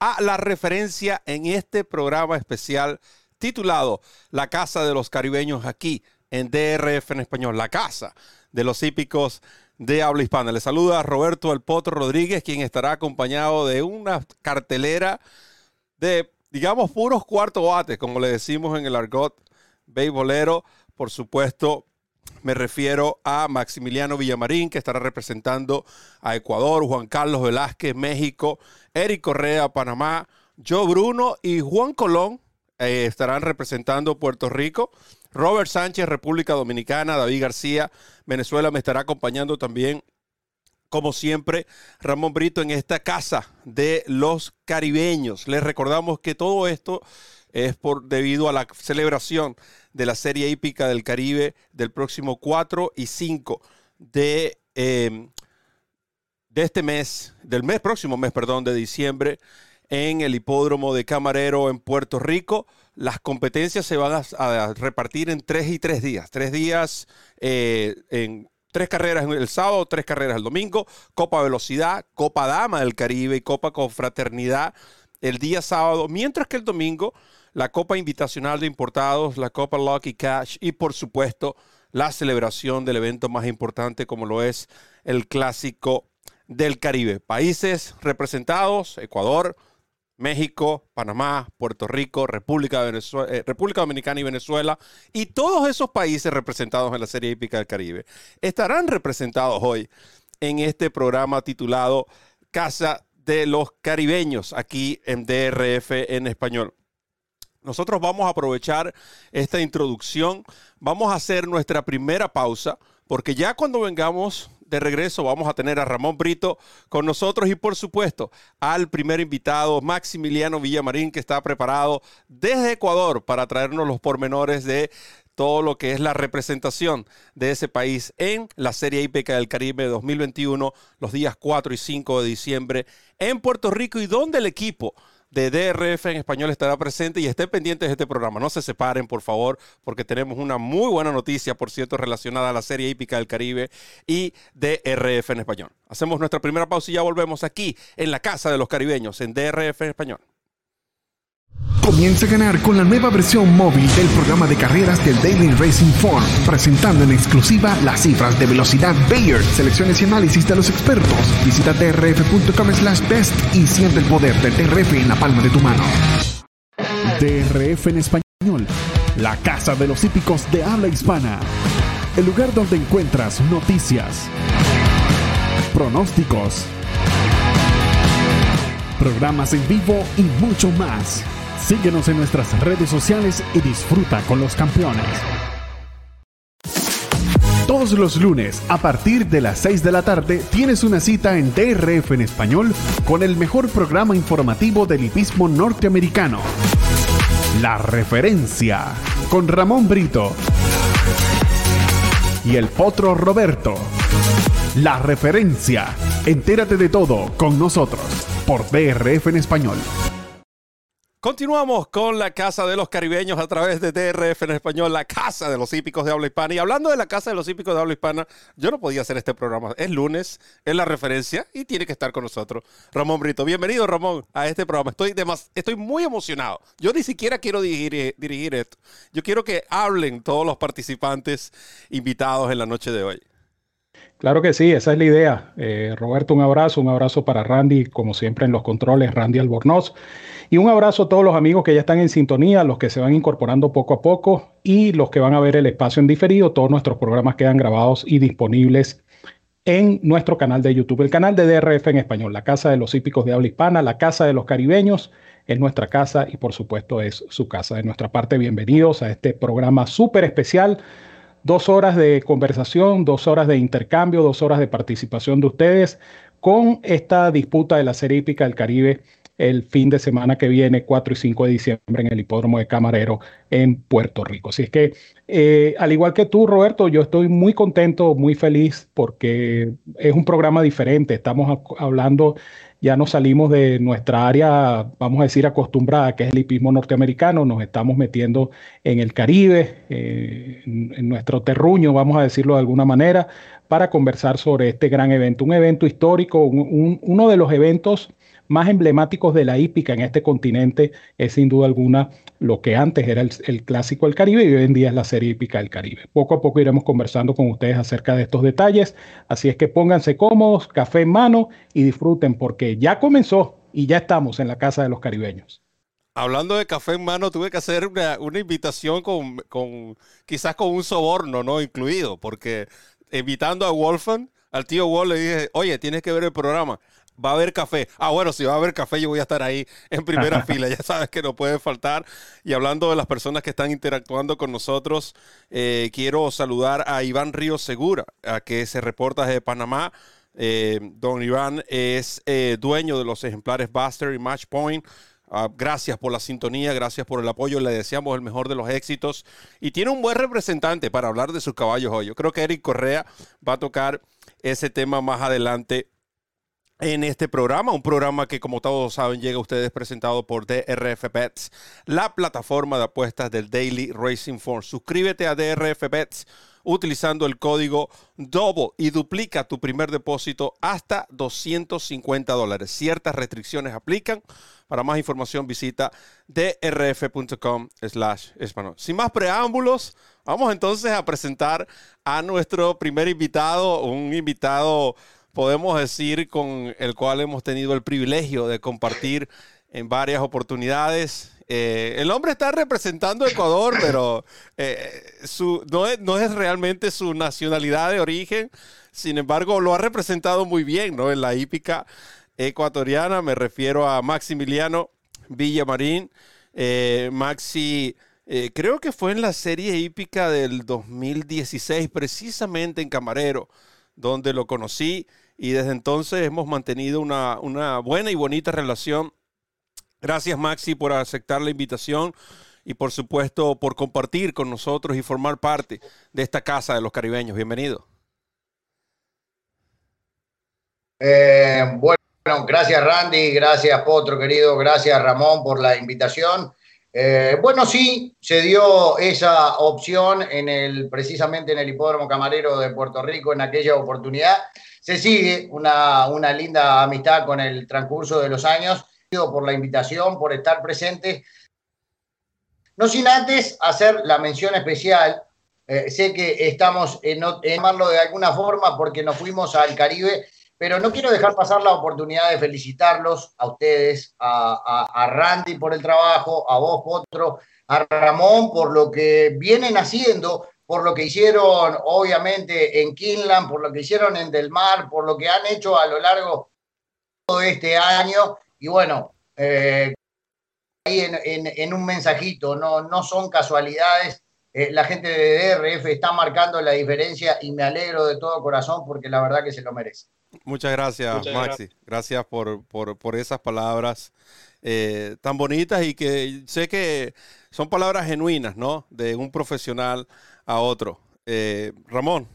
a la referencia en este programa especial titulado La Casa de los Caribeños aquí en DRF en español, la Casa de los Hípicos de habla hispana. Le saluda Roberto El Potro Rodríguez, quien estará acompañado de una cartelera de, digamos, puros cuarto bates, como le decimos en el argot beisbolero. Por supuesto, me refiero a Maximiliano Villamarín, que estará representando a Ecuador, Juan Carlos Velázquez, México, Eric Correa, Panamá, Joe Bruno y Juan Colón eh, estarán representando Puerto Rico. Robert Sánchez, República Dominicana, David García, Venezuela me estará acompañando también, como siempre, Ramón Brito en esta casa de los caribeños. Les recordamos que todo esto es por debido a la celebración de la Serie Hípica del Caribe del próximo 4 y 5 de, em, de este mes, del mes próximo mes, perdón, de diciembre en el hipódromo de Camarero en Puerto Rico. Las competencias se van a, repartir en tres y tres días. Tres días eh, en tres carreras el sábado, tres carreras el domingo, Copa Velocidad, Copa Dama del Caribe y Copa Confraternidad el día sábado, mientras que el domingo la Copa Invitacional de Importados, la Copa Lucky Cash y por supuesto la celebración del evento más importante como lo es el Clásico del Caribe. Países representados, Ecuador, México, Panamá, Puerto Rico, República, eh, República Dominicana y Venezuela, y todos esos países representados en la Serie Hípica del Caribe estarán representados hoy en este programa titulado Casa de los Caribeños, aquí en DRF en español. Nosotros vamos a aprovechar esta introducción, vamos a hacer nuestra primera pausa, porque ya cuando vengamos de regreso vamos a tener a Ramón Brito con nosotros y por supuesto al primer invitado, Maximiliano Villamarín, que está preparado desde Ecuador para traernos los pormenores de todo lo que es la representación de ese país en la Serie IPK del Caribe 2021, los días 4 y 5 de diciembre en Puerto Rico y donde el equipo de DRF en español estará presente y estén pendientes de este programa. No se separen, por favor, porque tenemos una muy buena noticia, por cierto, relacionada a la serie hípica del Caribe y DRF en español. Hacemos nuestra primera pausa y ya volvemos aquí en la Casa de los Caribeños, en DRF en español. Comienza a ganar con la nueva versión móvil del programa de carreras del Daily Racing Form, presentando en exclusiva las cifras de velocidad Bayer, selecciones y análisis de los expertos. Visita drf.com slash best y siente el poder del DRF en la palma de tu mano. DRF en español, la casa de los hípicos de habla hispana. El lugar donde encuentras noticias, pronósticos, programas en vivo y mucho más. Síguenos en nuestras redes sociales y disfruta con los campeones. Todos los lunes, a partir de las 6 de la tarde, tienes una cita en DRF en español con el mejor programa informativo del hipismo norteamericano. La referencia con Ramón Brito y el potro Roberto. La referencia. Entérate de todo con nosotros por DRF en español. Continuamos con la Casa de los Caribeños a través de DRF en español, la Casa de los Hípicos de Habla Hispana. Y hablando de la Casa de los Hípicos de Habla Hispana, yo no podía hacer este programa. Es lunes, es la referencia y tiene que estar con nosotros Ramón Brito. Bienvenido, Ramón, a este programa. Estoy, estoy muy emocionado. Yo ni siquiera quiero dirigir, dirigir esto. Yo quiero que hablen todos los participantes invitados en la noche de hoy. Claro que sí, esa es la idea. Eh, Roberto, un abrazo, un abrazo para Randy, como siempre en los controles, Randy Albornoz. Y un abrazo a todos los amigos que ya están en sintonía, los que se van incorporando poco a poco y los que van a ver el espacio en diferido. Todos nuestros programas quedan grabados y disponibles en nuestro canal de YouTube, el canal de DRF en español, la Casa de los Hípicos de Habla Hispana, la Casa de los Caribeños, es nuestra casa y por supuesto es su casa. De nuestra parte, bienvenidos a este programa súper especial. Dos horas de conversación, dos horas de intercambio, dos horas de participación de ustedes con esta disputa de la Serie Hípica del Caribe el fin de semana que viene, 4 y 5 de diciembre, en el hipódromo de Camarero en Puerto Rico. Así es que, eh, al igual que tú, Roberto, yo estoy muy contento, muy feliz, porque es un programa diferente. Estamos hablando ya nos salimos de nuestra área, vamos a decir, acostumbrada, que es el hipismo norteamericano, nos estamos metiendo en el Caribe, eh, en, nuestro terruño, vamos a decirlo de alguna manera, para conversar sobre este gran evento, un evento histórico, uno de los eventos más emblemáticos de la hípica en este continente es sin duda alguna lo que antes era el, clásico del Caribe y hoy en día es la serie hípica del Caribe. Poco a poco iremos conversando con ustedes acerca de estos detalles, así es que pónganse cómodos, café en mano y disfruten porque ya comenzó y ya estamos en la casa de los caribeños. Hablando de café en mano, tuve que hacer una, invitación con, con, quizás con un soborno, ¿no? Incluido, porque invitando a Wolfen, al tío Wolf le dije, oye, tienes que ver el programa va a haber café. Ah, bueno, si va a haber café, yo voy a estar ahí en primera fila. Ya sabes que no puede faltar. Y hablando de las personas que están interactuando con nosotros, eh, quiero saludar a Iván Ríos Segura, a que se reporta desde Panamá. Eh, don Iván es eh, dueño de los ejemplares Buster y Match Point. Ah, gracias por la sintonía, gracias por el apoyo. Le deseamos el mejor de los éxitos. Y tiene un buen representante para hablar de sus caballos hoy. Yo creo que Eric Correa va a tocar ese tema más adelante en este programa, un programa que como todos saben llega a ustedes presentado por DRF Bets, la plataforma de apuestas del Daily Racing Form. Suscríbete a DRF Bets utilizando el código DOBO y duplica tu primer depósito hasta 250 dólares. Ciertas restricciones aplican. Para más información visita drf.com slash. Sin más preámbulos, vamos entonces a presentar a nuestro primer invitado, un invitado podemos decir, con el cual hemos tenido el privilegio de compartir en varias oportunidades. Eh, el hombre está representando a Ecuador, pero eh, su, no, es, no, es, realmente su nacionalidad de origen. Sin embargo, lo ha representado muy bien ¿no? en la hípica ecuatoriana. Me refiero a Maximiliano Villamarín. Eh, Maxi, creo que fue en la serie hípica del 2016, precisamente en Camarero, donde lo conocí y desde entonces hemos mantenido una, buena y bonita relación. Gracias Maxi por aceptar la invitación y por supuesto por compartir con nosotros y formar parte de esta casa de los caribeños. Bienvenido. Eh, bueno, gracias Randy, gracias Potro querido, gracias Ramón por la invitación. Eh, bueno, sí, se dio esa opción en el, precisamente en el Hipódromo Camarero de Puerto Rico en aquella oportunidad se sigue una, una linda amistad con el transcurso de los años. Por la invitación, por estar presente. No sin antes hacer la mención especial. Eh, sé que estamos en, en de alguna forma porque nos fuimos al Caribe, pero no quiero dejar pasar la oportunidad de felicitarlos a ustedes, a, a, Randy por el trabajo, a vos, Potro, a Ramón por lo que vienen haciendo por lo que hicieron obviamente en Kinland, por lo que hicieron en Del Mar, por lo que han hecho a lo largo de este año. Y bueno, eh, ahí en, un mensajito, no, no son casualidades. Eh, la gente de DRF está marcando la diferencia y me alegro de todo corazón porque la verdad que se lo merece. Muchas gracias, Maxi. Gracias, por, por, esas palabras eh, tan bonitas y que sé que son palabras genuinas, ¿no? De un profesional a otro. Eh, Ramón.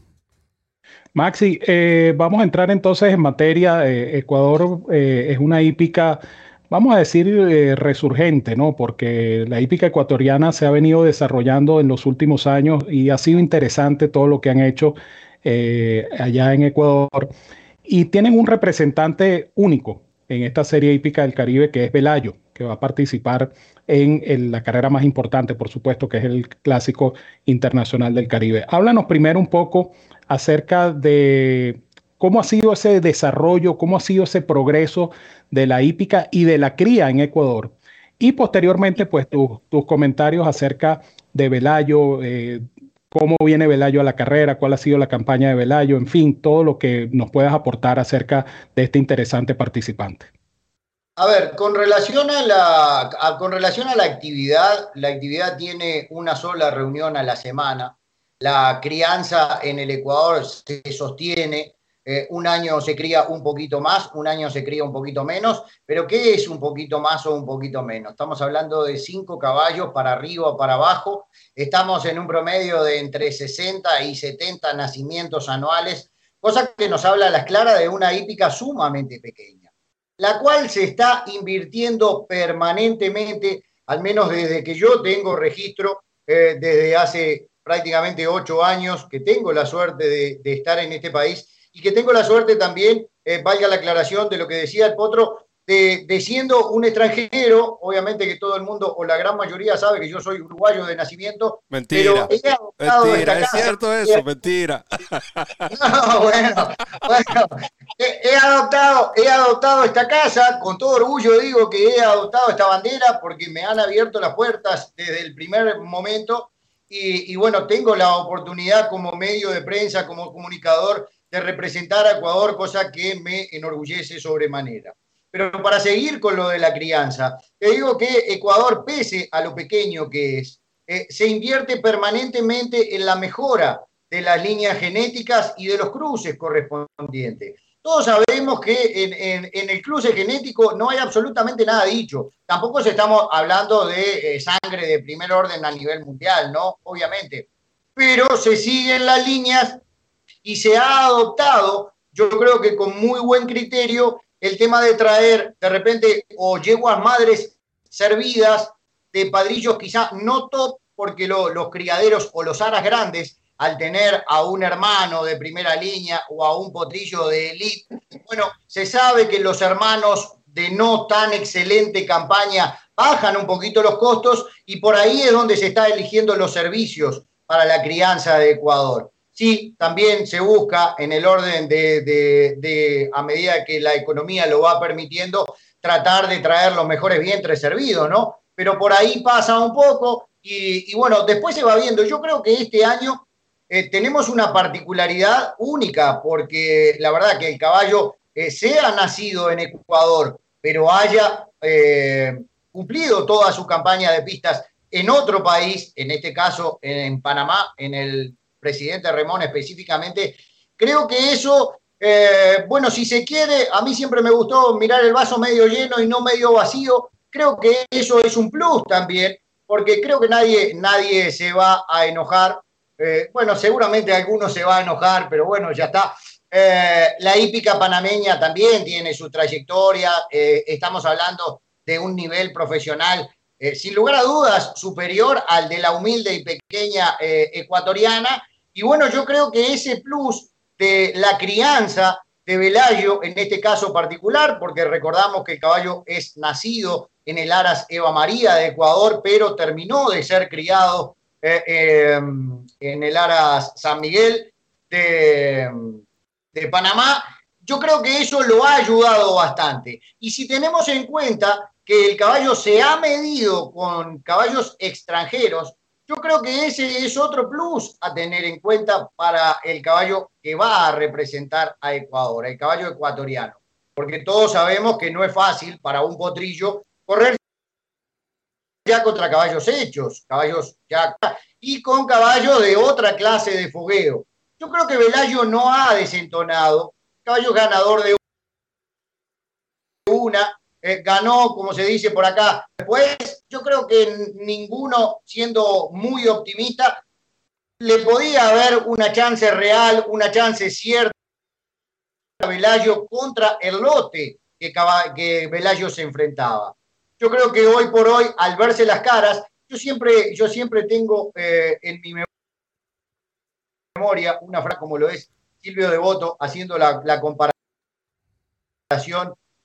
Maxi, eh, vamos a entrar entonces en materia. Eh, Ecuador es una hípica, vamos a decir, resurgente, ¿no? Porque la hípica ecuatoriana se ha venido desarrollando en los últimos años y ha sido interesante todo lo que han hecho allá en Ecuador. Y tienen un representante único en esta serie hípica del Caribe que es Velayo que va a participar en, la carrera más importante, por supuesto, que es el Clásico Internacional del Caribe. Háblanos primero un poco acerca de cómo ha sido ese desarrollo, cómo ha sido ese progreso de la hípica y de la cría en Ecuador. Y posteriormente, pues tus comentarios acerca de Velayo, eh, cómo viene Velayo a la carrera, cuál ha sido la campaña de Velayo, en fin, todo lo que nos puedas aportar acerca de este interesante participante. A ver, con relación a, la, con relación a la actividad, la actividad tiene una sola reunión a la semana. La crianza en el Ecuador se sostiene eh, un año se cría un poquito más, un año se cría un poquito menos, pero ¿qué es un poquito más o un poquito menos? Estamos hablando de cinco caballos para arriba o para abajo, estamos en un promedio de entre 60 y 70 nacimientos anuales, cosa que nos habla a las claras de una hípica sumamente pequeña, la cual se está invirtiendo permanentemente, al menos desde que yo tengo registro, eh, desde hace prácticamente ocho años que tengo la suerte de, de estar en este país y que tengo la suerte también, eh, valga la aclaración de lo que decía el Potro, de, siendo un extranjero, obviamente que todo el mundo o la gran mayoría sabe que yo soy uruguayo de nacimiento. Mentira. mentira, es cierto eso, mentira. No, bueno, bueno he, adoptado, he adoptado esta casa, con todo orgullo digo que he adoptado esta bandera porque me han abierto las puertas desde el primer momento y, y bueno, tengo la oportunidad como medio de prensa, como comunicador, de representar a Ecuador, cosa que me enorgullece sobremanera. Pero para seguir con lo de la crianza, te digo que Ecuador, pese a lo pequeño que es, eh, se invierte permanentemente en la mejora de las líneas genéticas y de los cruces correspondientes. Todos sabemos que en, el cruce genético no hay absolutamente nada dicho. Tampoco se estamos hablando de eh, sangre de primer orden a nivel mundial, ¿no? Obviamente. Pero se siguen las líneas y se ha adoptado, yo creo que con muy buen criterio, el tema de traer de repente o yeguas madres servidas de padrillos quizá no top, porque los criaderos o los aras grandes, al tener a un hermano de primera línea o a un potrillo de elite, bueno, se sabe que los hermanos de no tan excelente campaña bajan un poquito los costos y por ahí es donde se está eligiendo los servicios para la crianza de Ecuador. Sí, también se busca en el orden de, a medida que la economía lo va permitiendo, tratar de traer los mejores vientres servidos, ¿no? Pero por ahí pasa un poco y, bueno, después se va viendo. Yo creo que este año eh, tenemos una particularidad única porque la verdad que el caballo eh, sea nacido en Ecuador, pero haya eh, cumplido toda su campaña de pistas en otro país, en este caso en Panamá, en el presidente Remón específicamente. Creo que eso, eh, bueno, si se quiere, a mí siempre me gustó mirar el vaso medio lleno y no medio vacío. Creo que eso es un plus también, porque creo que nadie, nadie se va a enojar. Eh, bueno, seguramente algunos se va a enojar, pero bueno, ya está. Eh, la hípica panameña también tiene su trayectoria. estamos hablando de un nivel profesional sin lugar a dudas, superior al de la humilde y pequeña ecuatoriana, y bueno, yo creo que ese plus de la crianza de Velayo, en este caso particular, porque recordamos que el caballo es nacido en el Aras Eva María de Ecuador, pero terminó de ser criado eh, em, en el Aras San Miguel de, de Panamá. Yo creo que eso lo ha ayudado bastante. Y si tenemos en cuenta que el caballo se ha medido con caballos extranjeros, yo creo que ese es otro plus a tener en cuenta para el caballo que va a representar a Ecuador, el caballo ecuatoriano. Porque todos sabemos que no es fácil para un potrillo correr ya contra caballos hechos, caballos ya y con caballos de otra clase de fogueo. Yo creo que Velayo no ha desentonado, caballo ganador de una, eh, ganó, como se dice por acá. Después, yo creo que ninguno, siendo muy optimista, le podía haber una chance real, una chance cierta a Velayo contra el lote que, que Velayo se enfrentaba. Yo creo que hoy por hoy, al verse las caras, yo siempre, yo siempre tengo eh, en mi memoria una frase como lo es Silvio Devoto haciendo la comparación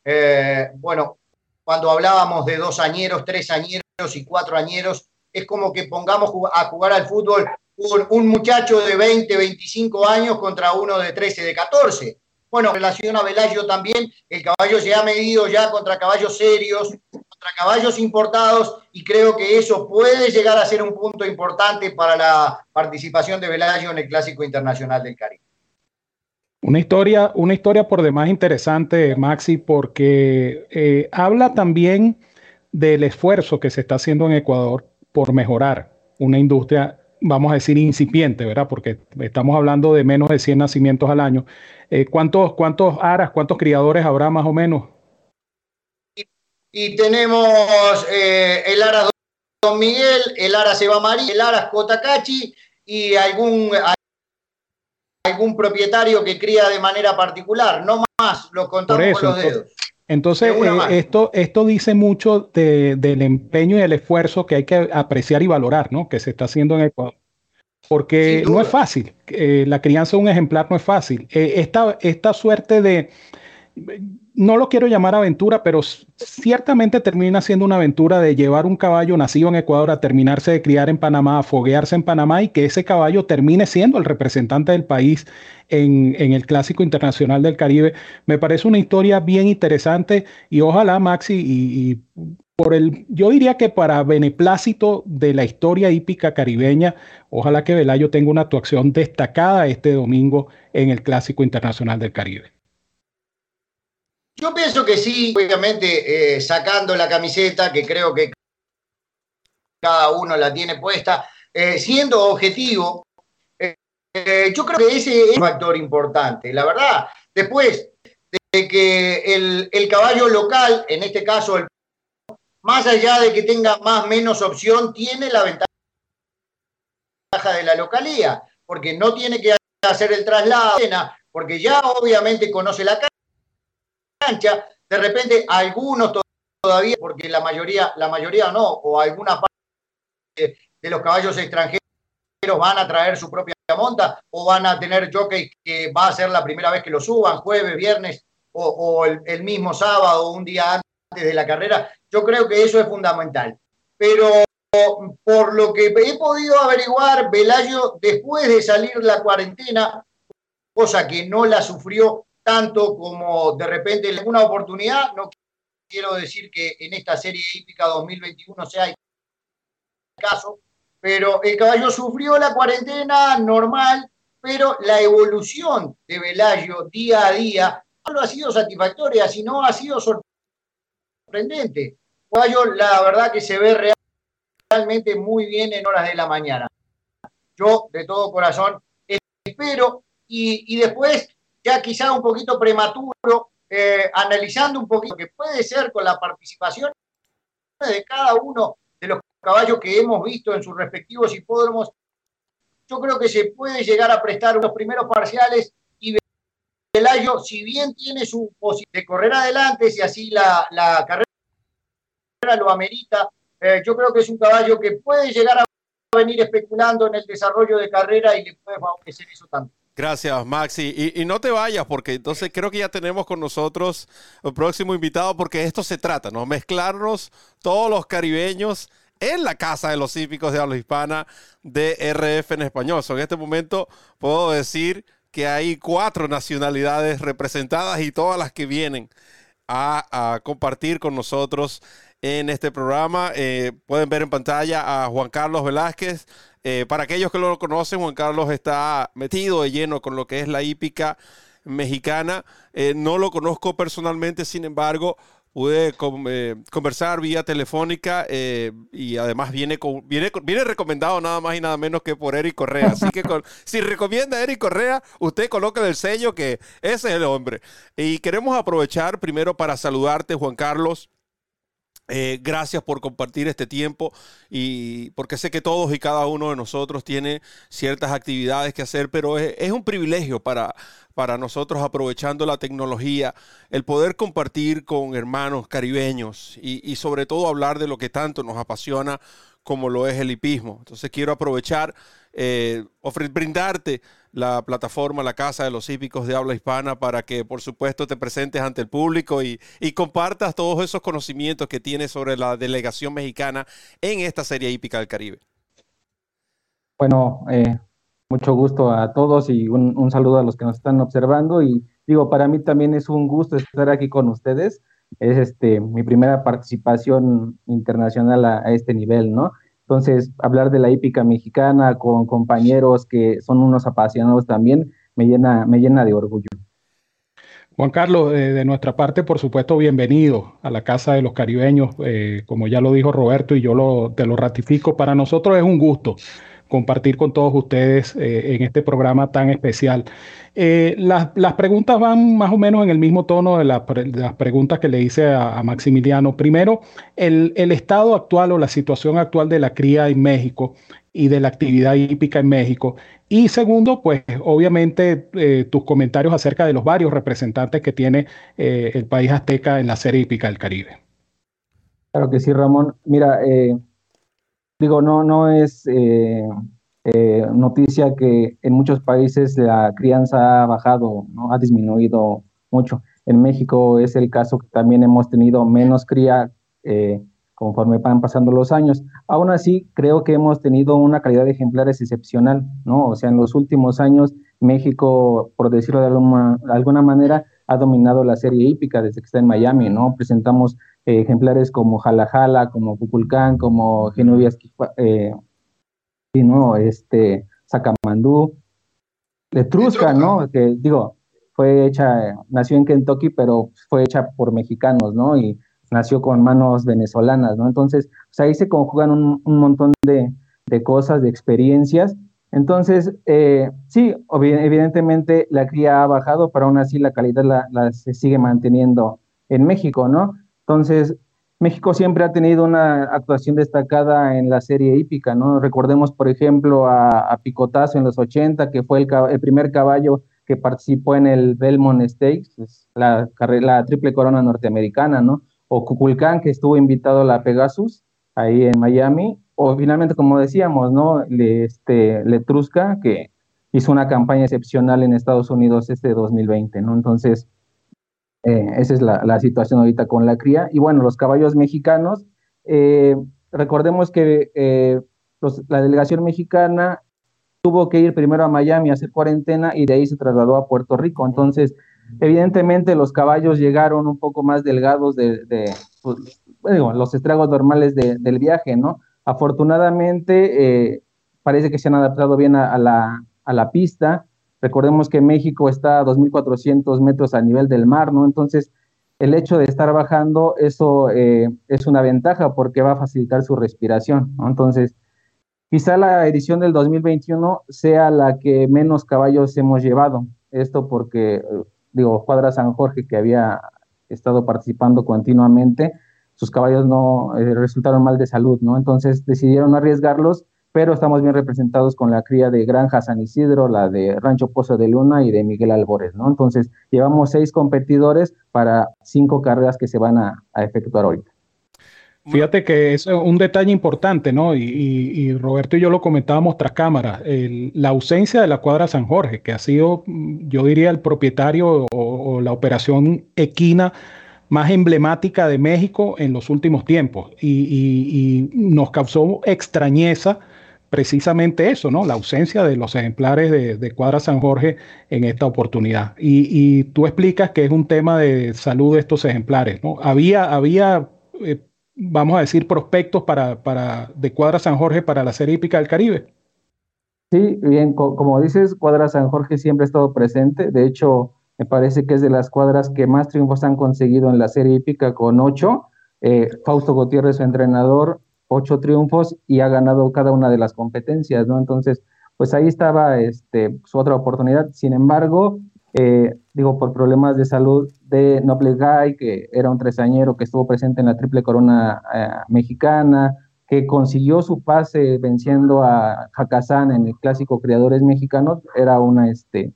eh, bueno, cuando hablábamos de dos añeros, tres añeros y cuatro añeros, es como que pongamos a jugar al fútbol un, muchacho de 20, 25 años contra uno de 13, de 14. Bueno, en relación a Velayo también, el caballo se ha medido ya contra caballos serios, contra caballos importados, y creo que eso puede llegar a ser un punto importante para la participación de Velayo en el Clásico Internacional del Caribe. Una historia, una historia por demás interesante, Maxi, porque eh, habla también del esfuerzo que se está haciendo en Ecuador por mejorar una industria, vamos a decir, incipiente, ¿verdad? Porque estamos hablando de menos de 100 nacimientos al año Eh, ¿cuántos, ¿Cuántos aras, cuántos criadores habrá más o menos? Y, tenemos eh, el ara Don Miguel, el ara Seba María, el ara Cotacachi y algún, algún propietario que cría de manera particular. No más, lo contamos con los dedos. Entonces, eh, esto, esto dice mucho del empeño y el esfuerzo que hay que apreciar y valorar, ¿no? Que se está haciendo en Ecuador. Porque no es fácil. Eh, la crianza de un ejemplar no es fácil. Eh, esta, esta suerte de no lo quiero llamar aventura, pero ciertamente termina siendo una aventura de llevar un caballo nacido en Ecuador a terminarse de criar en Panamá, a foguearse en Panamá y que ese caballo termine siendo el representante del país en, el Clásico Internacional del Caribe. Me parece una historia bien interesante y ojalá Maxi y, por el, yo diría que para beneplácito de la historia hípica caribeña, ojalá que Velayo tenga una actuación destacada este domingo en el Clásico Internacional del Caribe. Yo pienso que sí, obviamente eh, sacando la camiseta, que creo que cada uno la tiene puesta, eh, siendo objetivo, eh, yo creo que ese es un factor importante. La verdad, después de que el, caballo local, en este caso, el, más allá de que tenga más o menos opción, tiene la ventaja de la localía, porque no tiene que hacer el traslado, porque ya obviamente conoce la casa de repente algunos todavía, porque la mayoría, la mayoría no, o alguna parte de los caballos extranjeros van a traer su propia monta o van a tener jockeys que va a ser la primera vez que lo suban, jueves, viernes o, el, mismo sábado o un día antes de la carrera. Yo creo que eso es fundamental. Pero por lo que he podido averiguar, Velayo, después de salir la cuarentena, cosa que no la sufrió tanto como de repente en alguna oportunidad. No quiero decir que en esta serie hípica 2021 sea el caso, pero el caballo sufrió la cuarentena normal, pero la evolución de Velayo día a día no ha sido satisfactoria, sino ha sido sorprendente. Caballo, la verdad que se ve realmente muy bien en horas de la mañana. Yo, de todo corazón, espero y después ya quizá un poquito prematuro, eh, analizando un poquito que puede ser con la participación de cada uno de los caballos que hemos visto en sus respectivos hipódromos, yo creo que se puede llegar a prestar unos primeros parciales y Velayo, si bien tiene su posibilidad de correr adelante, si así la, carrera lo amerita, eh, yo creo que es un caballo que puede llegar a venir especulando en el desarrollo de carrera y le puede favorecer eso también. Gracias, Maxi. Y, no te vayas, porque entonces creo que ya tenemos con nosotros el próximo invitado, porque esto se trata, ¿no? Mezclarnos todos los caribeños en la Casa de los Hípicos de habla hispana de RF en español. en este momento puedo decir que hay cuatro nacionalidades representadas y todas las que vienen a, compartir con nosotros en este programa. Eh, pueden ver en pantalla a Juan Carlos Velázquez, eh, para aquellos que lo conocen, Juan Carlos está metido de lleno con lo que es la hípica mexicana. Eh, no lo conozco personalmente, sin embargo, pude eh, conversar vía telefónica y además viene, viene, viene recomendado nada más y nada menos que por Eric Correa. Así que si recomienda a Eric Correa, usted coloca el sello que ese es el hombre. Y queremos aprovechar primero para saludarte, Juan Carlos. Eh, gracias por compartir este tiempo y porque sé que todos y cada uno de nosotros tiene ciertas actividades que hacer, pero es, un privilegio para, para nosotros aprovechando la tecnología, el poder compartir con hermanos caribeños y, sobre todo hablar de lo que tanto nos apasiona como lo es el hipismo. Entonces quiero aprovechar, eh, brindarte la plataforma La Casa de los Hípicos de Habla Hispana para que, por supuesto, te presentes ante el público y, compartas todos esos conocimientos que tienes sobre la delegación mexicana en esta Serie Hípica del Caribe. Bueno, eh, mucho gusto a todos y un, saludo a los que nos están observando. Y digo, para mí también es un gusto estar aquí con ustedes. Es este mi primera participación internacional a este nivel, ¿no? Entonces, hablar de la hípica mexicana con compañeros que son unos apasionados también me llena, me llena de orgullo. Juan Carlos, eh, de nuestra parte, por supuesto, bienvenido a la Casa de los Caribeños. Eh, como ya lo dijo Roberto y yo lo, te lo ratifico, para nosotros es un gusto compartir con todos ustedes eh, en este programa tan especial. Eh, las, preguntas van más o menos en el mismo tono de, las preguntas que le hice a, Maximiliano. Primero, el, estado actual o la situación actual de la cría en México y de la actividad hípica en México. Y segundo, pues obviamente eh, tus comentarios acerca de los varios representantes que tiene el país azteca en la serie hípica del Caribe. Claro que sí, Ramón. Mira, digo, no, no es eh, eh, noticia que en muchos países la crianza ha bajado, ¿no? ha disminuido mucho. En México es el caso que también hemos tenido menos cría eh, conforme van pasando los años. Aún así, creo que hemos tenido una calidad de ejemplares excepcional, ¿no? O sea, en los últimos años, México, por decirlo de alguna, de alguna manera, ha dominado la serie hípica desde que está en Miami, ¿no? Presentamos ejemplares como Jalajala, como Cuculcán, como Genovias, eh, ¿no? este, Sacamandú, Letrusca, ¿no? Que digo, fue hecha, nació en Kentucky, pero fue hecha por mexicanos, ¿no? Y nació con manos venezolanas, ¿no? Entonces, pues ahí se conjugan un, montón de, cosas, de experiencias. Entonces, eh, sí, evidentemente la cría ha bajado, pero aún así la calidad la, se sigue manteniendo en México, ¿no? Entonces, México siempre ha tenido una actuación destacada en la serie hípica, ¿no? Recordemos, por ejemplo, a, Picotazo en los 80, que fue el, primer caballo que participó en el Belmont Stakes, la, la triple corona norteamericana, ¿no? O Cuculcán, que estuvo invitado a la Pegasus, ahí en Miami, o finalmente, como decíamos, ¿no? Le, este, Letrusca, que hizo una campaña excepcional en Estados Unidos este 2020, ¿no? Entonces, eh, esa es la, situación ahorita con la cría. Y bueno, los caballos mexicanos, eh, recordemos que eh, la delegación mexicana tuvo que ir primero a Miami a hacer cuarentena y de ahí se trasladó a Puerto Rico. Entonces, evidentemente los caballos llegaron un poco más delgados de, pues, los estragos normales del viaje, ¿no? Afortunadamente, parece que se han adaptado bien a, la, a la pista. Recordemos que México está a 2.400 metros a nivel del mar, ¿no? Entonces, el hecho de estar bajando, eso eh, es una ventaja porque va a facilitar su respiración, ¿no? Entonces, quizá la edición del 2021 sea la que menos caballos hemos llevado. Esto porque, digo, Cuadra San Jorge, que había estado participando continuamente, sus caballos no eh, resultaron mal de salud, ¿no? Entonces decidieron arriesgarlos pero estamos bien representados con la cría de Granja San Isidro, la de Rancho Pozo de Luna y de Miguel Albores, ¿no? Entonces, llevamos seis competidores para cinco carreras que se van a, efectuar ahorita. Fíjate que es un detalle importante, ¿no? Y, Roberto y yo lo comentábamos tras cámara, la ausencia de la cuadra San Jorge, que ha sido, yo diría, el propietario o, la operación equina más emblemática de México en los últimos tiempos. y nos causó extrañeza precisamente eso, ¿no? La ausencia de los ejemplares de, Cuadra San Jorge en esta oportunidad. Y, tú explicas que es un tema de salud de estos ejemplares, ¿no? Había, había eh, vamos a decir, prospectos para, para, de Cuadra San Jorge para la serie hípica del Caribe. Sí, bien, como dices, Cuadra San Jorge siempre ha estado presente. De hecho, me parece que es de las cuadras que más triunfos han conseguido en la serie hípica con ocho. Eh, Fausto Gutiérrez, su entrenador, ocho triunfos y ha ganado cada una de las competencias, ¿no? Entonces, pues ahí estaba este, su otra oportunidad. Sin embargo, eh, digo, por problemas de salud de Noble Guy, que era un tresañero que estuvo presente en la triple corona eh, mexicana, que consiguió su pase venciendo a Hakazán en el clásico Criadores Mexicanos, era una, este,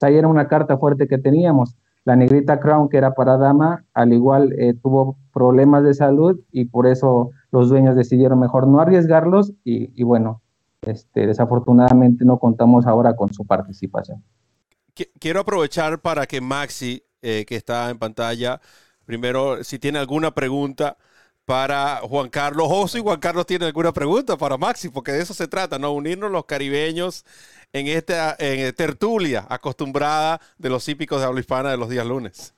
ahí era una carta fuerte que teníamos. La negrita Crown, que era para dama, al igual eh, tuvo problemas de salud y por eso los dueños decidieron mejor no arriesgarlos y, bueno, este, desafortunadamente no contamos ahora con su participación. Quiero aprovechar para que Maxi, eh, que está en pantalla, primero, si tiene alguna pregunta para Juan Carlos, o si Juan Carlos tiene alguna pregunta para Maxi, porque de eso se trata, ¿no? Unirnos los caribeños en esta en tertulia acostumbrada de los hípicos de habla hispana de los días lunes.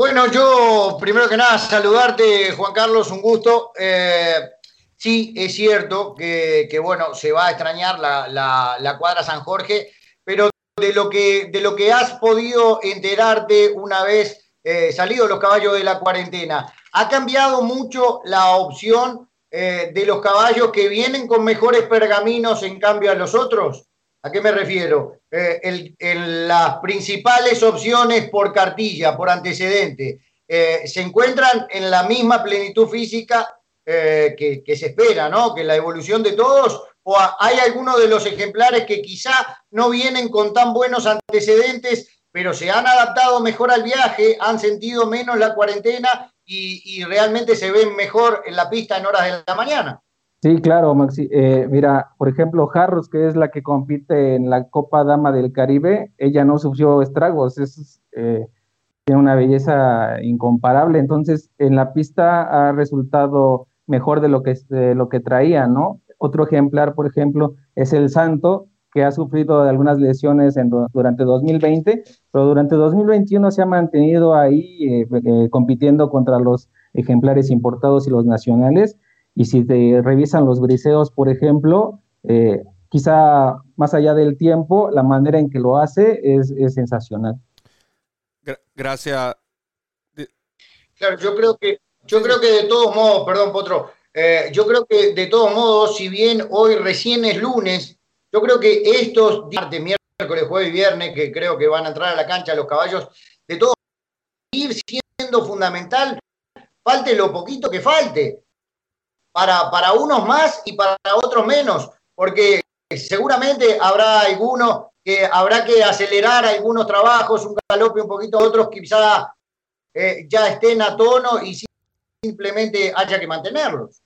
Bueno, yo primero que nada saludarte, Juan Carlos, un gusto. Eh, sí, es cierto que, bueno, se va a extrañar la, cuadra San Jorge, pero de lo, que, de lo que has podido enterarte una vez eh, salido los caballos de la cuarentena, ¿ha cambiado mucho la opción eh, de los caballos que vienen con mejores pergaminos en cambio a los otros? ¿A qué me refiero? en eh, las principales opciones por cartilla, por antecedente, eh, se encuentran en la misma plenitud física que, que, se espera, ¿no? Que la evolución de todos, o hay algunos de los ejemplares que quizá no vienen con tan buenos antecedentes, pero se han adaptado mejor al viaje, han sentido menos la cuarentena y, realmente se ven mejor en la pista en horas de la mañana. Sí, claro, Maxi. Eh, mira, por ejemplo, Harros, que es la que compite en la Copa Dama del Caribe, ella no sufrió estragos, es, eh, tiene una belleza incomparable. Entonces, en la pista ha resultado mejor de lo que, de lo que traía, ¿no? Otro ejemplar, por ejemplo, es el Santo, que ha sufrido algunas lesiones en, durante 2020, pero durante 2021 se ha mantenido ahí eh, compitiendo contra los ejemplares importados y los nacionales. Y si te revisan los briseos, por ejemplo, eh, quizá más allá del tiempo, la manera en que lo hace es, es sensacional. Gracias. Claro, yo creo que, yo creo que de todos modos, perdón, Potro, yo creo que de todos modos, si bien hoy recién es lunes, yo creo que estos martes, miércoles, jueves y viernes, que creo que van a entrar a la cancha los caballos, de todo, ir siendo fundamental, falte lo poquito que falte, para, para unos más y para otros menos, porque seguramente habrá algunos que habrá que acelerar algunos trabajos, un galope un poquito, otros quizá eh, ya estén a tono y simplemente haya que mantenerlos.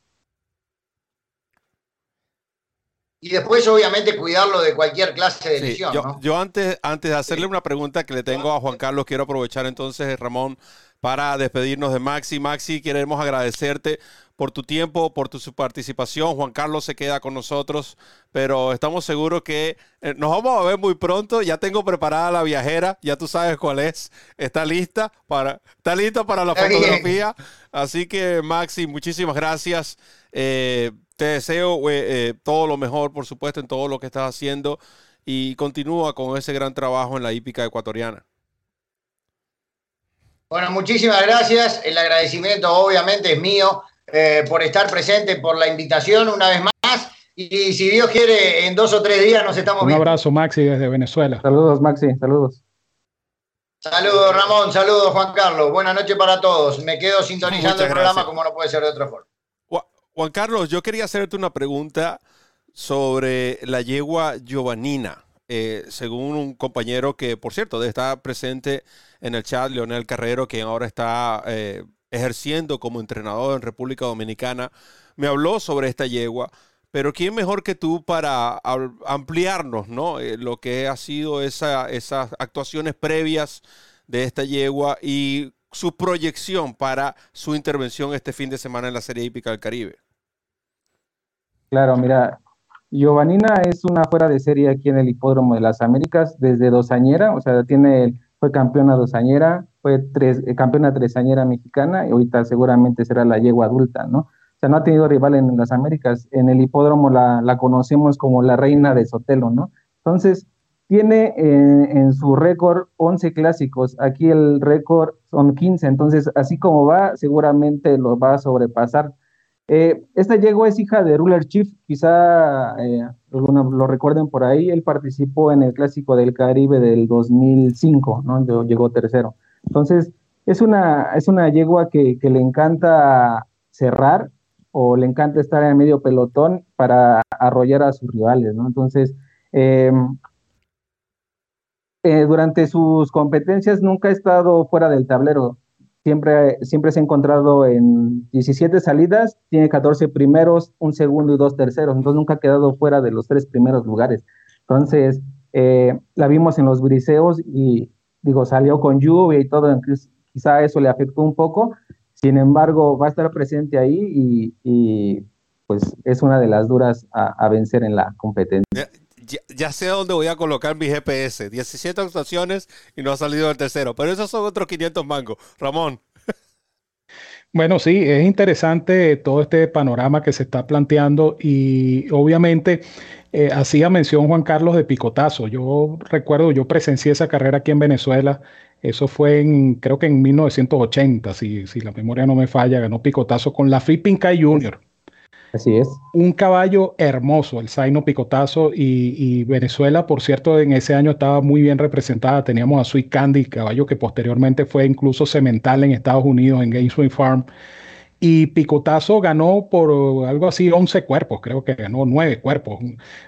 y después obviamente cuidarlo de cualquier clase de lesión. yo, antes, antes de hacerle una pregunta que le tengo a Juan Carlos, quiero aprovechar entonces, Ramón, para despedirnos de Maxi. Maxi, queremos agradecerte por tu tiempo, por tu participación. Juan Carlos se queda con nosotros, pero estamos seguros que eh, nos vamos a ver muy pronto. Ya tengo preparada la viajera, ya tú sabes cuál es. Está lista para, está lista para la fotografía. Así que, Maxi, muchísimas gracias. Eh, te deseo eh, todo lo mejor, por supuesto, en todo lo que estás haciendo y continúa con ese gran trabajo en la hípica ecuatoriana. Bueno, muchísimas gracias. El agradecimiento obviamente es mío eh, por estar presente, por la invitación una vez más. Y si Dios quiere, en dos o tres días nos estamos viendo. Un abrazo, Maxi, desde Venezuela. Saludos, Maxi, saludos. Saludos, Ramón, saludos, Juan Carlos. Buenas noches para todos. Me quedo sintonizando el programa como no puede ser de otra forma. Juan Carlos, yo quería hacerte una pregunta sobre la yegua Giovannina. Eh, según un compañero que, por cierto, está presente en el chat, Leonel Carrero, que ahora está eh, ejerciendo como entrenador en República Dominicana, me habló sobre esta yegua. Pero ¿quién mejor que tú para ampliarnos ¿no? Eh, lo que ha sido esa, esas actuaciones previas de esta yegua y su proyección para su intervención este fin de semana en la Serie Hípica del Caribe? Claro, mira, Giovanina es una fuera de serie aquí en el Hipódromo de las Américas desde dosañera, o sea, tiene, fue campeona dosañera, fue eh, campeona tresañera mexicana y ahorita seguramente será la yegua adulta, ¿no? O sea, no ha tenido rival en las Américas. En el hipódromo la, la conocemos como la reina de Sotelo, ¿no? Entonces, tiene eh, en su récord 11 clásicos, aquí el récord son 15, entonces así como va, seguramente lo va a sobrepasar. Eh, esta yegua es hija de Ruler Chief, quizá eh, algunos lo recuerden por ahí, él participó en el Clásico del Caribe del 2005, ¿no? Llegó tercero. Entonces, es una, es una yegua que, le encanta cerrar o le encanta estar en medio pelotón para arrollar a sus rivales. Entonces, em, eh, durante sus competencias nunca ha estado fuera del tablero siempre, siempre se ha encontrado en 17 salidas, tiene 14 primeros, un segundo y dos terceros, entonces nunca ha quedado fuera de los tres primeros lugares. Entonces, eh, la vimos en los briseos y digo, salió con lluvia y todo, quizá eso le afectó un poco, sin embargo, va a estar presente ahí y, pues es una de las duras a, vencer en la competencia. Ya, sé dónde voy a colocar mi GPS. 17 actuaciones y no ha salido el tercero. Pero esos son otros 500 mangos. Ramón. Bueno, sí, es interesante todo este panorama que se está planteando y obviamente eh, hacía mención Juan Carlos de Picotazo. Yo recuerdo, yo presencié esa carrera aquí en Venezuela. Eso fue en, creo que en 1980, si, si la memoria no me falla, ganó Picotazo con la Flipping Kai Junior. Así es. Un caballo hermoso, el Zaino Picotazo. Y, Venezuela, por cierto, en ese año estaba muy bien representada. Teníamos a Sweet Candy, caballo que posteriormente fue incluso semental en Estados Unidos, en Gainesville Farm. Y Picotazo ganó por algo así 11 cuerpos, creo que ganó 9 cuerpos.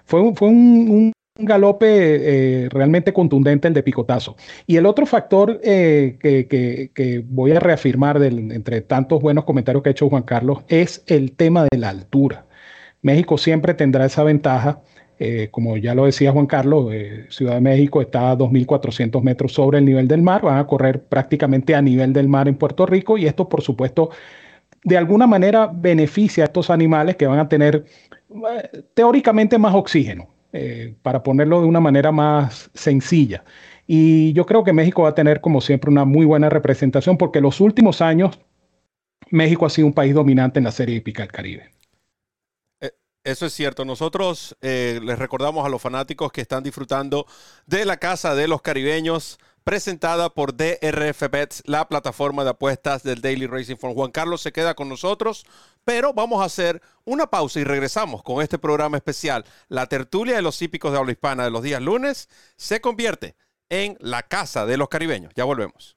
Fue, fue un galope eh, realmente contundente el de picotazo. Y el otro factor eh, que, voy a reafirmar entre tantos buenos comentarios que ha hecho Juan Carlos es el tema de la altura. México siempre tendrá esa ventaja. Eh, como ya lo decía Juan Carlos, Ciudad de México está a 2.400 metros sobre el nivel del mar, van a correr prácticamente a nivel del mar en Puerto Rico y esto por supuesto de alguna manera beneficia a estos animales que van a tener teóricamente más oxígeno. Eh, para ponerlo de una manera más sencilla. Y yo creo que México va a tener, como siempre, una muy buena representación porque los últimos años México ha sido un país dominante en la serie hípica del Caribe. Eh, eso es cierto. Nosotros eh, les recordamos a los fanáticos que están disfrutando de la Casa de los Caribeños, presentada por DRF Bets, la plataforma de apuestas del Daily Racing Form. Juan Carlos se queda con nosotros pero vamos a hacer una pausa y regresamos con este programa especial. La tertulia de los hípicos de habla hispana de los días lunes se convierte en la casa de los caribeños. Ya volvemos.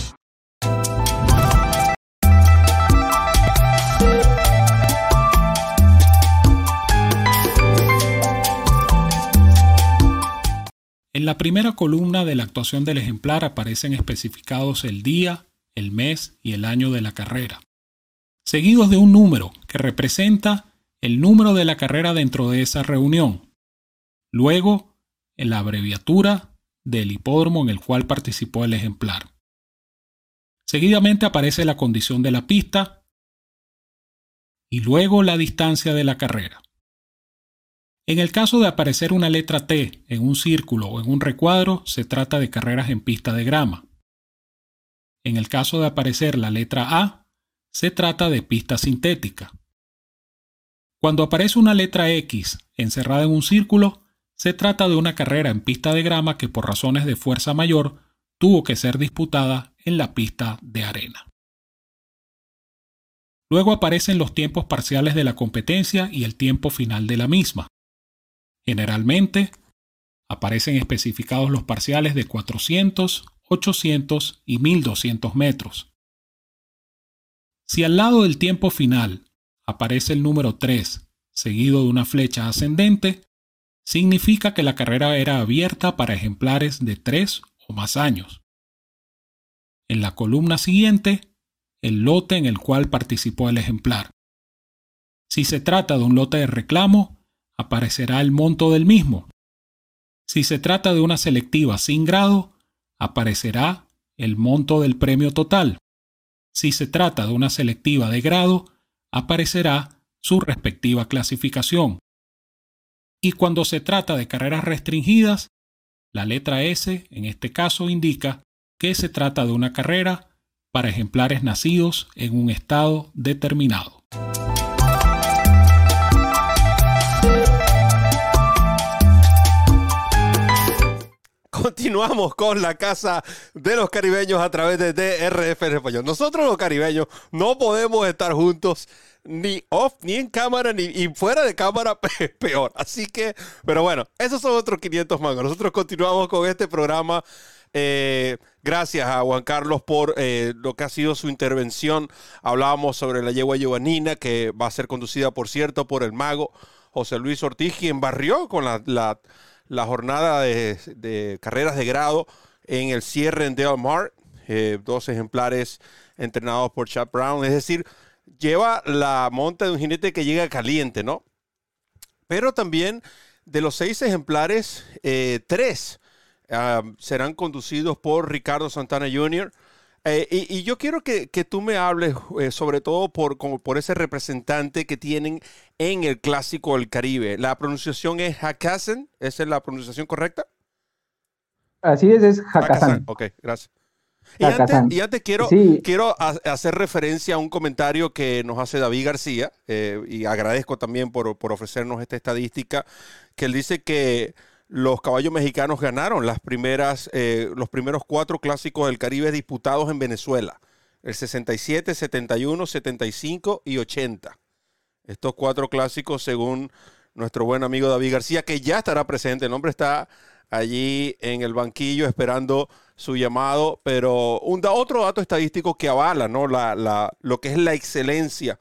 En la primera columna de la actuación del ejemplar aparecen especificados el día, el mes y el año de la carrera, seguidos de un número que representa el número de la carrera dentro de esa reunión. Luego, en la abreviatura del hipódromo en el cual participó el ejemplar. Seguidamente aparece la condición de la pista y luego la distancia de la carrera. En el caso de aparecer una letra T en un círculo o en un recuadro, se trata de carreras en pista de grama. En el caso de aparecer la letra A, se trata de pista sintética. Cuando aparece una letra X encerrada en un círculo, se trata de una carrera en pista de grama que por razones de fuerza mayor tuvo que ser disputada en la pista de arena. Luego aparecen los tiempos parciales de la competencia y el tiempo final de la misma. Generalmente, aparecen especificados los parciales de 400, 800 y 1200 metros. Si al lado del tiempo final aparece el número 3 seguido de una flecha ascendente, significa que la carrera era abierta para ejemplares de 3 o más años. En la columna siguiente, el lote en el cual participó el ejemplar. Si se trata de un lote de reclamo, aparecerá el monto del mismo. Si se trata de una selectiva sin grado, aparecerá el monto del premio total. Si se trata de una selectiva de grado, aparecerá su respectiva clasificación. Y cuando se trata de carreras restringidas, la letra S en este caso indica que se trata de una carrera para ejemplares nacidos en un estado determinado. Continuamos con la casa de los caribeños a través de DRF en español. Nosotros los caribeños no podemos estar juntos ni off, ni en cámara, ni fuera de cámara, peor. Así que, pero bueno, esos son otros 500 mangos. Nosotros continuamos con este programa. Eh, gracias a Juan Carlos por eh, lo que ha sido su intervención. Hablábamos sobre la yegua Giovannina, que va a ser conducida, por cierto, por el mago José Luis Ortiz, quien barrió con la jornada de, carreras de grado en el cierre en Del Mar. Eh, dos ejemplares entrenados por Chad Brown. Es decir, lleva la monta de un jinete que llega caliente, ¿no? Pero también de los seis ejemplares, eh, tres ah, serán conducidos por Ricardo Santana Jr., eh, y, yo quiero que, tú me hables eh, sobre todo por, por ese representante que tienen en el Clásico del Caribe. La pronunciación es Hakasen, ¿esa es la pronunciación correcta? Así es, es Hakasan. Ok, gracias. Y antes, quiero, quiero hacer referencia a un comentario que nos hace David García, eh, y agradezco también por, ofrecernos esta estadística, que él dice que los caballos mexicanos ganaron las primeras, eh, los primeros cuatro clásicos del Caribe disputados en Venezuela. El 67, 71, 75 y 80. Estos cuatro clásicos según nuestro buen amigo David García, que ya estará presente. El hombre está allí en el banquillo esperando su llamado, pero un, otro dato estadístico que avala ¿no? la, lo que es la excelencia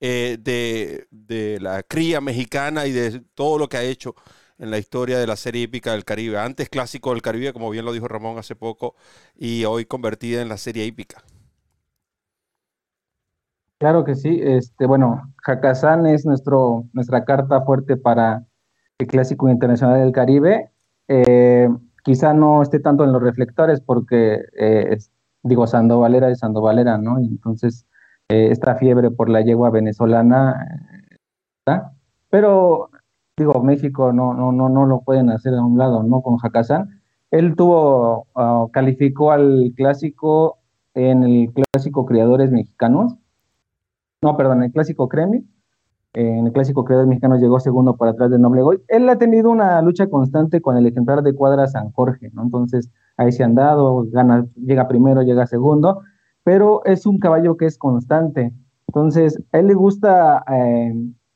eh, de, de, la cría mexicana y de todo lo que ha hecho en la historia de la serie hípica del Caribe. Antes clásico del Caribe, como bien lo dijo Ramón hace poco, y hoy convertida en la serie hípica. Claro que sí. Este, bueno, Hakazán es nuestro, nuestra carta fuerte para el Clásico Internacional del Caribe. Eh, quizá no esté tanto en los reflectores porque, eh, digo, Sandovalera es Sandovalera, ¿no? Entonces, eh, esta fiebre por la yegua venezolana está. Pero, digo, México no, no, no, no lo pueden hacer a un lado, ¿no? Con Hakazán. Él tuvo, ah, calificó al clásico en el clásico Criadores Mexicanos no, perdón, el clásico Cremi, en el clásico creador mexicano llegó segundo para atrás de Noble Goy. Él ha tenido una lucha constante con el ejemplar de cuadra San Jorge, ¿no? Entonces, ahí se han dado, gana, llega primero, llega segundo, pero es un caballo que es constante. Entonces, a él le gusta eh,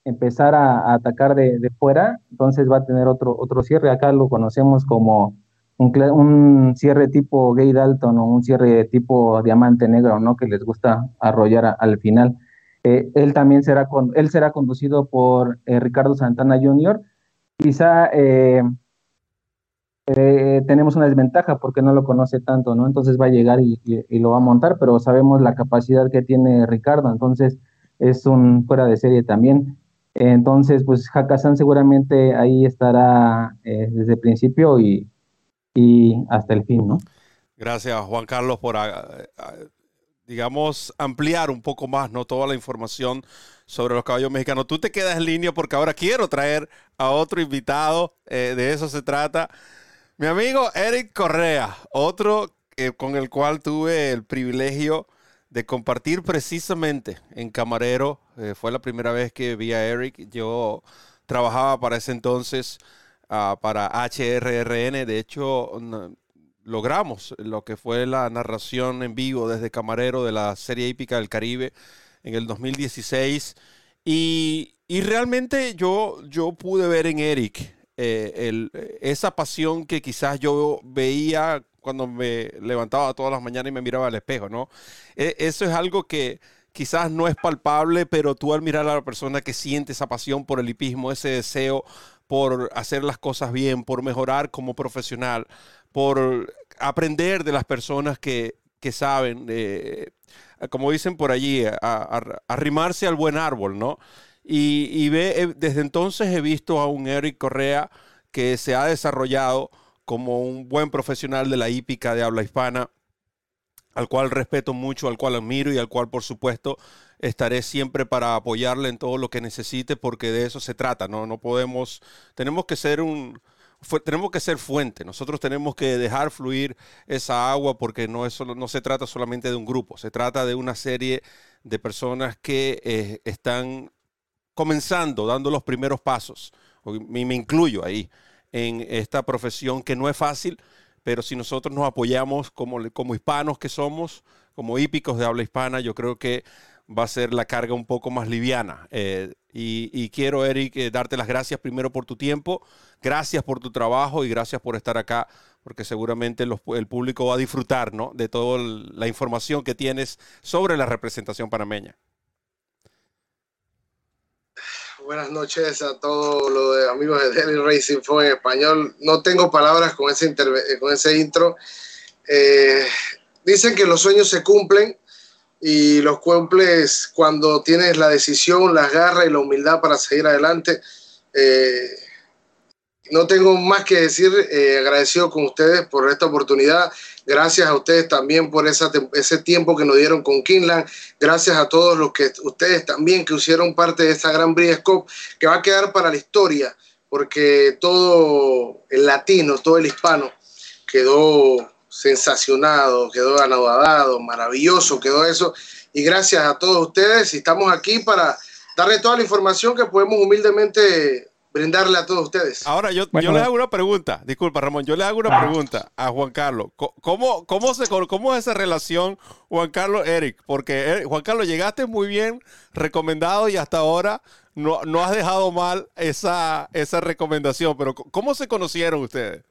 empezar a, atacar de, fuera, entonces va a tener otro, otro cierre. Acá lo conocemos como un, cierre tipo Gay Dalton o un cierre tipo Diamante Negro, ¿no? Que les gusta arrollar al final. Eh, él también será, con, él será conducido por eh, Ricardo Santana Jr. Quizá eh, tenemos una desventaja porque no lo conoce tanto, ¿no? Entonces va a llegar y, lo va a montar, pero sabemos la capacidad que tiene Ricardo, entonces es un fuera de serie también. Entonces, pues Hakazán seguramente ahí estará desde el principio y, y hasta el fin, ¿no? Gracias, Juan Carlos, por digamos, ampliar un poco más, ¿no? Toda la información sobre los caballos mexicanos. Tú te quedas en línea porque ahora quiero traer a otro invitado, eh, de eso se trata. Mi amigo Eric Correa, otro eh, con el cual tuve el privilegio de compartir precisamente en Camarero. Eh, fue la primera vez que vi a Eric. Yo trabajaba para ese entonces ah, para HRRN. De hecho, logramos lo que fue la narración en vivo desde Camarero de la serie hípica del Caribe en el 2016. Y, realmente yo, yo pude ver en Eric eh, esa pasión que quizás yo veía cuando me levantaba todas las mañanas y me miraba al espejo, ¿no? E, eso es algo que quizás no es palpable, pero tú al mirar a la persona que siente esa pasión por el hipismo, ese deseo por hacer las cosas bien, por mejorar como profesional, por aprender de las personas que, saben, eh, como dicen por allí, arrimarse al buen árbol, ¿no? Y, ve, eh, desde entonces he visto a un Eric Correa que se ha desarrollado como un buen profesional de la hípica de habla hispana, al cual respeto mucho, al cual admiro y al cual, por supuesto, estaré siempre para apoyarle en todo lo que necesite, porque de eso se trata, ¿no? No podemos, tenemos que ser un, tenemos que ser fuente, nosotros tenemos que dejar fluir esa agua porque no, es no se trata solamente de un grupo, se trata de una serie de personas que eh, están comenzando, dando los primeros pasos. Y me incluyo ahí en esta profesión que no es fácil, pero si nosotros nos apoyamos como, como hispanos que somos, como hípicos de habla hispana, yo creo que va a ser la carga un poco más liviana. Eh, y, quiero, Eric, eh, darte las gracias primero por tu tiempo, gracias por tu trabajo y gracias por estar acá, porque seguramente el público va a disfrutar ¿no? de toda la información que tienes sobre la representación panameña. Buenas noches a todos los amigos de Daily Racing Fue en español. No tengo palabras con ese, con ese intro. Eh, dicen que los sueños se cumplen y los cumples cuando tienes la decisión, las garras y la humildad para seguir adelante. Eh, no tengo más que decir, eh, agradecido con ustedes por esta oportunidad. Gracias a ustedes también por esa, ese tiempo que nos dieron con Kinland. Gracias a todos los que ustedes también que hicieron parte de esta gran Briescope que va a quedar para la historia, porque todo el latino, todo el hispano quedó sensacionado, quedó anodado, maravilloso, quedó eso. Y gracias a todos ustedes, estamos aquí para darle toda la información que podemos humildemente brindarle a todos ustedes. Ahora, yo, yo le hago una pregunta, disculpa Ramón, yo le hago una pregunta a Juan Carlos. ¿Cómo, cómo, se, ¿Cómo es esa relación Juan Carlos-Eric? Porque Juan Carlos, llegaste muy bien, recomendado y hasta ahora no, no has dejado mal esa, esa recomendación, pero ¿cómo se conocieron ustedes?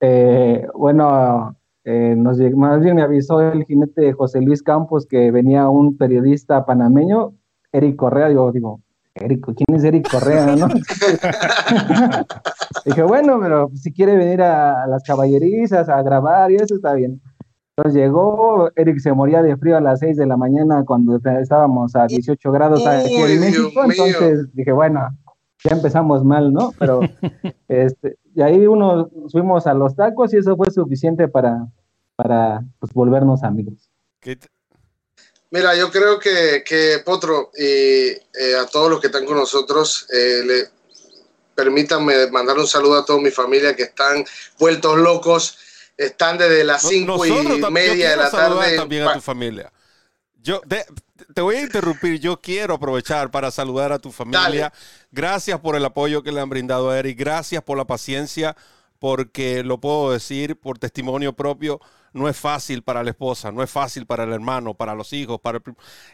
Eh, bueno, eh, nos, más bien me avisó el jinete José Luis Campos que venía un periodista panameño, Eric Correa, digo, digo, Eric, ¿quién es Eric Correa? ¿no? Dije, bueno, pero si quiere venir a, las caballerizas a grabar y eso está bien. Entonces llegó, Eric se moría de frío a las 6 de la mañana cuando estábamos a 18 grados aquí en México, entonces dije, bueno, ya empezamos mal, ¿no? Pero este, y ahí uno fuimos a los tacos y eso fue suficiente para, para pues, volvernos amigos. Mira, yo creo que, que Potro y eh, a todos los que están con nosotros, eh, le, permítanme mandar un saludo a toda mi familia que están vueltos locos, están desde las cinco y media de la tarde. También a tu familia. Yo te voy a interrumpir. Yo quiero aprovechar para saludar a tu familia. Gracias por el apoyo que le han brindado a Eric. Gracias por la paciencia, porque lo puedo decir por testimonio propio. No es fácil para la esposa, no es fácil para el hermano, para los hijos, para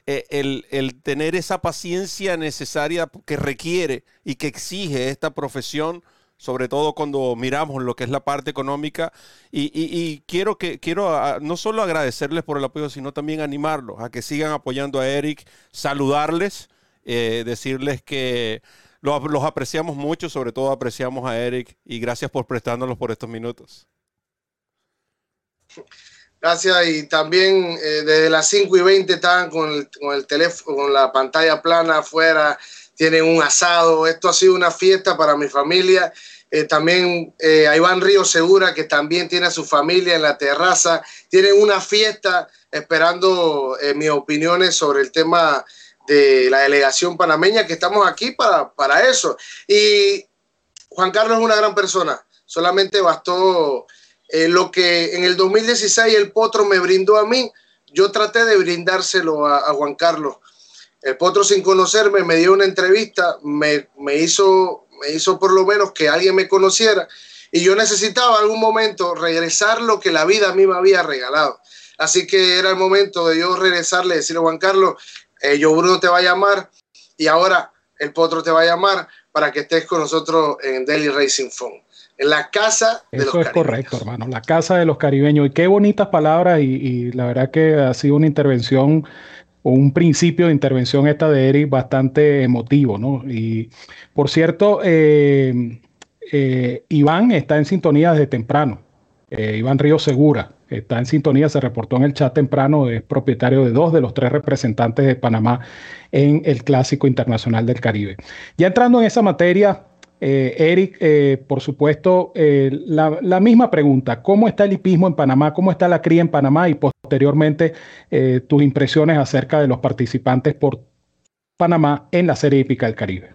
eh, el, el tener esa paciencia necesaria que requiere y que exige esta profesión sobre todo cuando miramos lo que es la parte económica. Y, quiero, que, quiero no solo agradecerles por el apoyo, sino también animarlos a que sigan apoyando a Eric, saludarles, eh, decirles que los, apreciamos mucho, sobre todo apreciamos a Eric y gracias por prestándolos por estos minutos. Gracias y también eh, desde las 5 y 20 estaban con el, teléfono, con la pantalla plana afuera, tienen un asado. Esto ha sido una fiesta para mi familia. Eh, también eh, Iván Río Segura, que también tiene a su familia en la terraza. Tienen una fiesta esperando eh, mis opiniones sobre el tema de la delegación panameña, que estamos aquí para, para eso. Y Juan Carlos es una gran persona. Solamente bastó lo que en el 2016 el Potro me brindó a mí. Yo traté de brindárselo a Juan Carlos el Potro sin conocerme me dio una entrevista, me, hizo, me hizo por lo menos que alguien me conociera y yo necesitaba algún momento regresar lo que la vida a mí me había regalado. Así que era el momento de yo regresarle, decirle, Juan Carlos, eh, yo Bruno te va a llamar y ahora el Potro te va a llamar para que estés con nosotros en Daily Racing Phone. La casa de Eso es correcto, hermano. La casa de los caribeños. Y qué bonitas palabras. Y, y la verdad que ha sido una intervención un principio de intervención esta de Eric bastante emotivo, ¿no? Y por cierto, eh, eh, Iván está en sintonía desde temprano. Eh, Iván Río Segura está en sintonía, se reportó en el chat temprano, es propietario de dos de los tres representantes de Panamá en el Clásico Internacional del Caribe. Ya entrando en esa materia, Eric, por supuesto, la, la, misma pregunta, ¿cómo está el hipismo en Panamá? ¿Cómo está la cría en Panamá? Y posteriormente eh, tus impresiones acerca de los participantes por Panamá en la Serie Hípica del Caribe.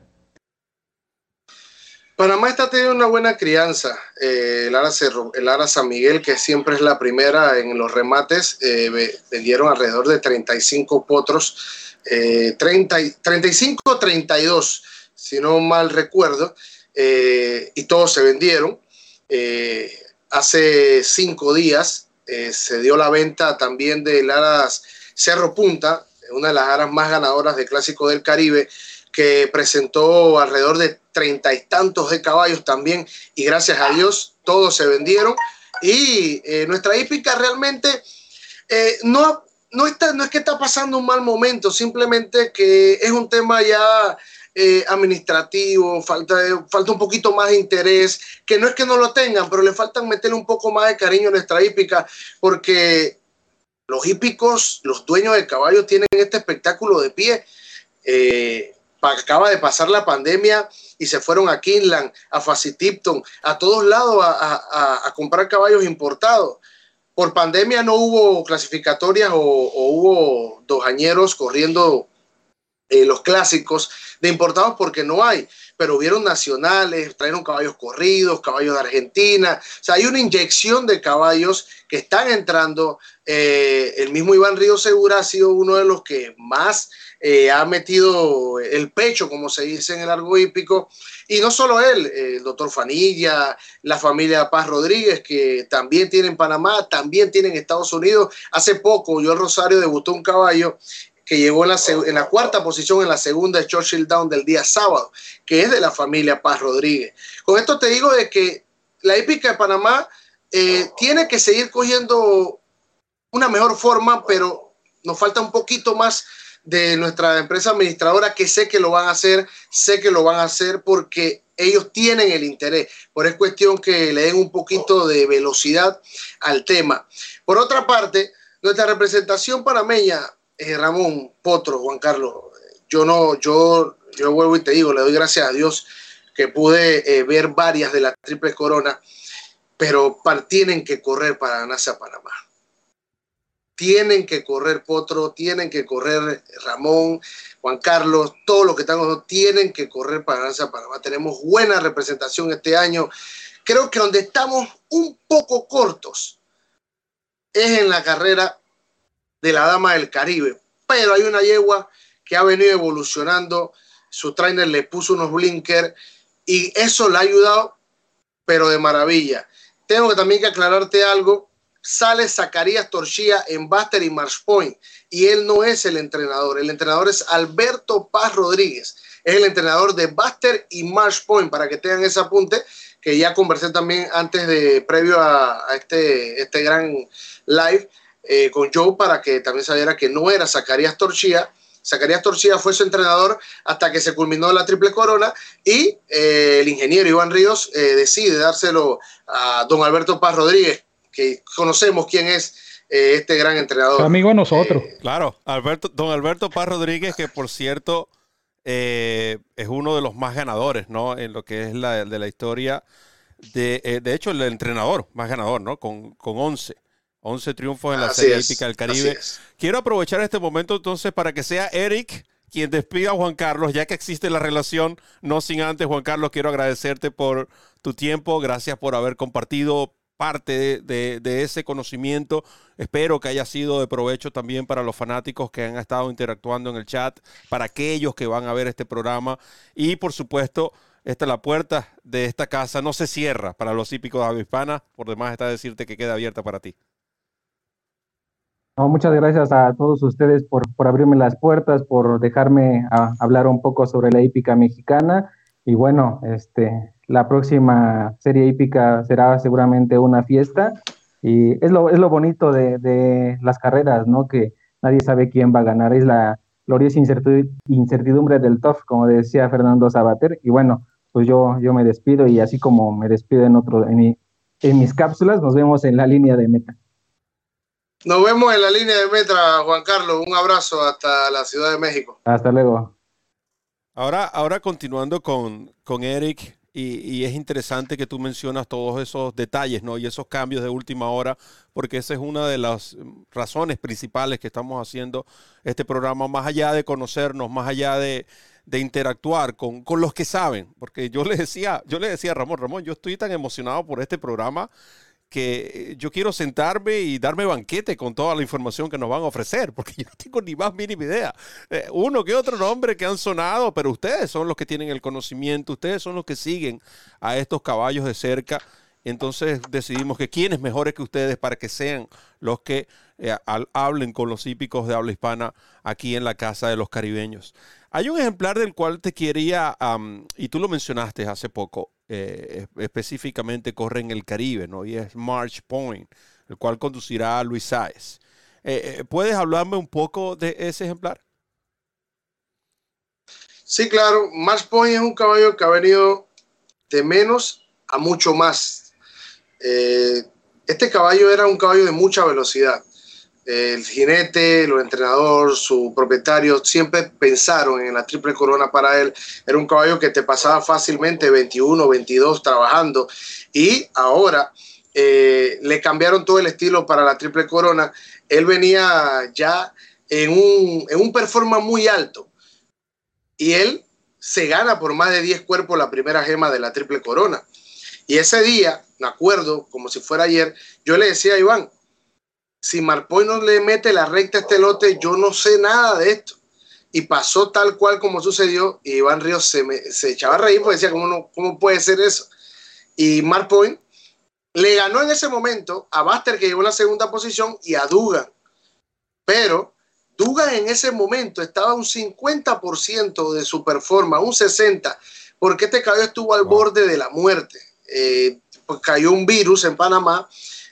Panamá está teniendo una buena crianza. Eh, el, Ara San Miguel, que siempre es la primera en los remates, eh, vendieron alrededor de 35 potros, 30, 35 32, si no mal recuerdo, y todos se vendieron. hace cinco días eh, se dio la venta también de Aras Cerro Punta, una de las aras más ganadoras del Clásico del Caribe, que presentó alrededor de treinta y tantos de caballos también, y gracias a Dios todos se vendieron. Y eh, nuestra hípica realmente eh, no, no, está, no es que está pasando un mal momento, simplemente que es un tema ya eh, administrativo, falta, falta un poquito más de interés, que no es que no lo tengan, pero le faltan meterle un poco más de cariño a nuestra hípica, porque los hípicos, los dueños de caballos tienen este espectáculo de pie. Eh, acaba de pasar la pandemia y se fueron a Kinland, a Facitipton, a todos lados a, comprar caballos importados. Por pandemia no hubo clasificatorias o, o hubo dos añeros corriendo eh, los clásicos de importados porque no hay, pero vieron nacionales, trajeron caballos corridos, caballos de Argentina, o sea, hay una inyección de caballos que están entrando. Eh, el mismo Iván Río Segura ha sido uno de los que más eh, ha metido el pecho, como se dice en el argo hípico, y no solo él, el doctor Fanilla, la familia Paz Rodríguez, que también tiene en Panamá, también tiene en Estados Unidos. Hace poco, yo Rosario debutó un caballo que llegó en la, cuarta posición en la segunda Churchill Down del día sábado, que es de la familia Paz Rodríguez. Con esto te digo de que la épica de Panamá eh, tiene que seguir cogiendo una mejor forma, pero nos falta un poquito más de nuestra empresa administradora que sé que lo van a hacer, sé que lo van a hacer porque ellos tienen el interés, por es cuestión que le den un poquito de velocidad al tema. Por otra parte, nuestra representación panameña eh, Ramón, Potro, Juan Carlos, yo no, yo, yo vuelvo y te digo, le doy gracias a Dios que pude eh, ver varias de las triples coronas, pero tienen que correr para ganarse a Panamá. Tienen que correr Potro, tienen que correr Ramón, Juan Carlos, todos los que están tienen que correr para ganarse a Panamá. Tenemos buena representación este año. Creo que donde estamos un poco cortos es en la carrera de la Dama del Caribe. Pero hay una yegua que ha venido evolucionando, su trainer le puso unos blinkers y eso le ha ayudado, pero de maravilla. Tengo que también que aclararte algo. Sale Zacarías Torchía en Buster y Marsh Point y él no es el entrenador. El entrenador es Alberto Paz Rodríguez. Es el entrenador de Buster y Marsh Point para que tengan ese apunte que ya conversé también antes de previo a, a este, este gran live eh, con Joe para que también sabiera que no era Zacarías Torchía. Zacarías Torchía fue su entrenador hasta que se culminó la triple corona y eh, el ingeniero Iván Ríos eh, decide dárselo a don Alberto Paz Rodríguez, que conocemos quién es este gran entrenador. Amigo de nosotros. claro, Alberto, don Alberto Paz Rodríguez, que por cierto es uno de los más ganadores, ¿no? En lo que es la, de la historia. De, de hecho, el entrenador más ganador, ¿no? Con, con 11. 11 triunfos en la Serie Hípica del Caribe. Quiero aprovechar este momento entonces para que sea Eric quien despida a Juan Carlos, ya que existe la relación, no sin antes, Juan Carlos, quiero agradecerte por tu tiempo, gracias por haber compartido parte de, ese conocimiento. Espero que haya sido de provecho también para los fanáticos que han estado interactuando en el chat, para aquellos que van a ver este programa y por supuesto, esta la puerta de esta casa no se cierra para los hípicos de Avispana, por demás está decirte que queda abierta para ti muchas gracias a todos ustedes por, por abrirme las puertas, por dejarme hablar un poco sobre la hípica mexicana. Y bueno, este, la próxima serie hípica será seguramente una fiesta. Y es lo, es lo bonito de, de las carreras, ¿no? Que nadie sabe quién va a ganar. Es la gloriosa incertidumbre del TOF, como decía Fernando Sabater. Y bueno, pues yo, yo me despido y así como me despido en, otro, en mis cápsulas, nos vemos en la línea de meta. Nos vemos en la línea de metra, Juan Carlos. Un abrazo hasta la Ciudad de México. Hasta luego. Ahora, ahora continuando con, con Eric, y, es interesante que tú mencionas todos esos detalles, ¿no? Y esos cambios de última hora, porque esa es una de las razones principales que estamos haciendo este programa, más allá de conocernos, más allá de, de interactuar con, con, los que saben. Porque yo le decía, yo le decía a Ramón, Ramón, yo estoy tan emocionado por este programa que yo quiero sentarme y darme banquete con toda la información que nos van a ofrecer, porque yo no tengo ni más mínima idea. Eh, uno que otro nombre que han sonado, pero ustedes son los que tienen el conocimiento, ustedes son los que siguen a estos caballos de cerca. Entonces decidimos que quién es mejores que ustedes para que sean los que eh, hablen con los hípicos de habla hispana aquí en la Casa de los Caribeños. Hay un ejemplar del cual te quería, y tú lo mencionaste hace poco, eh, específicamente corre en el Caribe, ¿no? Y es March Point, el cual conducirá a Luis Sáez. Eh, eh, ¿Puedes hablarme un poco de ese ejemplar? Sí, claro. March Point es un caballo que ha venido de menos a mucho más. este caballo era un caballo de mucha velocidad el jinete, los entrenadores, su propietario, siempre pensaron en la triple corona para él. Era un caballo que te pasaba fácilmente 21, 22 trabajando y ahora eh, le cambiaron todo el estilo para la triple corona. Él venía ya en un, en un performance muy alto. y él se gana por más de 10 cuerpos la primera gema de la triple corona. Y ese día, me acuerdo, como si fuera ayer, yo le decía a Iván, si Marpoy no le mete la recta a este lote, yo no sé nada de esto. Y pasó tal cual como sucedió, y Iván Ríos se, se echaba a reír porque decía, ¿cómo, no, ¿cómo puede ser eso? Y Marpoy le ganó en ese momento a Buster, que llegó en la segunda posición, y a Dugan. Pero Dugan en ese momento estaba un 50% de su performance, un 60%, porque este caballo estuvo al borde de la muerte. Eh, pues cayó un virus en Panamá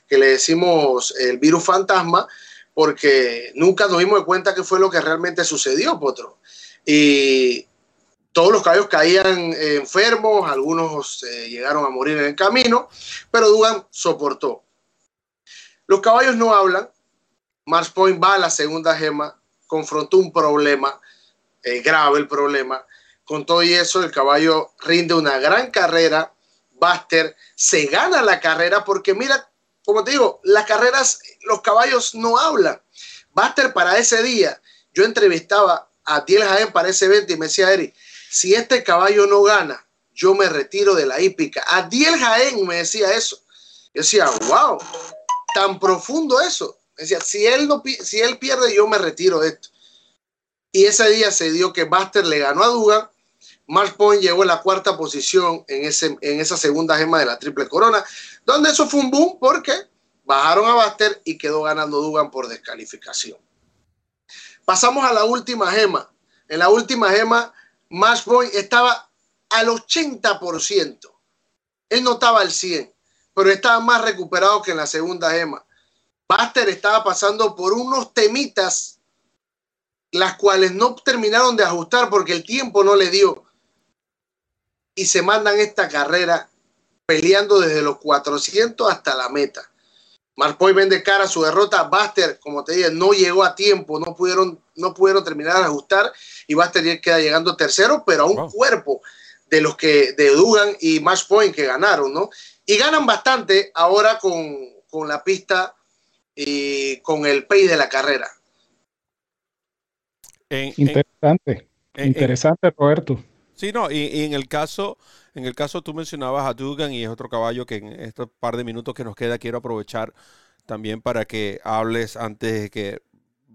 que le decimos el virus fantasma, porque nunca nos dimos cuenta qué fue lo que realmente sucedió, Potro. Y todos los caballos caían enfermos, algunos eh, llegaron a morir en el camino, pero Dugan soportó. Los caballos no hablan. Mars Point va a la segunda gema, confrontó un problema, eh, grave el problema. Con todo y eso, el caballo rinde una gran carrera. Buster se gana la carrera porque mira como te digo, las carreras, los caballos no hablan. Buster para ese día, yo entrevistaba a Tiel Jaén para ese evento y me decía, Eri, si este caballo no gana, yo me retiro de la hípica. A Diel Jaén me decía eso. Yo decía, wow, tan profundo eso. Me decía, si él, no, si él pierde, yo me retiro de esto. Y ese día se dio que Buster le ganó a Dugan. Mark Point llegó en la cuarta posición en, ese, en esa segunda gema de la triple corona donde eso fue un boom porque bajaron a Baster y quedó ganando Dugan por descalificación. Pasamos a la última gema. En la última gema, Matchboy estaba al 80%. Él no estaba al 100, pero estaba más recuperado que en la segunda gema. Buster estaba pasando por unos temitas, las cuales no terminaron de ajustar porque el tiempo no le dio. Y se mandan esta carrera peleando desde los 400 hasta la meta. Marpoy vende cara a su derrota. Buster, como te dije, no llegó a tiempo, no pudieron, no pudieron terminar de ajustar y Buster queda llegando tercero, pero a un cuerpo de los que de Dugan y Match Point que ganaron, ¿no? Y ganan bastante ahora con, con la pista y con el pay de la carrera. interesante, interesante, Roberto. Sí, no, y, en el caso, en el caso tú mencionabas a Dugan y es otro caballo que en estos par de minutos que nos queda quiero aprovechar también para que hables antes de que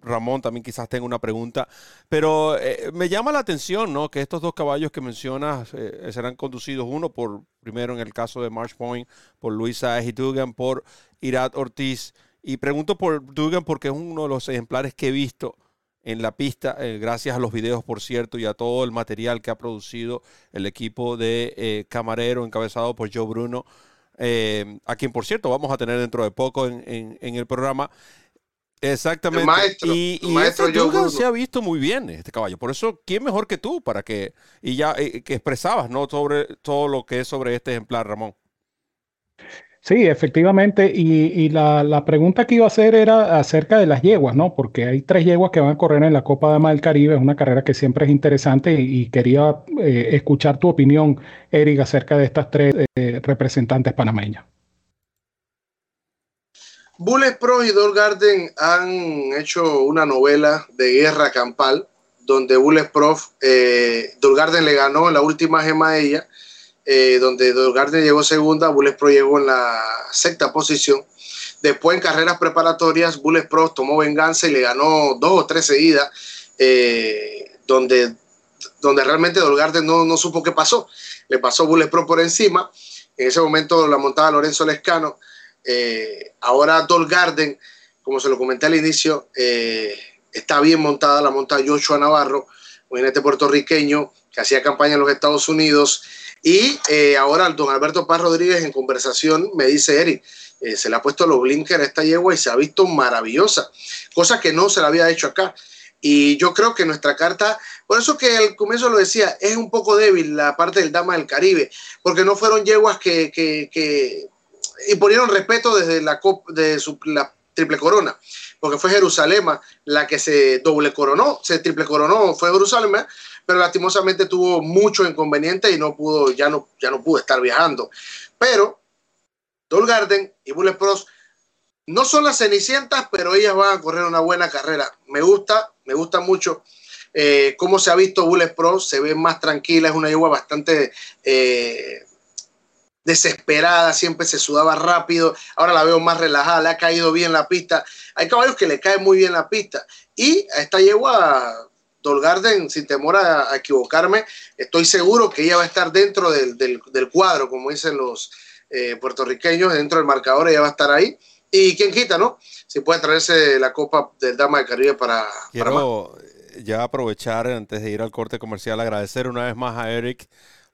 Ramón también quizás tenga una pregunta, pero eh, me llama la atención, ¿no? Que estos dos caballos que mencionas eh, serán conducidos uno por, primero en el caso de March Point, por Luisa y Dugan, por Irat Ortiz. Y pregunto por Dugan porque es uno de los ejemplares que he visto en la pista, eh, gracias a los videos, por cierto, y a todo el material que ha producido el equipo de eh, Camarero, encabezado por Joe Bruno, eh, a quien, por cierto, vamos a tener dentro de poco en, el programa. Exactamente. y, y maestro se ha visto muy bien este caballo. Por eso, ¿quién mejor que tú para que, y ya que expresabas, ¿no? Sobre todo lo que es sobre este ejemplar, Ramón. Sí, efectivamente. Y, la, pregunta que iba a hacer era acerca de las yeguas, ¿no? Porque hay tres yeguas que van a correr en la Copa Dama del Caribe. Es una carrera que siempre es interesante y, quería eh, escuchar tu opinión, Eric, acerca de estas tres eh, representantes panameñas. Bullet Pro y Dol Garden han hecho una novela de guerra campal donde Bullet Pro, eh, Dol Garden le ganó en la última gema a ella eh, donde Gardner llegó segunda, Bullet Pro llegó en la sexta posición. Después en carreras preparatorias, Bullet Pro tomó venganza y le ganó dos o tres seguidas, eh, donde, donde realmente Dolgarden no, no supo qué pasó. Le pasó Bullet Pro por encima. En ese momento la montaba Lorenzo Lescano. Eh, ahora Dolgarden, como se lo comenté al inicio, está bien montada, la monta Joshua Navarro, un jinete puertorriqueño que hacía campaña en los Estados Unidos y eh, ahora don Alberto Paz Rodríguez en conversación me dice, Eric, eh, se le ha puesto los blinkers a esta yegua y se ha visto maravillosa, cosa que no se la había hecho acá. Y yo creo que nuestra carta, por eso que al comienzo lo decía, es un poco débil la parte del Dama del Caribe, porque no fueron yeguas que, que, que imponieron respeto desde la, de la triple corona, porque fue Jerusalén la que se doble coronó, se triple coronó, fue Jerusalén, pero lastimosamente tuvo mucho inconveniente y no pudo, ya no, ya no pudo estar viajando. Pero Dol Garden y Bullet Pros no son las cenicientas, pero ellas van a correr una buena carrera. Me gusta, me gusta mucho eh, cómo se ha visto Bullet Pro, se ve más tranquila, es una yegua bastante eh, desesperada, siempre se sudaba rápido, ahora la veo más relajada, le ha caído bien la pista. Hay caballos que le cae muy bien la pista. Y a esta yegua, Dolgarden, sin temor a, equivocarme, estoy seguro que ella va a estar dentro del, del, cuadro, como dicen los eh, puertorriqueños, dentro del marcador, ella va a estar ahí. Y quién quita, ¿no? Si puede traerse la Copa del Dama de Caribe para... Quiero ya aprovechar, antes de ir al corte comercial, agradecer una vez más a Eric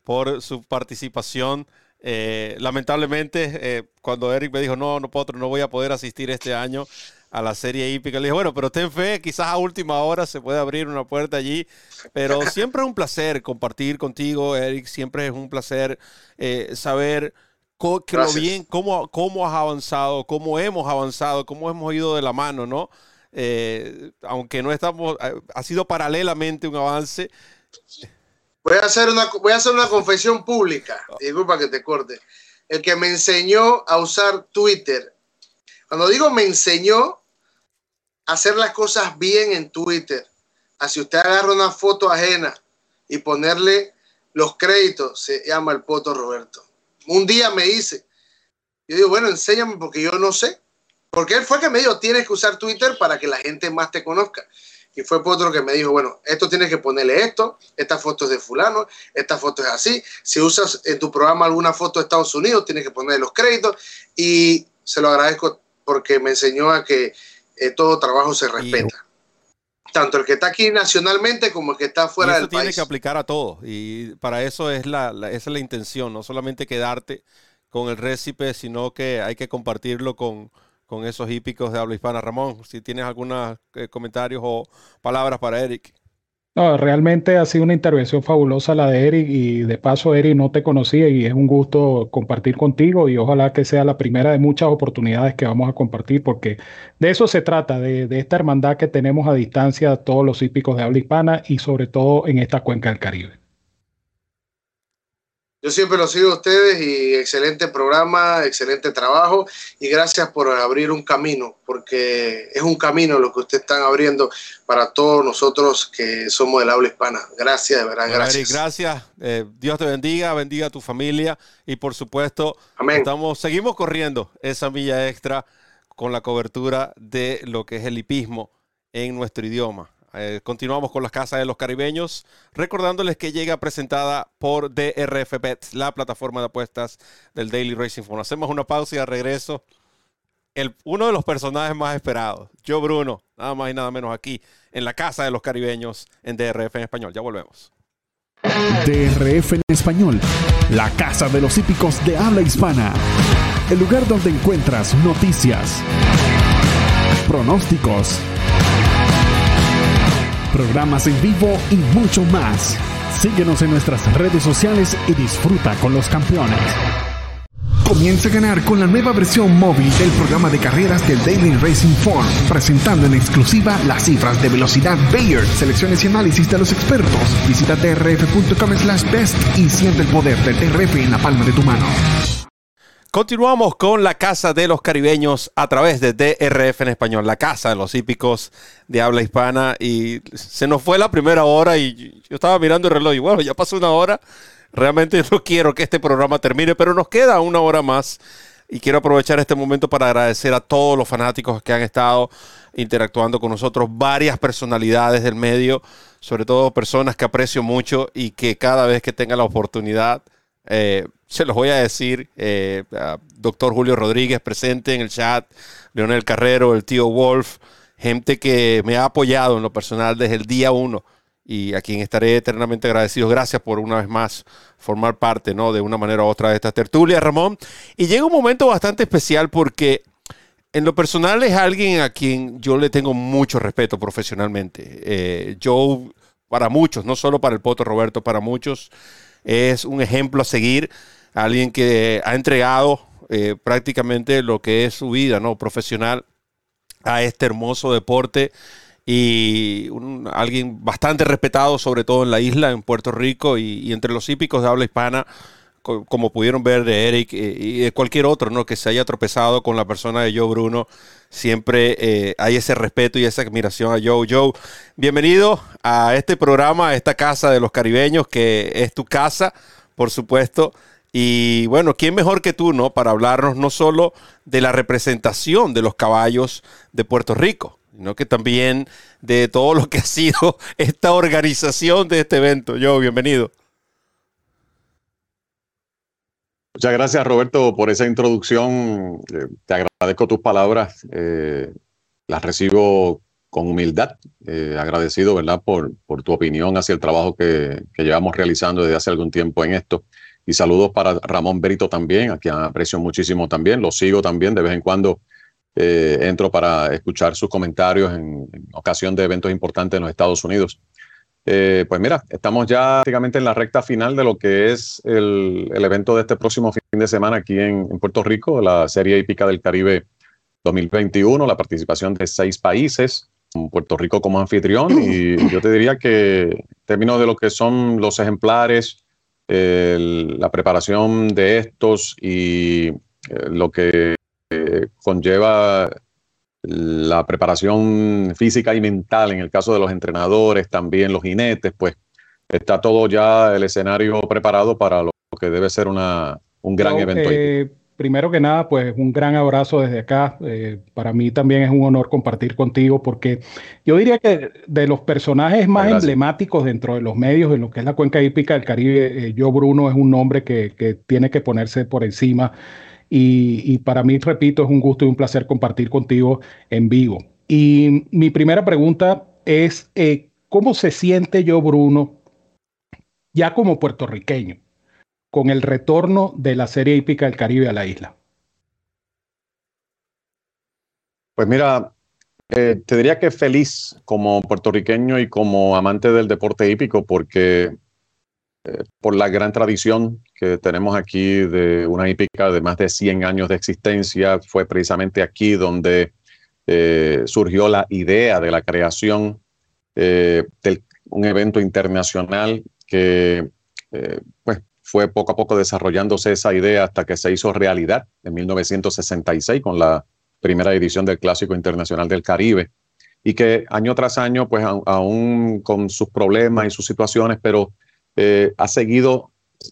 por su participación eh, lamentablemente, eh, cuando Eric me dijo, no, no, puedo, no voy a poder asistir este año a la serie hípica, le dije, bueno, pero ten fe, quizás a última hora se puede abrir una puerta allí, pero siempre es un placer compartir contigo, Eric, siempre es un placer eh, saber que lo bien, cómo, cómo has avanzado, cómo hemos avanzado, cómo hemos ido de la mano, ¿no? aunque no estamos, ha sido paralelamente un avance. Voy a hacer una, voy a hacer una confesión pública. Disculpa que te corte. El que me enseñó a usar Twitter. Cuando digo me enseñó hacer las cosas bien en Twitter. Así usted agarra una foto ajena y ponerle los créditos, se llama el Poto Roberto. Un día me dice, yo digo, bueno, enséñame porque yo no sé. Porque él fue que me dijo, tienes que usar Twitter para que la gente más te conozca. Y fue otro que me dijo, bueno, esto tienes que ponerle esto, esta foto es de fulano, esta foto es así. Si usas en tu programa alguna foto de Estados Unidos, tienes que ponerle los créditos. Y se lo agradezco porque me enseñó a que eh, todo trabajo se respeta. Tanto el que está aquí nacionalmente como el que está fuera del país. tiene que aplicar a todos. Y para eso es la, esa es la intención, no solamente quedarte con el récipe, sino que hay que compartirlo con, con esos hípicos de habla hispana. Ramón, si tienes algunos eh, comentarios o palabras para Eric. No, realmente ha sido una intervención fabulosa la de Eric y de paso Eric no te conocía y es un gusto compartir contigo y ojalá que sea la primera de muchas oportunidades que vamos a compartir porque de eso se trata, de, de esta hermandad que tenemos a distancia todos los hípicos de habla hispana y sobre todo en esta cuenca del Caribe. Yo siempre los sigo a ustedes y excelente programa, excelente trabajo y gracias por abrir un camino, porque es un camino lo que ustedes están abriendo para todos nosotros que somos del habla hispana. Gracias, de verdad, gracias. gracias. Eh, Dios te bendiga, bendiga a tu familia y por supuesto, Estamos, seguimos corriendo esa milla extra con la cobertura de lo que es el hipismo en nuestro idioma. Eh, continuamos con las casas de los caribeños, recordándoles que llega presentada por DRF Bet, la plataforma de apuestas del Daily Racing Phone. Hacemos una pausa y al regreso, el, uno de los personajes más esperados, yo Bruno, nada más y nada menos aquí, en la casa de los caribeños en DRF en español. Ya volvemos. DRF en español, la casa de los hípicos de habla hispana. El lugar donde encuentras noticias, pronósticos programas en vivo y mucho más. Síguenos en nuestras redes sociales y disfruta con los campeones. Comienza a ganar con la nueva versión móvil del programa de carreras del Daily Racing Form, presentando en exclusiva las cifras de velocidad Bayer, selecciones y análisis de los expertos. Visita trf.com slash best y siente el poder del TRF en la palma de tu mano. Continuamos con la Casa de los Caribeños a través de DRF en español, la Casa de los Hípicos de habla hispana. Y se nos fue la primera hora y yo estaba mirando el reloj y bueno, ya pasó una hora. Realmente no quiero que este programa termine, pero nos queda una hora más. Y quiero aprovechar este momento para agradecer a todos los fanáticos que han estado interactuando con nosotros, varias personalidades del medio, sobre todo personas que aprecio mucho y que cada vez que tenga la oportunidad eh, se los voy a decir, eh, doctor Julio Rodríguez presente en el chat, Leonel Carrero, el tío Wolf, gente que me ha apoyado en lo personal desde el día uno y a quien estaré eternamente agradecido. Gracias por una vez más formar parte, ¿no? De una manera u otra de esta tertulia, Ramón. Y llega un momento bastante especial porque en lo personal es alguien a quien yo le tengo mucho respeto profesionalmente. Eh, yo, para muchos, no solo para el Poto Roberto, para muchos, es un ejemplo a seguir, alguien que ha entregado eh, prácticamente lo que es su vida ¿no? profesional a este hermoso deporte y alguien bastante respetado, sobre todo en la isla, en Puerto Rico y, entre los hípicos de habla hispana, como pudieron ver de Eric y de cualquier otro, ¿no? Que se haya tropezado con la persona de Joe Bruno. Siempre eh, hay ese respeto y esa admiración a Joe. Joe, bienvenido a este programa, a esta casa de los caribeños, que es tu casa, por supuesto. Y bueno, ¿quién mejor que tú, no? Para hablarnos no solo de la representación de los caballos de Puerto Rico, sino que también de todo lo que ha sido esta organización de este evento. Joe, bienvenido. Muchas gracias, Roberto, por esa introducción. Eh, te agradezco tus palabras. Eh, las recibo con humildad. Eh, agradecido, ¿verdad?, por, por, tu opinión hacia el trabajo que, que, llevamos realizando desde hace algún tiempo en esto. Y saludos para Ramón Berito también, a quien aprecio muchísimo también. Lo sigo también. De vez en cuando entro para escuchar sus comentarios en, en ocasión de eventos importantes en los Estados Unidos. Eh, pues mira, estamos ya prácticamente en la recta final de lo que es el, evento de este próximo fin de semana aquí en, Puerto Rico, la Serie Hípica del Caribe 2021, la participación de seis países, Puerto Rico como anfitrión. Y yo te diría que en términos de lo que son los ejemplares, la preparación de estos y eh, lo que eh, conlleva la preparación física y mental, en el caso de los entrenadores, también los jinetes, pues está todo ya el escenario preparado para lo que debe ser una, un gran evento. Primero que nada, pues un gran abrazo desde acá. Eh, para mí también es un honor compartir contigo porque yo diría que de los personajes más emblemáticos dentro de los medios, en lo que es la cuenca hípica del Caribe, eh, yo Bruno es un nombre que, que tiene que ponerse por encima y, para mí, repito, es un gusto y un placer compartir contigo en vivo. Y mi primera pregunta es, eh, ¿cómo se siente yo, Bruno, ya como puertorriqueño, con el retorno de la Serie Hípica del Caribe a la isla? Pues mira, eh, te diría que feliz como puertorriqueño y como amante del deporte hípico, porque eh, por la gran tradición que tenemos aquí de una hípica de más de 100 años de existencia. Fue precisamente aquí donde eh, surgió la idea de la creación eh, de un evento internacional que pues, fue poco a poco desarrollándose esa idea hasta que se hizo realidad en 1966 con la primera edición del Clásico Internacional del Caribe y que año tras año, pues aún con sus problemas y sus situaciones, pero eh, ha seguido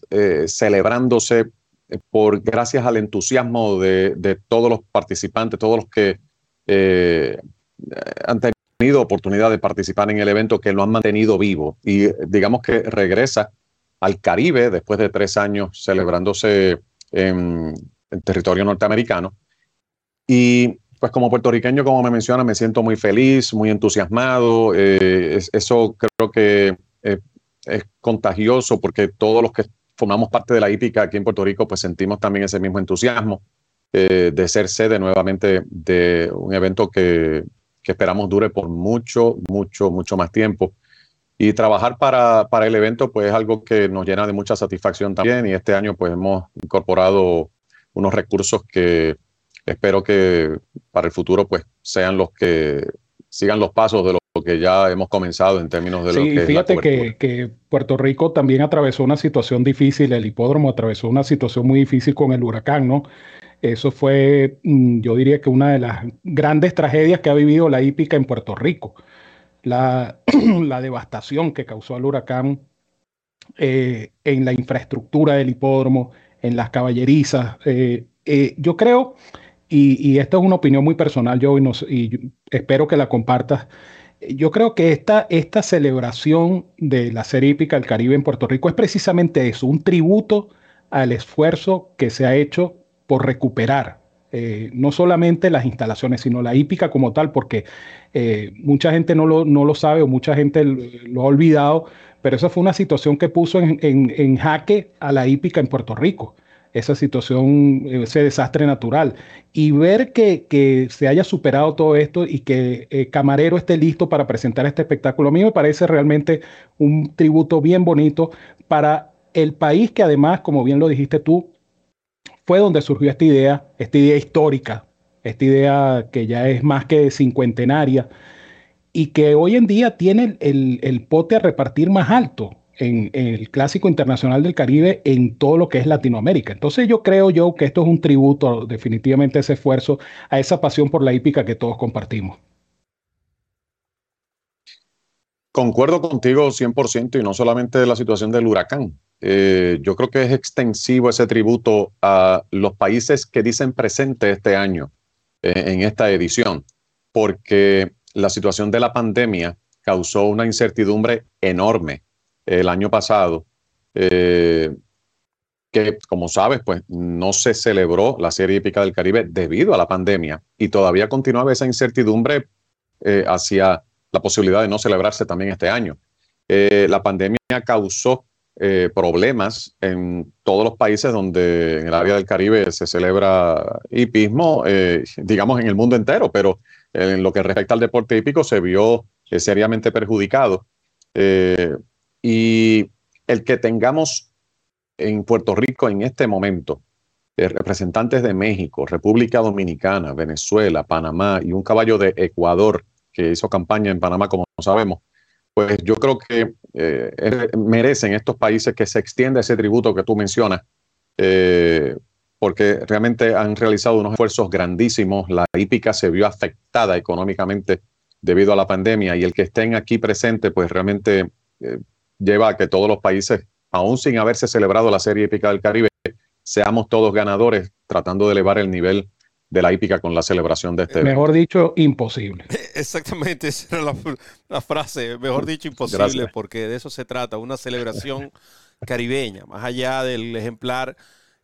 eh, celebrándose eh, por gracias al entusiasmo de, todos los participantes, todos los que han tenido oportunidad de participar en el evento, que lo han mantenido vivo. Y digamos que regresa al Caribe después de tres años celebrándose en, territorio norteamericano. Y pues como puertorriqueño, como me menciona, me siento muy feliz, muy entusiasmado. eso creo que es contagioso porque todos los que formamos parte de la hípica aquí en Puerto Rico, pues sentimos también ese mismo entusiasmo eh, de ser sede nuevamente de un evento que, que, esperamos dure por mucho, mucho, mucho más tiempo. Y trabajar para, para, el evento, pues es algo que nos llena de mucha satisfacción también. Y este año, pues hemos incorporado unos recursos que espero que para el futuro, pues sean los que sigan los pasos de lo que ya hemos comenzado en términos de lo que fíjate que, que, Puerto Rico también atravesó una situación difícil, el hipódromo atravesó una situación muy difícil con el huracán, ¿no? Eso fue, mm, yo diría que una de las grandes tragedias que ha vivido la hípica en Puerto Rico. La, devastación que causó el huracán eh, en la infraestructura del hipódromo, en las caballerizas. Eh, eh, yo creo, y, y, esta es una opinión muy personal, yo, y espero que la compartas, yo creo que esta, esta celebración de la Serie Hípica del Caribe en Puerto Rico es precisamente eso, un tributo al esfuerzo que se ha hecho por recuperar eh, no solamente las instalaciones, sino la hípica como tal, porque eh, mucha gente no lo, no lo, sabe o mucha gente lo, ha olvidado, pero esa fue una situación que puso en, en jaque a la hípica en Puerto Rico esa situación, ese desastre natural. Y ver que, se haya superado todo esto y que eh, Camarero esté listo para presentar este espectáculo, a mí me parece realmente un tributo bien bonito para el país que además, como bien lo dijiste tú, fue donde surgió esta idea, esta idea histórica, esta idea que ya es más que cincuentenaria y que hoy en día tiene el, el pote a repartir más alto en, el Clásico Internacional del Caribe en todo lo que es Latinoamérica. Entonces yo creo yo que esto es un tributo definitivamente a ese esfuerzo, a esa pasión por la hípica que todos compartimos. Concuerdo contigo 100% y no solamente de la situación del huracán. Eh, yo creo que es extensivo ese tributo a los países que dicen presente este año eh, en esta edición, porque la situación de la pandemia causó una incertidumbre enorme el año pasado, eh, que como sabes, pues no se celebró la Serie Épica del Caribe debido a la pandemia y todavía continuaba esa incertidumbre hacia la posibilidad de no celebrarse también este año. La pandemia causó eh, problemas en todos los países donde en el área del Caribe se celebra hipismo, eh, digamos en el mundo entero, pero en lo que respecta al deporte hípico se vio seriamente perjudicado. y el que tengamos en Puerto Rico en este momento representantes de México, República Dominicana, Venezuela, Panamá y un caballo de Ecuador que hizo campaña en Panamá, como sabemos, pues yo creo que eh, merecen estos países que se extienda ese tributo que tú mencionas, eh, porque realmente han realizado unos esfuerzos grandísimos. La hípica se vio afectada económicamente debido a la pandemia y el que estén aquí presentes, pues realmente eh, lleva a que todos los países, aún sin haberse celebrado la Serie Hípica del Caribe, seamos todos ganadores tratando de elevar el nivel de la hípica con la celebración de este. Mejor dicho, imposible. Exactamente, esa era la, frase, mejor dicho, imposible, porque de eso se trata, una celebración caribeña, más allá del ejemplar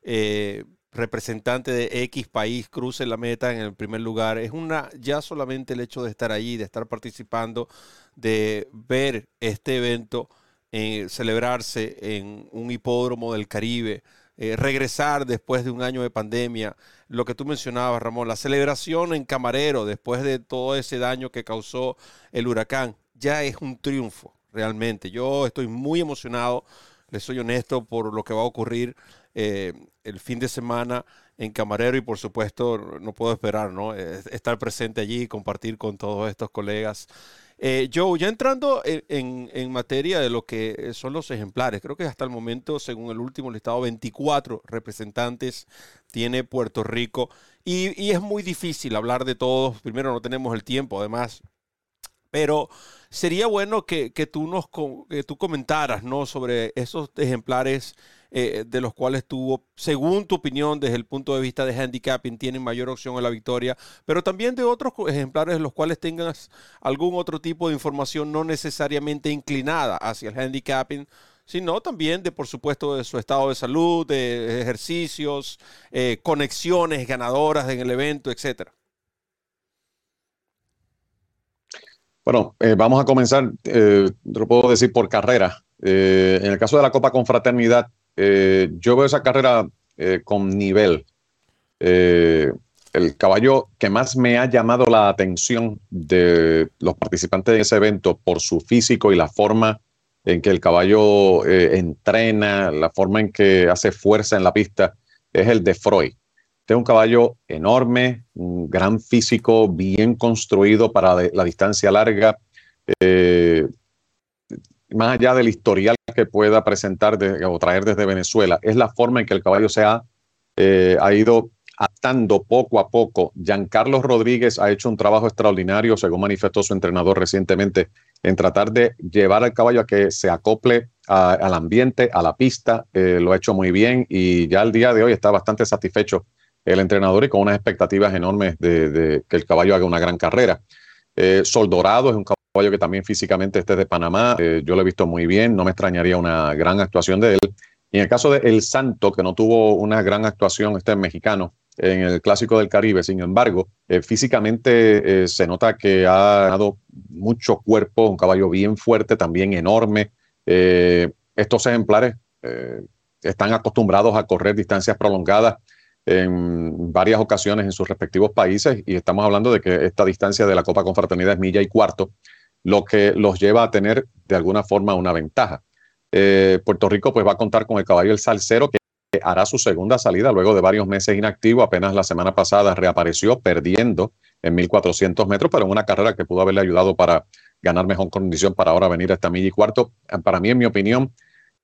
eh, representante de X país cruce la meta en el primer lugar, es una, ya solamente el hecho de estar allí, de estar participando, de ver este evento eh, celebrarse en un hipódromo del Caribe, eh, regresar después de un año de pandemia, lo que tú mencionabas, Ramón, la celebración en Camarero después de todo ese daño que causó el huracán, ya es un triunfo, realmente. Yo estoy muy emocionado, les soy honesto, por lo que va a ocurrir eh, el fin de semana en Camarero y por supuesto no puedo esperar, ¿no? estar presente allí compartir con todos estos colegas eh, Joe, ya entrando en, materia de lo que son los ejemplares, creo que hasta el momento, según el último listado, 24 representantes tiene Puerto Rico y, es muy difícil hablar de todos. Primero, no tenemos el tiempo, además, pero sería bueno que, tú nos que tú comentaras ¿no? sobre esos ejemplares eh, de los cuales tuvo, según tu opinión, desde el punto de vista de handicapping, tienen mayor opción a la victoria, pero también de otros ejemplares de los cuales tengas algún otro tipo de información no necesariamente inclinada hacia el handicapping, sino también de, por supuesto, de su estado de salud, de ejercicios, eh, conexiones ganadoras en el evento, etcétera. Bueno, eh, vamos a comenzar, lo puedo decir por carrera. en el caso de la Copa Confraternidad, eh, yo veo esa carrera eh, con nivel. Eh, el caballo que más me ha llamado la atención de los participantes de ese evento por su físico y la forma en que el caballo entrena, la forma en que hace fuerza en la pista, es el de Freud. Este es un caballo enorme, un gran físico, bien construido para la distancia larga más allá del historial que pueda presentar o traer desde Venezuela, es la forma en que el caballo se ha, eh, ha ido atando poco a poco. Giancarlo Rodríguez ha hecho un trabajo extraordinario, según manifestó su entrenador recientemente, en tratar de llevar al caballo a que se acople al ambiente, a la pista. Eh, lo ha hecho muy bien y ya el día de hoy está bastante satisfecho el entrenador y con unas expectativas enormes de, que el caballo haga una gran carrera. Eh, Soldorado es un caballo que también físicamente este de Panamá. Eh, yo lo he visto muy bien, no me extrañaría una gran actuación de él. Y en el caso de El Santo, que no tuvo una gran actuación, este mexicano, en el Clásico del Caribe, sin embargo, eh, físicamente eh, se nota que ha dado mucho cuerpo, un caballo bien fuerte, también enorme. estos ejemplares están acostumbrados a correr distancias prolongadas en varias ocasiones en sus respectivos países y estamos hablando de que esta distancia de la Copa Confraternidad es milla y cuarto lo que los lleva a tener de alguna forma una ventaja. Eh, Puerto Rico pues va a contar con el caballo El Salcero que hará su segunda salida luego de varios meses inactivo. Apenas la semana pasada reapareció perdiendo en 1400 metros, pero en una carrera que pudo haberle ayudado para ganar mejor condición para ahora venir a esta milla y cuarto. Para mí, en mi opinión,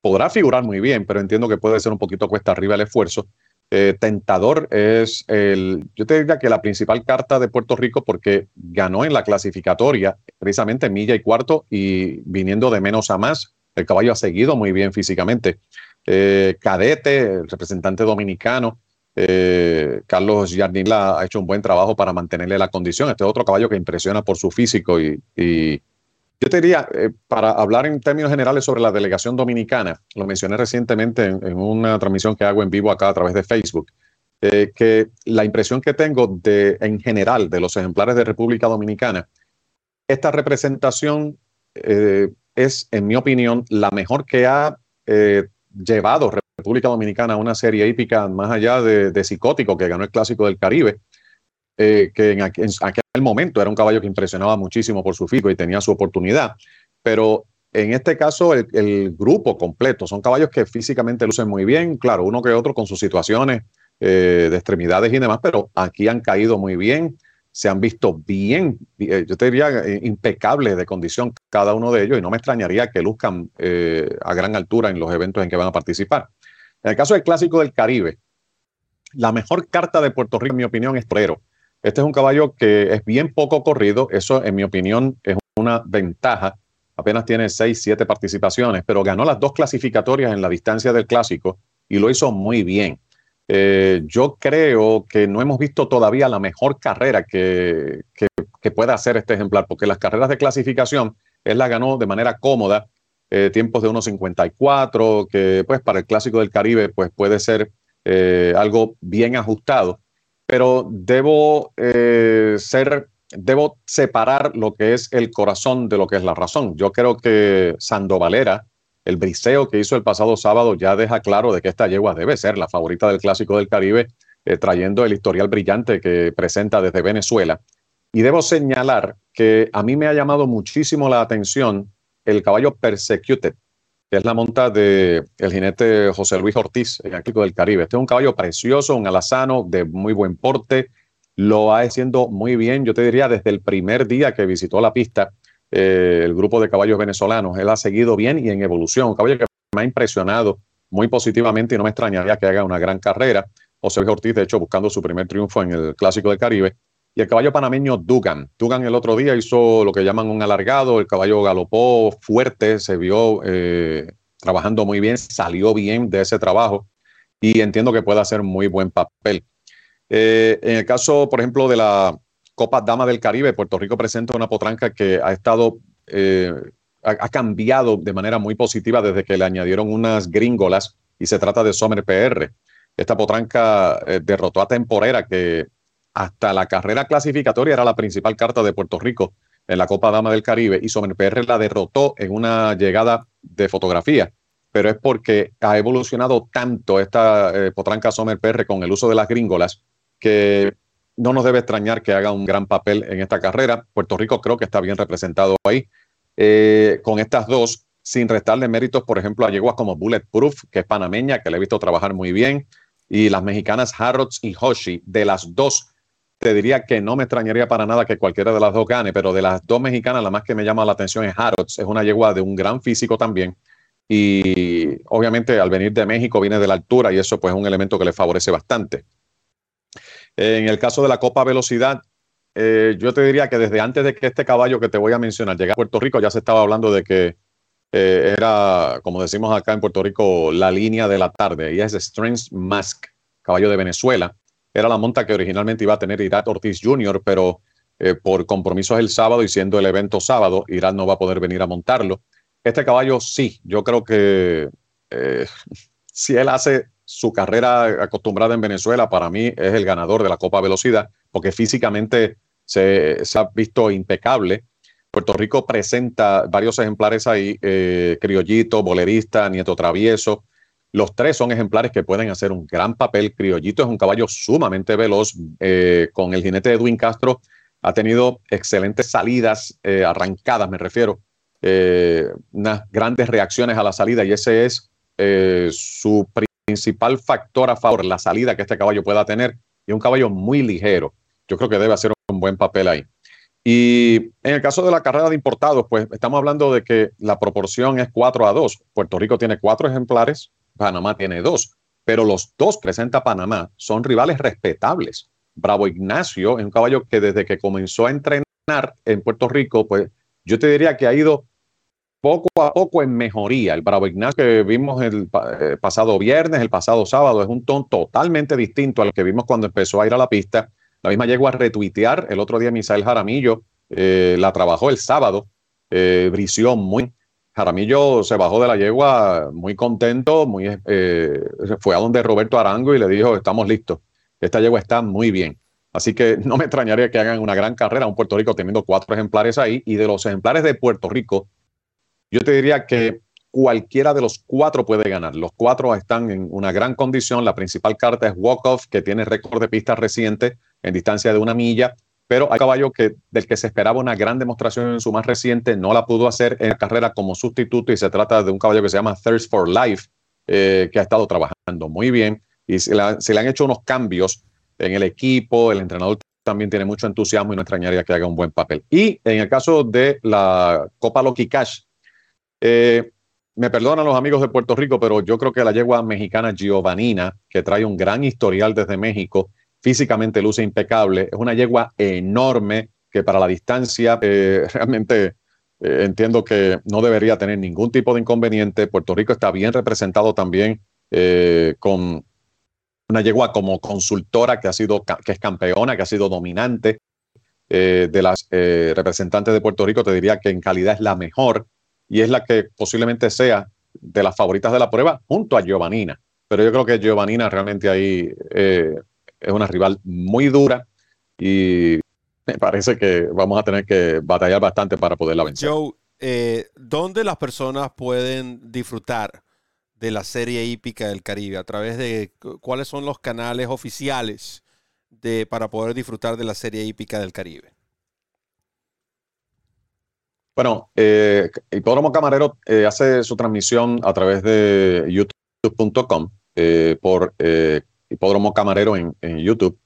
podrá figurar muy bien, pero entiendo que puede ser un poquito cuesta arriba el esfuerzo. Eh, tentador es el, yo te diría que la principal carta de Puerto Rico porque ganó en la clasificatoria precisamente milla y cuarto y viniendo de menos a más, el caballo ha seguido muy bien físicamente. Eh, cadete, el representante dominicano, eh, Carlos Jardinla ha hecho un buen trabajo para mantenerle la condición. Este es otro caballo que impresiona por su físico y, yo te diría, eh, para hablar en términos generales sobre la delegación dominicana, lo mencioné recientemente en, una transmisión que hago en vivo acá a través de Facebook, que la impresión que tengo de, en general de los ejemplares de República Dominicana, esta representación es, en mi opinión, la mejor que ha llevado República Dominicana una serie hípica más allá de, Psicótico, que ganó el Clásico del Caribe, eh, que en aquel, momento era un caballo que impresionaba muchísimo por su fico y tenía su oportunidad. Pero en este caso, el, grupo completo son caballos que físicamente lucen muy bien, claro, uno que otro con sus situaciones eh, de extremidades y demás, pero aquí han caído muy bien se han visto bien, eh, yo te diría, eh, impecables de condición cada uno de ellos y no me extrañaría que luzcan a gran altura en los eventos en que van a participar. En el caso del Clásico del Caribe, la mejor carta de Puerto Rico, en mi opinión, es Torero. Este es un caballo que es bien poco corrido, eso en mi opinión es una ventaja. Apenas tiene seis, siete participaciones, pero ganó las dos clasificatorias en la distancia del Clásico y lo hizo muy bien. Eh, yo creo que no hemos visto todavía la mejor carrera que, que, pueda hacer este ejemplar, porque las carreras de clasificación, él la ganó de manera cómoda, eh, tiempos de 1.54, que pues para el Clásico del Caribe pues puede ser eh, algo bien ajustado, pero debo ser, debo separar lo que es el corazón de lo que es la razón. Yo creo que Sandovalera, el briseo que hizo el pasado sábado ya deja claro de que esta yegua debe ser la favorita del Clásico del Caribe, eh, trayendo el historial brillante que presenta desde Venezuela. Y debo señalar que a mí me ha llamado muchísimo la atención el caballo Persecuted, es la monta el jinete José Luis Ortiz el Clásico del Caribe. Este es un caballo precioso, un alazano de muy buen porte, lo ha haciendo muy bien, yo te diría, desde el primer día que visitó la pista eh, el grupo de caballos venezolanos. Él ha seguido bien y en evolución. Un caballo que me ha impresionado muy positivamente y no me extrañaría que haga una gran carrera. José Ortiz, de hecho, buscando su primer triunfo en el Clásico del Caribe. Y el caballo panameño Dugan. Dugan el otro día hizo lo que llaman un alargado. El caballo galopó fuerte, se vio eh, trabajando muy bien, salió bien de ese trabajo y entiendo que puede hacer muy buen papel. Eh, en el caso, por ejemplo, de la Copa Dama del Caribe, Puerto Rico presenta una potranca que ha estado, eh, ha, cambiado de manera muy positiva desde que le añadieron unas gringolas y se trata de Sommer PR. Esta potranca derrotó a Temporera, que hasta la carrera clasificatoria era la principal carta de Puerto Rico en la Copa Dama del Caribe y Sommer PR la derrotó en una llegada de fotografía. Pero es porque ha evolucionado tanto esta eh, potranca Sommer PR con el uso de las gringolas que no nos debe extrañar que haga un gran papel en esta carrera. Puerto Rico creo que está bien representado ahí. Eh, con estas dos, sin restarle méritos, por ejemplo, a yeguas como Bulletproof, que es panameña, que le he visto trabajar muy bien, y las mexicanas Harrods y Hoshi, de las dos, te diría que no me extrañaría para nada que cualquiera de las dos gane, pero de las dos mexicanas, la más que me llama la atención es Harrods, es una yegua de un gran físico también, y obviamente al venir de México viene de la altura y eso pues es un elemento que le favorece bastante. En el caso de la Copa Velocidad, eh, yo te diría que desde antes de que este caballo que te voy a mencionar llegara a Puerto Rico, ya se estaba hablando de que eh, era, como decimos acá en Puerto Rico, la línea de la tarde. Y es Strength Mask, caballo de Venezuela. Era la monta que originalmente iba a tener Irat Ortiz Jr., pero eh, por compromisos el sábado y siendo el evento sábado, Irat no va a poder venir a montarlo. Este caballo sí, yo creo que si él hace su carrera acostumbrada en Venezuela, para mí es el ganador de la Copa Velocidad, porque físicamente se, ha visto impecable. Puerto Rico presenta varios ejemplares ahí, eh, Criollito, Bolerista, Nieto Travieso. Los tres son ejemplares que pueden hacer un gran papel. Criollito es un caballo sumamente veloz. Eh, con el jinete Edwin Castro ha tenido excelentes salidas, eh, arrancadas me refiero, unas grandes reacciones a la salida y ese es su principal factor a favor, la salida que este caballo pueda tener, y un caballo muy ligero. Yo creo que debe hacer un buen papel ahí. Y en el caso de la carrera de importados, pues estamos hablando de que la proporción es 4 a 2. Puerto Rico tiene cuatro ejemplares, Panamá tiene dos, pero los dos presenta Panamá son rivales respetables. Bravo Ignacio es un caballo que desde que comenzó a entrenar en Puerto Rico, pues yo te diría que ha ido poco a poco en mejoría. El Bravo Ignacio que vimos el eh, pasado viernes, el pasado sábado, es un tono totalmente distinto al que vimos cuando empezó a ir a la pista. La misma llegó a retuitear el otro día Misael Jaramillo, eh, la trabajó el sábado, eh, muy. Jaramillo se bajó de la yegua muy contento, muy, eh, fue a donde Roberto Arango y le dijo, estamos listos, esta yegua está muy bien. Así que no me extrañaría que hagan una gran carrera un Puerto Rico teniendo cuatro ejemplares ahí y de los ejemplares de Puerto Rico, yo te diría que cualquiera de los cuatro puede ganar. Los cuatro están en una gran condición. La principal carta es Walk Off, que tiene récord de pista reciente en distancia de una milla, pero hay caballo que, del que se esperaba una gran demostración en su más reciente, no la pudo hacer en la carrera como sustituto y se trata de un caballo que se llama Thirst for Life, eh, que ha estado trabajando muy bien y se, le han hecho unos cambios en el equipo, el entrenador también tiene mucho entusiasmo y no extrañaría que haga un buen papel. Y en el caso de la Copa Loki Cash, eh, me perdonan los amigos de Puerto Rico, pero yo creo que la yegua mexicana Giovanina, que trae un gran historial desde México, físicamente luce impecable, es una yegua enorme que para la distancia eh, realmente eh, entiendo que no debería tener ningún tipo de inconveniente. Puerto Rico está bien representado también con una yegua como consultora que ha sido que es campeona, que ha sido dominante de las representantes de Puerto Rico. Te diría que en calidad es la mejor y es la que posiblemente sea de las favoritas de la prueba junto a Giovanina. Pero yo creo que Giovanina realmente ahí eh, es una rival muy dura y me parece que vamos a tener que batallar bastante para poderla vencer. Joe, eh, ¿dónde las personas pueden disfrutar de la serie hípica del Caribe? ¿A través de cuáles son los canales oficiales de, para poder disfrutar de la serie hípica del Caribe? Bueno, eh, Hipódromo Camarero eh, hace su transmisión a través de youtube.com eh, por Hipódromo Camarero en, YouTube.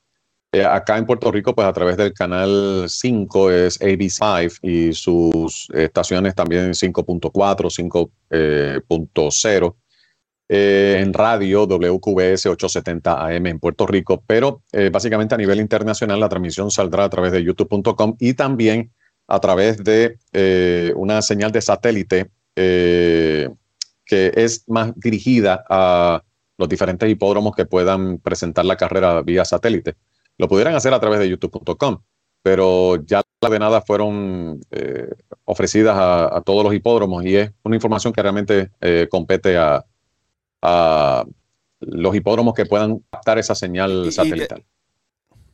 acá en Puerto Rico, pues a través del canal 5 es ABC5 y sus estaciones también 5.4, 5.0. en radio WQBS 870 AM en Puerto Rico, pero básicamente a nivel internacional la transmisión saldrá a través de youtube.com y también a través de eh, una señal de satélite eh, que es más dirigida a los diferentes hipódromos que puedan presentar la carrera vía satélite. Lo pudieran hacer a través de youtube.com, pero ya las de nada fueron eh, ofrecidas a, todos los hipódromos y es una información que realmente compete a, los hipódromos que puedan captar esa señal satelital.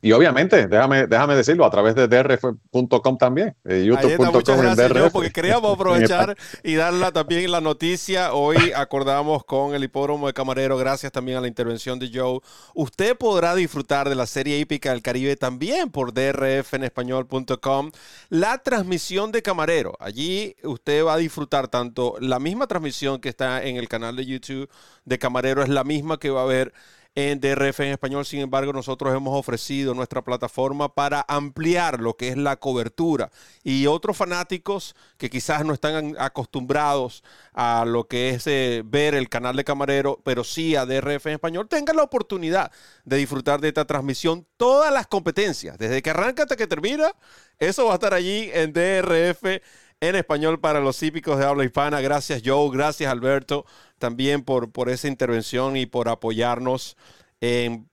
Y obviamente, déjame, déjame decirlo, a través de drf.com también, eh, youtube.com porque queríamos aprovechar y darla también la noticia. Hoy acordamos con el hipódromo de Camarero, gracias también a la intervención de Joe. Usted podrá disfrutar de la serie hípica del Caribe también por drfenespañol.com. La transmisión de Camarero, allí usted va a disfrutar tanto la misma transmisión que está en el canal de YouTube de Camarero, es la misma que va a haber en DRF en español. Sin embargo, nosotros hemos ofrecido nuestra plataforma para ampliar lo que es la cobertura. Y otros fanáticos que quizás no están acostumbrados a lo que es eh, ver el canal de Camarero, pero sí a DRF en español, tengan la oportunidad de disfrutar de esta transmisión. Todas las competencias, desde que arranca hasta que termina, eso va a estar allí en DRF en español para los hípicos de habla hispana. Gracias Joe, gracias Alberto también por, por esa intervención y por apoyarnos en,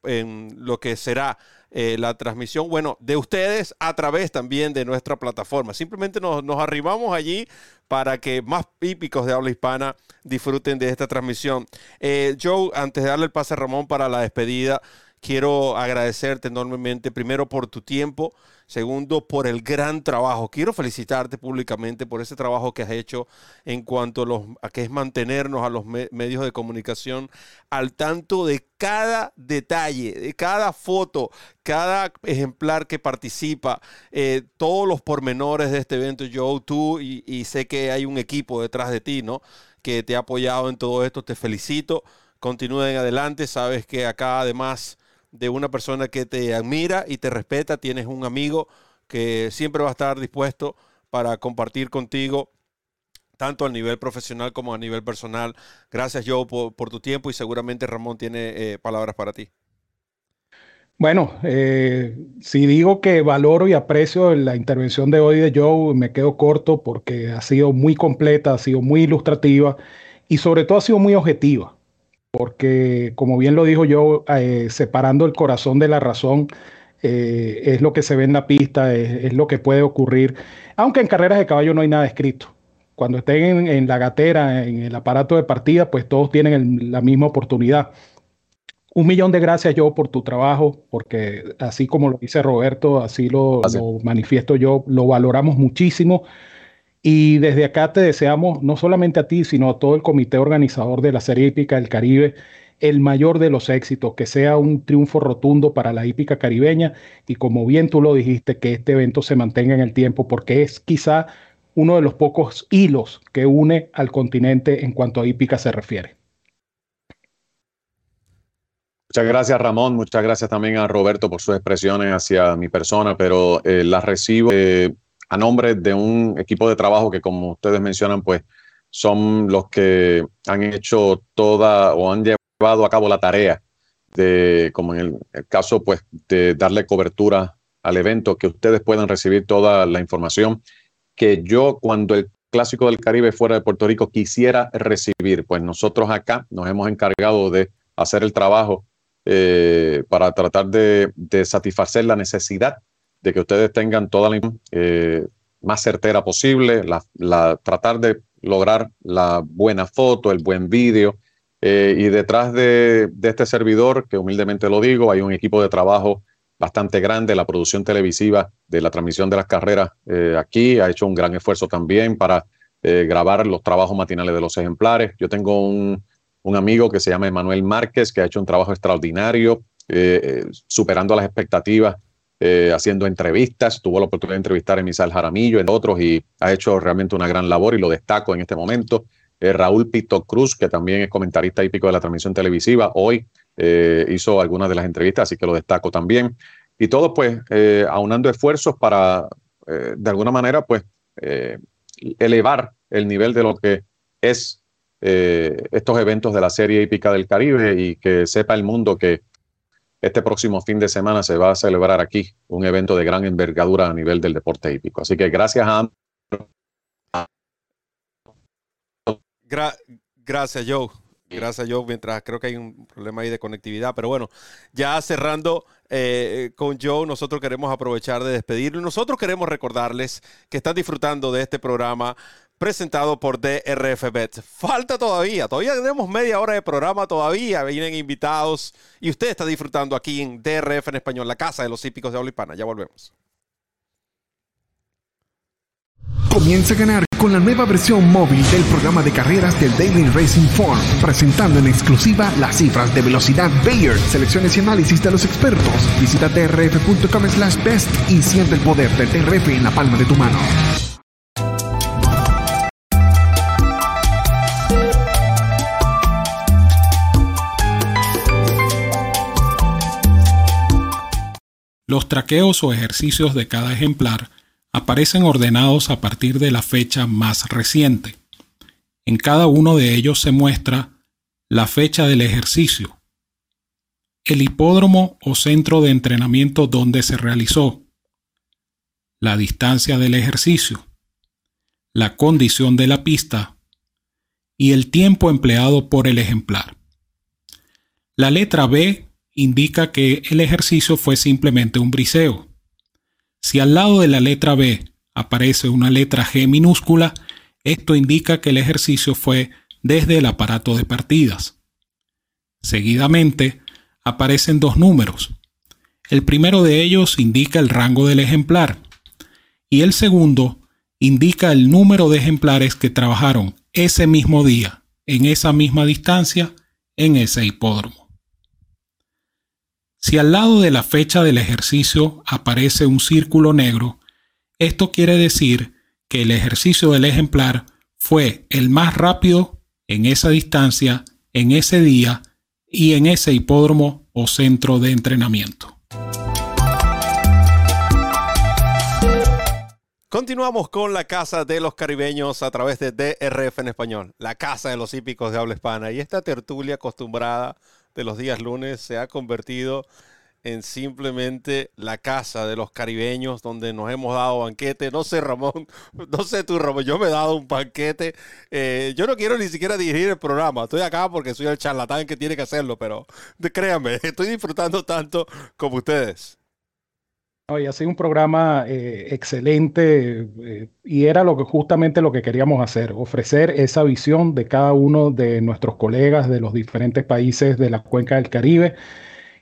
lo que será eh, la transmisión, bueno, de ustedes a través también de nuestra plataforma. Simplemente nos, nos arribamos allí para que más hípicos de habla hispana disfruten de esta transmisión. Eh, Joe, antes de darle el pase a Ramón para la despedida, quiero agradecerte enormemente, primero por tu tiempo, Segundo, por el gran trabajo. Quiero felicitarte públicamente por ese trabajo que has hecho en cuanto a, que es mantenernos a los medios de comunicación al tanto de cada detalle, de cada foto, cada ejemplar que participa, eh, todos los pormenores de este evento, Joe, tú y, y sé que hay un equipo detrás de ti, ¿no? Que te ha apoyado en todo esto. Te felicito. Continúen adelante. Sabes que acá además de una persona que te admira y te respeta, tienes un amigo que siempre va a estar dispuesto para compartir contigo tanto a nivel profesional como a nivel personal. Gracias, Joe, por, tu tiempo y seguramente Ramón tiene eh, palabras para ti. Bueno, eh, si digo que valoro y aprecio la intervención de hoy de Joe, me quedo corto porque ha sido muy completa, ha sido muy ilustrativa y sobre todo ha sido muy objetiva, porque como bien lo dijo Joe, eh, separando el corazón de la razón, es lo que se ve en la pista, es, lo que puede ocurrir, aunque en carreras de caballo no hay nada escrito cuando estén en, la gatera, en el aparato de partida, pues todos tienen la misma oportunidad. Un millón de gracias yo por tu trabajo, porque así como lo dice Roberto, así lo, manifiesto yo, lo valoramos muchísimo. Y desde acá te deseamos, no solamente a ti, sino a todo el comité organizador de la Serie Hípica del Caribe, el mayor de los éxitos, que sea un triunfo rotundo para la hípica caribeña y como bien tú lo dijiste, que este evento se mantenga en el tiempo, porque es quizá uno de los pocos hilos que une al continente en cuanto a hípica se refiere. Muchas gracias Ramón, muchas gracias también a Roberto por sus expresiones hacia mi persona, pero eh, las recibo eh, a nombre de un equipo de trabajo que como ustedes mencionan, pues son los que han hecho toda o han llevado a cabo la tarea de, como en el, caso, pues de darle cobertura al evento, que ustedes puedan recibir toda la información que yo cuando el Clásico del Caribe fuera de Puerto Rico quisiera recibir. Pues nosotros acá nos hemos encargado de hacer el trabajo eh, para tratar de, satisfacer la necesidad de que ustedes tengan toda la información eh, más certera posible, la, tratar de lograr la buena foto, el buen vídeo. Eh, y detrás de, este servidor, que humildemente lo digo, hay un equipo de trabajo bastante grande. La producción televisiva de la transmisión de las carreras eh, aquí ha hecho un gran esfuerzo también para grabar los trabajos matinales de los ejemplares. Yo tengo un, amigo que se llama Emanuel Márquez, que ha hecho un trabajo extraordinario, superando las expectativas, haciendo entrevistas. Tuvo la oportunidad de entrevistar a Emisael Jaramillo, entre otros, y ha hecho realmente una gran labor y lo destaco en este momento. Raúl Pito Cruz, que también es comentarista hípico de la transmisión televisiva, hoy eh, hizo algunas de las entrevistas, así que lo destaco también. Y todo pues eh, aunando esfuerzos para, eh, de alguna manera, pues elevar el nivel de lo que es estos eventos de la Serie Hípica del Caribe y que sepa el mundo que este próximo fin de semana se va a celebrar aquí un evento de gran envergadura a nivel del deporte hípico. Así que gracias a... gracias, Joe. Gracias, Joe. Mientras creo que hay un problema ahí de conectividad. Pero bueno, ya cerrando eh, con Joe, nosotros queremos aprovechar de despedirlo. Nosotros queremos recordarles que están disfrutando de este programa presentado por DRF Bet. Falta todavía, todavía tenemos media hora de programa todavía, vienen invitados y usted está disfrutando aquí en DRF en español, la casa de los hípicos de Olipana. Ya volvemos. Comienza a ganar con la nueva versión móvil del programa de carreras del Daily Racing Form, presentando en exclusiva las cifras de velocidad Bayer, selecciones y análisis de los expertos. Visita trf.com slash best y siente el poder del TRF en la palma de tu mano. Los traqueos o ejercicios de cada ejemplar aparecen ordenados a partir de la fecha más reciente. En cada uno de ellos se muestra la fecha del ejercicio, el hipódromo o centro de entrenamiento donde se realizó, la distancia del ejercicio, la condición de la pista y el tiempo empleado por el ejemplar. La letra B indica que el ejercicio fue simplemente un briseo. Si al lado de la letra B aparece una letra G minúscula, esto indica que el ejercicio fue desde el aparato de partidas. Seguidamente, aparecen dos números. El primero de ellos indica el rango del ejemplar y el segundo indica el número de ejemplares que trabajaron ese mismo día, en esa misma distancia, en ese hipódromo. Si al lado de la fecha del ejercicio aparece un círculo negro, esto quiere decir que el ejercicio del ejemplar fue el más rápido en esa distancia, en ese día y en ese hipódromo o centro de entrenamiento. Continuamos con la Casa de los Caribeños a través de DRF en español, la Casa de los Hípicos de habla hispana. Y esta tertulia acostumbrada de los días lunes se ha convertido en simplemente la casa de los caribeños donde nos hemos dado banquete. No sé, Ramón, no sé tú, Ramón, yo me he dado un banquete. Eh, yo no quiero ni siquiera dirigir el programa. Estoy acá porque soy el charlatán que tiene que hacerlo, pero créanme, estoy disfrutando tanto como ustedes. Hoy ha sido un programa eh, excelente eh, y era lo que justamente lo que queríamos hacer, ofrecer esa visión de cada uno de nuestros colegas de los diferentes países de la cuenca del Caribe.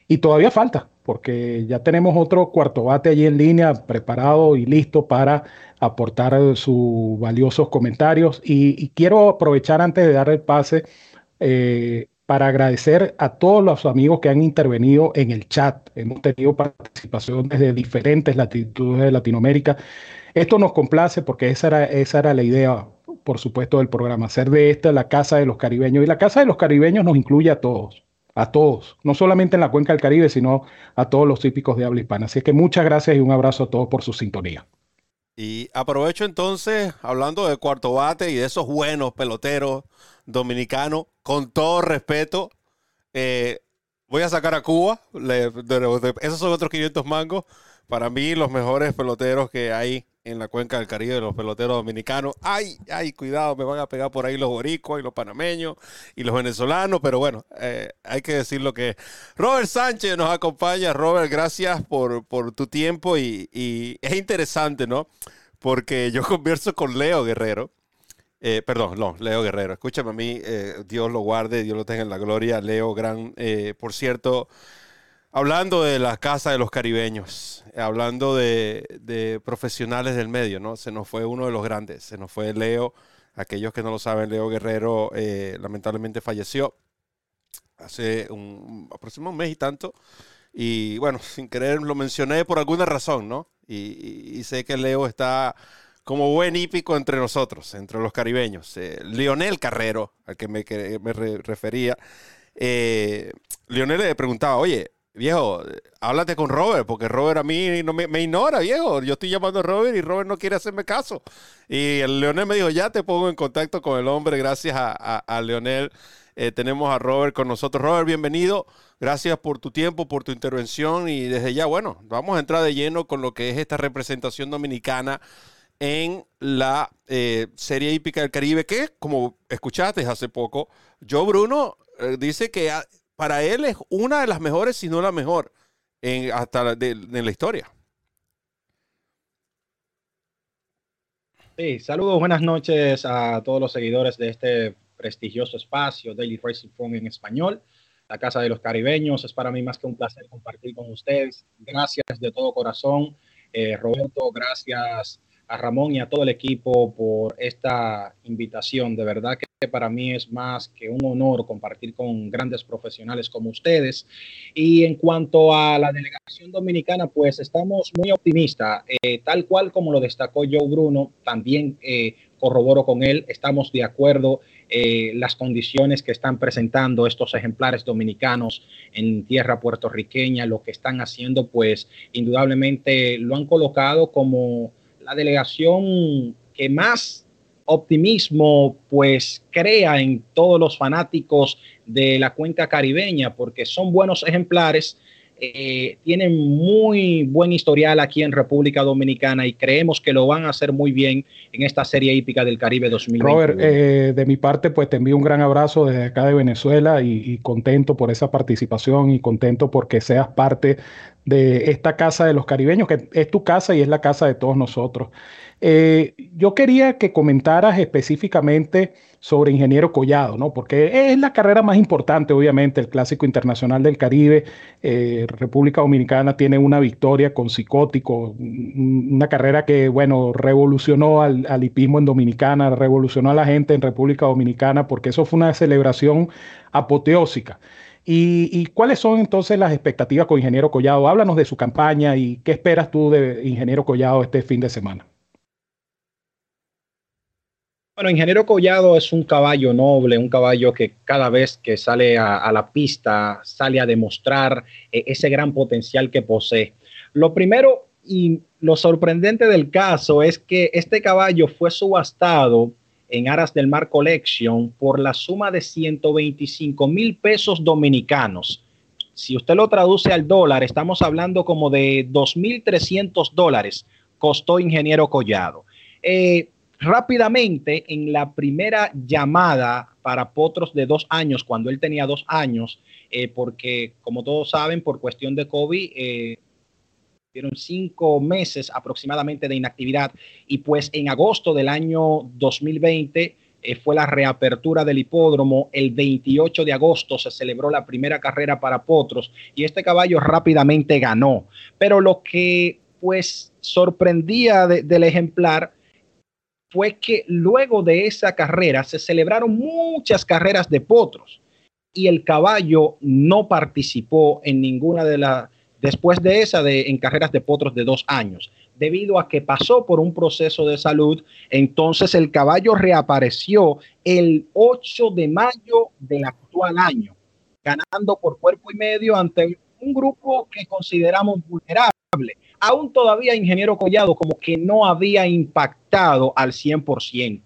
Y todavía falta, porque ya tenemos otro cuarto bate allí en línea preparado y listo para aportar sus valiosos comentarios. Y, quiero aprovechar antes de dar el pase eh, para agradecer a todos los amigos que han intervenido en el chat. Hemos tenido participación desde diferentes latitudes de Latinoamérica. Esto nos complace porque esa era, esa era la idea, por supuesto, del programa, hacer de esta la Casa de los Caribeños. Y la Casa de los Caribeños nos incluye a todos, a todos, no solamente en la cuenca del Caribe, sino a todos los típicos de habla hispana. Así que muchas gracias y un abrazo a todos por su sintonía. Y aprovecho entonces, hablando de cuarto bate y de esos buenos peloteros dominicanos, con todo respeto, eh, voy a sacar a Cuba. esos son otros 500 mangos. Para mí, los mejores peloteros que hay en la cuenca del Caribe, los peloteros dominicanos. Ay, ay, cuidado, me van a pegar por ahí los boricuas y los panameños y los venezolanos, pero bueno, eh, hay que decir lo que Robert Sánchez nos acompaña. Robert, gracias por, tu tiempo y, y es interesante, ¿no? Porque yo converso con Leo Guerrero eh, perdón, no, Leo Guerrero. Escúchame a mí, eh, Dios lo guarde, Dios lo tenga en la gloria. Leo Gran, eh, por cierto, hablando de la casa de los caribeños, hablando de, profesionales del medio, ¿no? Se nos fue uno de los grandes, se nos fue Leo. Aquellos que no lo saben, Leo Guerrero lamentablemente falleció hace un, aproximadamente un mes y tanto. Y bueno, sin querer lo mencioné por alguna razón, ¿no? y sé que Leo está como buen hípico entre nosotros, entre los caribeños. Eh, Lionel Carrero, al que me, refería, eh, Lionel le preguntaba, oye, viejo, háblate con Robert, porque Robert a mí no me, ignora, viejo. Yo estoy llamando a Robert y Robert no quiere hacerme caso. Y el Leonel me dijo, ya te pongo en contacto con el hombre, gracias a, a, Leonel. Eh, tenemos a Robert con nosotros. Robert, bienvenido. Gracias por tu tiempo, por tu intervención. Y desde ya, bueno, vamos a entrar de lleno con lo que es esta representación dominicana en la eh, Serie Hípica del Caribe, que como escuchaste hace poco, Joe Bruno eh, dice que ah, para él es una de las mejores, si no la mejor, en, hasta de, la historia. Sí, saludos, buenas noches a todos los seguidores de este prestigioso espacio, Daily Racing Phone en español, la Casa de los Caribeños. Es para mí más que un placer compartir con ustedes. Gracias de todo corazón. Eh, Roberto, gracias a Ramón y a todo el equipo por esta invitación. De verdad que para mí es más que un honor compartir con grandes profesionales como ustedes. Y en cuanto a la delegación dominicana, pues estamos muy optimistas. Eh, tal cual como lo destacó Joe Bruno, también eh, corroboro con él, estamos de acuerdo eh, las condiciones que están presentando estos ejemplares dominicanos en tierra puertorriqueña, lo que están haciendo, pues indudablemente lo han colocado como la delegación que más optimismo pues crea en todos los fanáticos de la cuenca caribeña porque son buenos ejemplares eh, tienen muy buen historial aquí en República Dominicana y creemos que lo van a hacer muy bien en esta serie hípica del Caribe 2020. Robert, eh, de mi parte, pues te envío un gran abrazo desde acá de Venezuela y, contento por esa participación y contento porque seas parte de esta casa de los caribeños, que es tu casa y es la casa de todos nosotros. Eh, yo quería que comentaras específicamente sobre Ingeniero Collado, ¿no? Porque es la carrera más importante, obviamente, el Clásico Internacional del Caribe. Eh, República Dominicana tiene una victoria con Psicótico, una carrera que, bueno, revolucionó al, al en Dominicana, revolucionó a la gente en República Dominicana, porque eso fue una celebración apoteósica. ¿Y, ¿Y, cuáles son entonces las expectativas con Ingeniero Collado? Háblanos de su campaña y qué esperas tú de Ingeniero Collado este fin de semana. Bueno, Ingeniero Collado es un caballo noble, un caballo que cada vez que sale a, la pista sale a demostrar eh, ese gran potencial que posee. Lo primero, Y lo sorprendente del caso es que este caballo fue subastado en Aras del Mar Collection por la suma de 125 mil pesos dominicanos. Si usted lo traduce al dólar, estamos hablando como de 2.300 dólares costó Ingeniero Collado. Eh, rápidamente, en la primera llamada para Potros de dos años, cuando él tenía dos años, eh, porque como todos saben, por cuestión de COVID, eh, dieron cinco meses aproximadamente de inactividad y pues en agosto del año 2020 eh, fue la reapertura del hipódromo. El 28 de agosto se celebró la primera carrera para Potros y este caballo rápidamente ganó. Pero lo que pues sorprendía del ejemplar fue que luego de esa carrera se celebraron muchas carreras de potros y el caballo no participó en ninguna de las después de esa de, en carreras de potros de dos años. Debido a que pasó por un proceso de salud, entonces el caballo reapareció el 8 de mayo del actual año, ganando por cuerpo y medio ante un grupo que consideramos vulnerable. Aún todavía Ingeniero Collado como que no había impactado al 100%.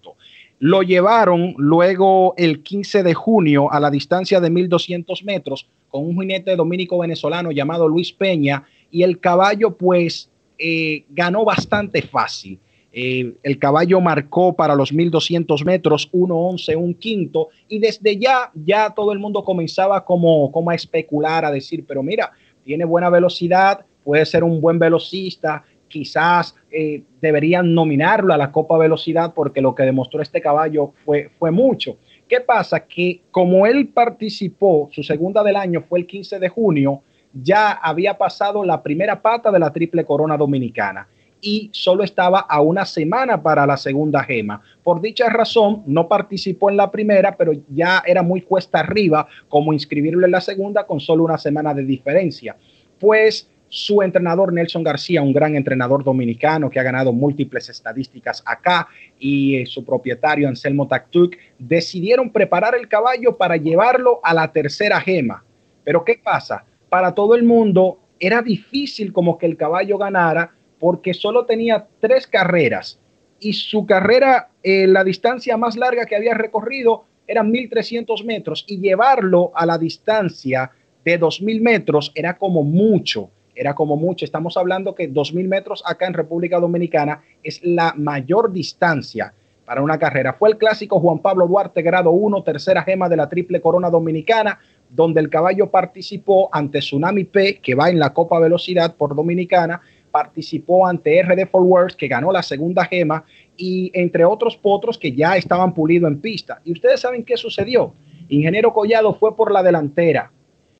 Lo llevaron luego el 15 de junio a la distancia de 1200 metros con un jinete dominico venezolano llamado Luis Peña y el caballo pues eh, ganó bastante fácil. Eh, el caballo marcó para los 1200 metros 1.11, un quinto, y desde ya, ya todo el mundo comenzaba como, como a especular, a decir, pero mira, tiene buena velocidad, puede ser un buen velocista, quizás eh, deberían nominarlo a la Copa Velocidad porque lo que demostró este caballo fue, fue mucho. ¿Qué pasa? Que como él participó, su segunda del año fue el 15 de junio, ya había pasado la primera pata de la triple corona dominicana y solo estaba a una semana para la segunda gema. Por dicha razón, no participó en la primera, pero ya era muy cuesta arriba como inscribirlo en la segunda con solo una semana de diferencia. Pues su entrenador Nelson García, un gran entrenador dominicano que ha ganado múltiples estadísticas acá, y eh, su propietario Anselmo Taktuk, decidieron preparar el caballo para llevarlo a la tercera gema. Pero ¿qué pasa? Para todo el mundo era difícil como que el caballo ganara porque solo tenía tres carreras y su carrera, eh, la distancia más larga que había recorrido eran 1300 metros y llevarlo a la distancia de 2000 metros era como mucho era como mucho. Estamos hablando que 2.000 metros acá en República Dominicana es la mayor distancia para una carrera. Fue el clásico Juan Pablo Duarte, grado 1, tercera gema de la Triple Corona Dominicana, donde el caballo participó ante Tsunami P, que va en la Copa Velocidad por Dominicana, participó ante RD Forwards, que ganó la segunda gema, y entre otros potros que ya estaban pulidos en pista. Y ustedes saben qué sucedió. Ingeniero Collado fue por la delantera,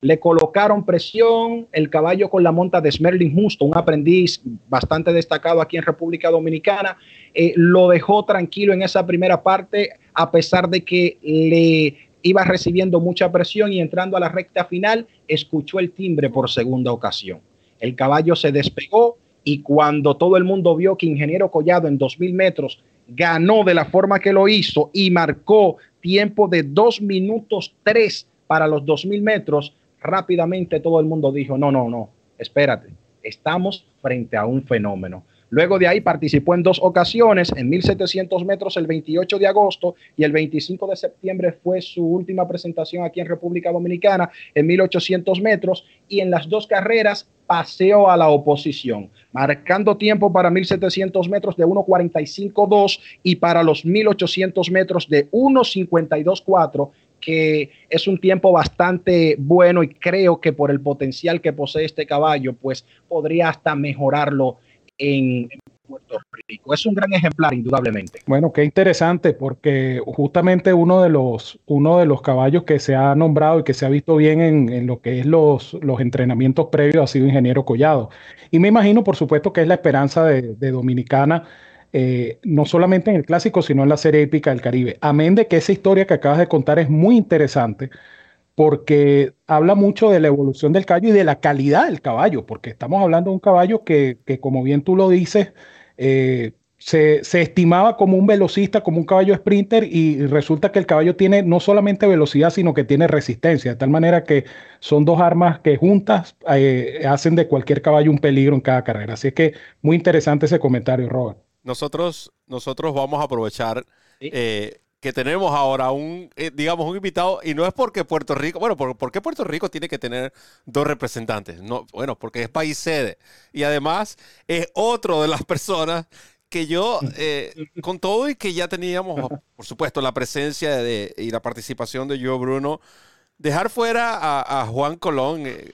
le colocaron presión, el caballo con la monta de Smerling Justo, un aprendiz bastante destacado aquí en República Dominicana, eh, lo dejó tranquilo en esa primera parte, a pesar de que le iba recibiendo mucha presión y entrando a la recta final, escuchó el timbre por segunda ocasión. El caballo se despegó y cuando todo el mundo vio que Ingeniero Collado en 2.000 metros ganó de la forma que lo hizo y marcó tiempo de 2 minutos 3 para los 2.000 metros, rápidamente todo el mundo dijo, no, no, no, espérate, estamos frente a un fenómeno. Luego de ahí participó en dos ocasiones, en 1700 metros el 28 de agosto y el 25 de septiembre fue su última presentación aquí en República Dominicana en 1800 metros y en las dos carreras paseó a la oposición, marcando tiempo para 1700 metros de 1.45.2 y para los 1800 metros de 1.52.4 que es un tiempo bastante bueno y creo que por el potencial que posee este caballo, pues podría hasta mejorarlo en, Puerto Rico. Es un gran ejemplar, indudablemente. Bueno, qué interesante, porque justamente uno de los, uno de los caballos que se ha nombrado y que se ha visto bien en, lo que es los, los entrenamientos previos ha sido Ingeniero Collado. Y me imagino, por supuesto, que es la esperanza de, de Dominicana eh, no solamente en el clásico, sino en la serie épica del Caribe. Amén de que esa historia que acabas de contar es muy interesante porque habla mucho de la evolución del caballo y de la calidad del caballo, porque estamos hablando de un caballo que, como bien tú lo dices, eh, se, estimaba como un velocista, como un caballo sprinter, y resulta que el caballo tiene no solamente velocidad, sino que tiene resistencia, de tal manera que son dos armas que juntas eh, hacen de cualquier caballo un peligro en cada carrera. Así que muy interesante ese comentario, Robert. Nosotros, nosotros vamos a aprovechar eh, que tenemos ahora un, eh, digamos, un invitado, y no es porque Puerto Rico, bueno, ¿por, qué Puerto Rico tiene que tener dos representantes? No, bueno, porque es país sede. Y además es otro de las personas que yo, eh, con todo y que ya teníamos, por supuesto, la presencia de, y la participación de yo, Bruno, dejar fuera a, Juan Colón, eh,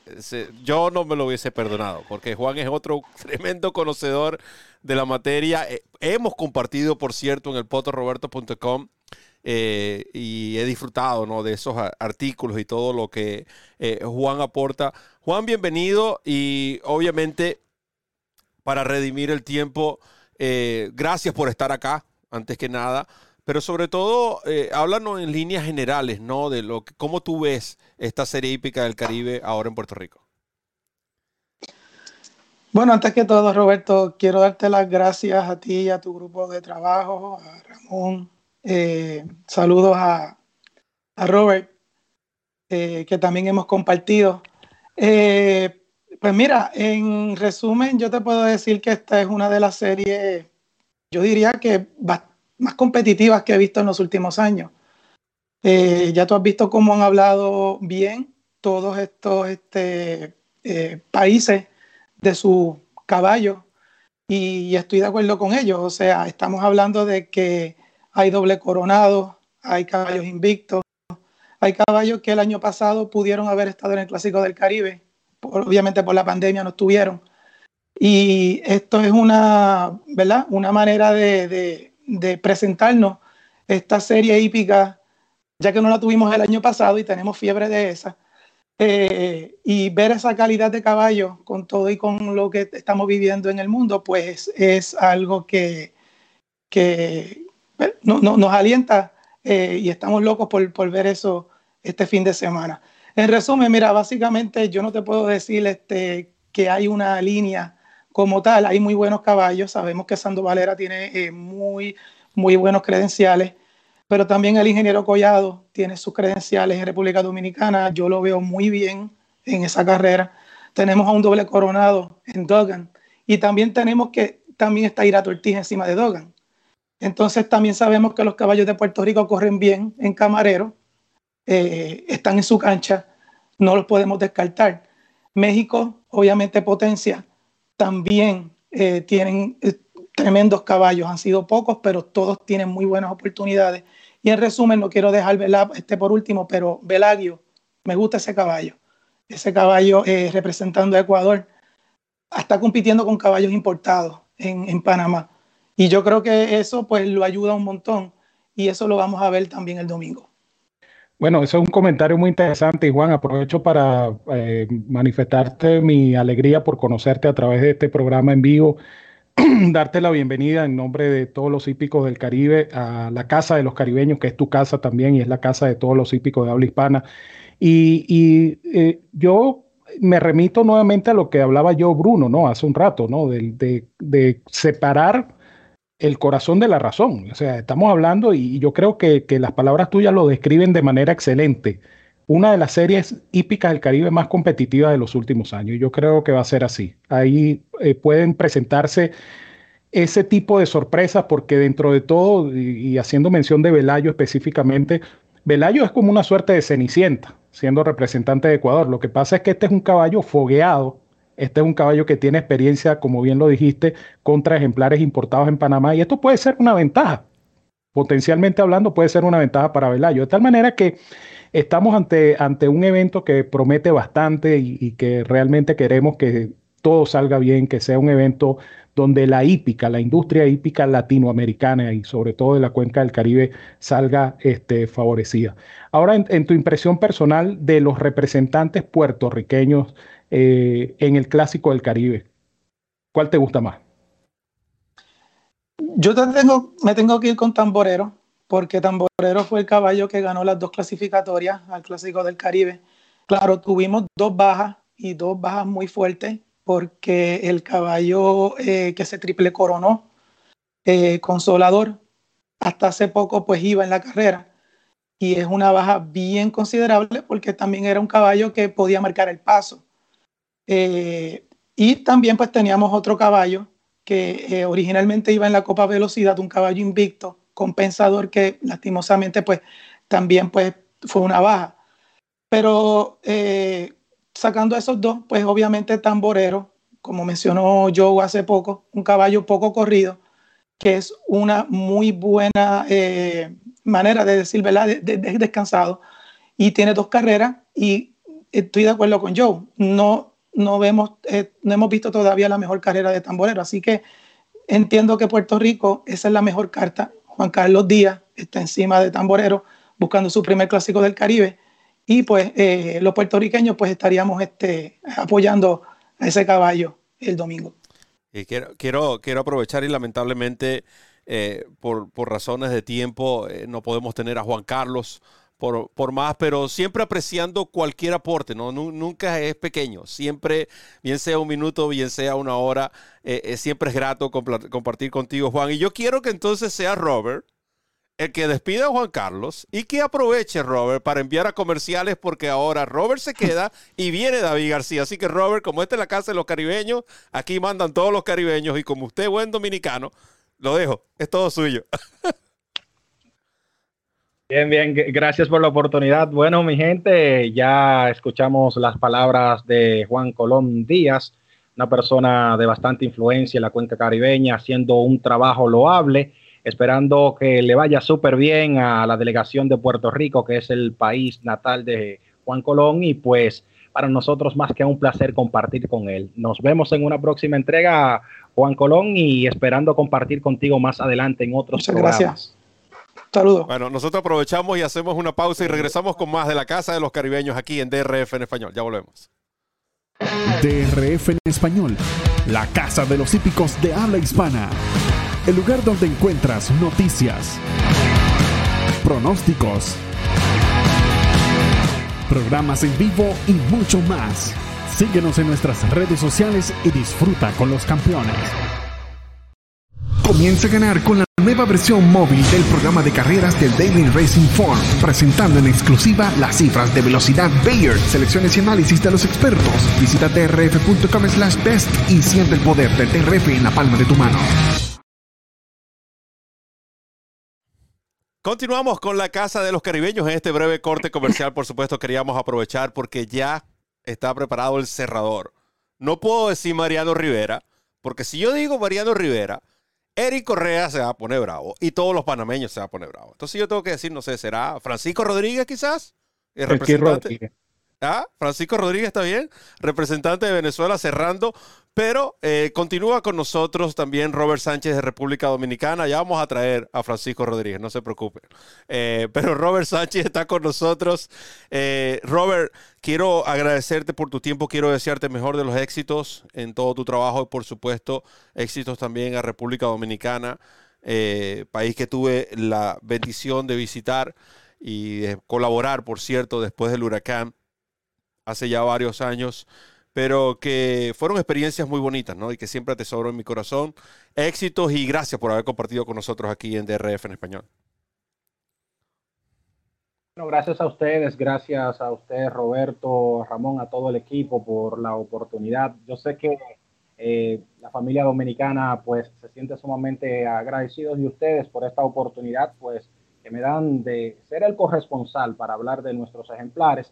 yo no me lo hubiese perdonado, porque Juan es otro tremendo conocedor de la materia. Eh, hemos compartido, por cierto, en el potoroberto.com y he disfrutado ¿no? de esos artículos y todo lo que Juan aporta. Juan, bienvenido y obviamente para redimir el tiempo eh, gracias por estar acá, antes que nada. Pero sobre todo, eh, háblanos en líneas generales, ¿no? De lo que, cómo tú ves esta serie hípica del Caribe ahora en Puerto Rico. Bueno, antes que todo, Roberto, quiero darte las gracias a ti y a tu grupo de trabajo, a Ramón. Eh, saludos a, a Robert, eh, que también hemos compartido. Pues mira, en resumen, yo te puedo decir que esta es una de las series, yo diría que más competitivas que he visto en los últimos años. Eh, ya tú has visto cómo han hablado bien todos estos este, eh, países de su caballo y, estoy de acuerdo con ellos. O sea, estamos hablando de que hay doble coronado, hay caballos invictos, hay caballos que el año pasado pudieron haber estado en el Clásico del Caribe obviamente por la pandemia no estuvieron. Y esto es una, ¿verdad? Una manera de, de, presentarnos esta serie hípica, ya que no la tuvimos el año pasado y tenemos fiebre de esa. Eh, y ver esa calidad de caballo con todo y con lo que estamos viviendo en el mundo, pues es algo que, que no, nos alienta eh, y estamos locos por, por ver eso este fin de semana. En resumen, mira, básicamente yo no te puedo decir este, que hay una línea como tal, hay muy buenos caballos, sabemos que Sando Valera tiene eh, muy, muy buenos credenciales, pero también el ingeniero Collado tiene sus credenciales en República Dominicana, yo lo veo muy bien en esa carrera. Tenemos a un doble coronado en Dogan y también tenemos que también está Irato Ortiz encima de Dogan. Entonces también sabemos que los caballos de Puerto Rico corren bien en Camarero, eh, están en su cancha no los podemos descartar. México, obviamente potencia, también eh, tienen eh, tremendos caballos, han sido pocos, pero todos tienen muy buenas oportunidades. Y en resumen, no quiero dejar este por último, pero Velagio, me gusta ese caballo. Ese caballo eh, representando a Ecuador, está compitiendo con caballos importados en, en Panamá. Y yo creo que eso pues lo ayuda un montón y eso lo vamos a ver también el domingo. Bueno, eso es un comentario muy interesante y Juan, aprovecho para eh, manifestarte mi alegría por conocerte a través de este programa en vivo, darte la bienvenida en nombre de todos los hípicos del Caribe a la Casa de los Caribeños, que es tu casa también y es la casa de todos los hípicos de habla hispana. Y, eh, yo me remito nuevamente a lo que hablaba yo, Bruno, ¿no? Hace un rato, ¿no? de, de separar el corazón de la razón. O sea, estamos hablando y yo creo que, las palabras tuyas lo describen de manera excelente. Una de las series hípicas del Caribe más competitivas de los últimos años. Y yo creo que va a ser así. Ahí eh, pueden presentarse ese tipo de sorpresas porque dentro de todo, y, haciendo mención de Velayo específicamente, Velayo es como una suerte de cenicienta, siendo representante de Ecuador. Lo que pasa es que este es un caballo fogueado este es un caballo que tiene experiencia, como bien lo dijiste, contra ejemplares importados en Panamá y esto puede ser una ventaja. Potencialmente hablando, puede ser una ventaja para Velayo. De tal manera que estamos ante, ante un evento que promete bastante y, que realmente queremos que todo salga bien, que sea un evento donde la hípica, la industria hípica latinoamericana y sobre todo de la cuenca del Caribe salga este, favorecida. Ahora, en, tu impresión personal de los representantes puertorriqueños eh, en el clásico del Caribe. ¿Cuál te gusta más? Yo me tengo que ir con Tamborero, porque Tamborero fue el caballo que ganó las dos clasificatorias al clásico del Caribe. Claro, tuvimos dos bajas y dos bajas muy fuertes, porque el caballo eh, que se triple coronó eh, Consolador hasta hace poco pues iba en la carrera y es una baja bien considerable porque también era un caballo que podía marcar el paso. Eh, y también pues teníamos otro caballo que eh, originalmente iba en la Copa Velocidad, un caballo invicto, compensador que lastimosamente pues también pues fue una baja. Pero eh, sacando esos dos, pues obviamente Tamborero, como mencionó Joe hace poco, un caballo poco corrido, que es una muy buena eh, manera de decir, ¿verdad? De, descansado. Y tiene dos carreras y estoy de acuerdo con Joe. No, no, vemos, eh, no hemos visto todavía la mejor carrera de Tamborero. Así que entiendo que Puerto Rico, esa es la mejor carta. Juan Carlos Díaz está encima de Tamborero buscando su primer clásico del Caribe y pues eh, los puertorriqueños pues estaríamos este, apoyando a ese caballo el domingo. Y quiero, quiero, quiero aprovechar y lamentablemente eh, por, por, razones de tiempo no podemos tener a Juan Carlos por, por, más, pero siempre apreciando cualquier aporte, ¿no? Nunca es pequeño, siempre, bien sea un minuto, bien sea una hora, siempre es grato compartir contigo, Juan. Y yo quiero que entonces sea Robert el que despida a Juan Carlos y que aproveche Robert para enviar a comerciales porque ahora Robert se queda y viene David García. Así que Robert, como esta es la casa de los caribeños, aquí mandan todos los caribeños y como usted buen dominicano, lo dejo, es todo suyo. Bien, bien, gracias por la oportunidad. Bueno, mi gente, ya escuchamos las palabras de Juan Colón Díaz, una persona de bastante influencia en la cuenca caribeña, haciendo un trabajo loable esperando que le vaya súper bien a la delegación de Puerto Rico, que es el país natal de Juan Colón, y pues para nosotros más que un placer compartir con él. Nos vemos en una próxima entrega, Juan Colón, y esperando compartir contigo más adelante en otros Muchas gracias. Saludos. Bueno, nosotros aprovechamos y hacemos una pausa y regresamos con más de la Casa de los Caribeños aquí en DRF en español. Ya volvemos. DRF en español, la Casa de los Hípicos de habla hispana el lugar donde encuentras noticias, pronósticos, programas en vivo y mucho más. Síguenos en nuestras redes sociales y disfruta con los campeones. Comienza a ganar con la nueva versión móvil del programa de carreras del Daily Racing Form, presentando en exclusiva las cifras de velocidad Bayer, selecciones y análisis de los expertos. Visita trf.com slash best y siente el poder del TRF en la palma de tu mano. Continuamos con la Casa de los Caribeños. En este breve corte comercial, por supuesto, queríamos aprovechar porque ya está preparado el cerrador. No puedo decir Mariano Rivera, porque si yo digo Mariano Rivera, Eric Correa se va a poner bravo y todos los panameños se van a poner bravo. Entonces yo tengo que decir, no sé, ¿será Francisco Rodríguez quizás? El representante. ¿Ah? Francisco Rodríguez está bien, representante de Venezuela cerrando, pero eh, continúa con nosotros también Robert Sánchez de República Dominicana. Ya vamos a traer a Francisco Rodríguez, no se preocupe. Eh, pero Robert Sánchez está con nosotros. Eh, Robert, quiero agradecerte por tu tiempo, quiero desearte mejor de los éxitos en todo tu trabajo y por supuesto éxitos también a República Dominicana, país que tuve la bendición de visitar y de colaborar, por cierto, después del huracán hace ya varios años, pero que fueron experiencias muy bonitas, ¿no? Y que siempre atesoro en mi corazón. Éxitos y gracias por haber compartido con nosotros aquí en DRF en español. Bueno, gracias a ustedes, gracias a usted, Roberto, Ramón, a todo el equipo por la oportunidad. Yo sé que eh, la familia dominicana pues se siente sumamente agradecidos de ustedes por esta oportunidad pues que me dan de ser el corresponsal para hablar de nuestros ejemplares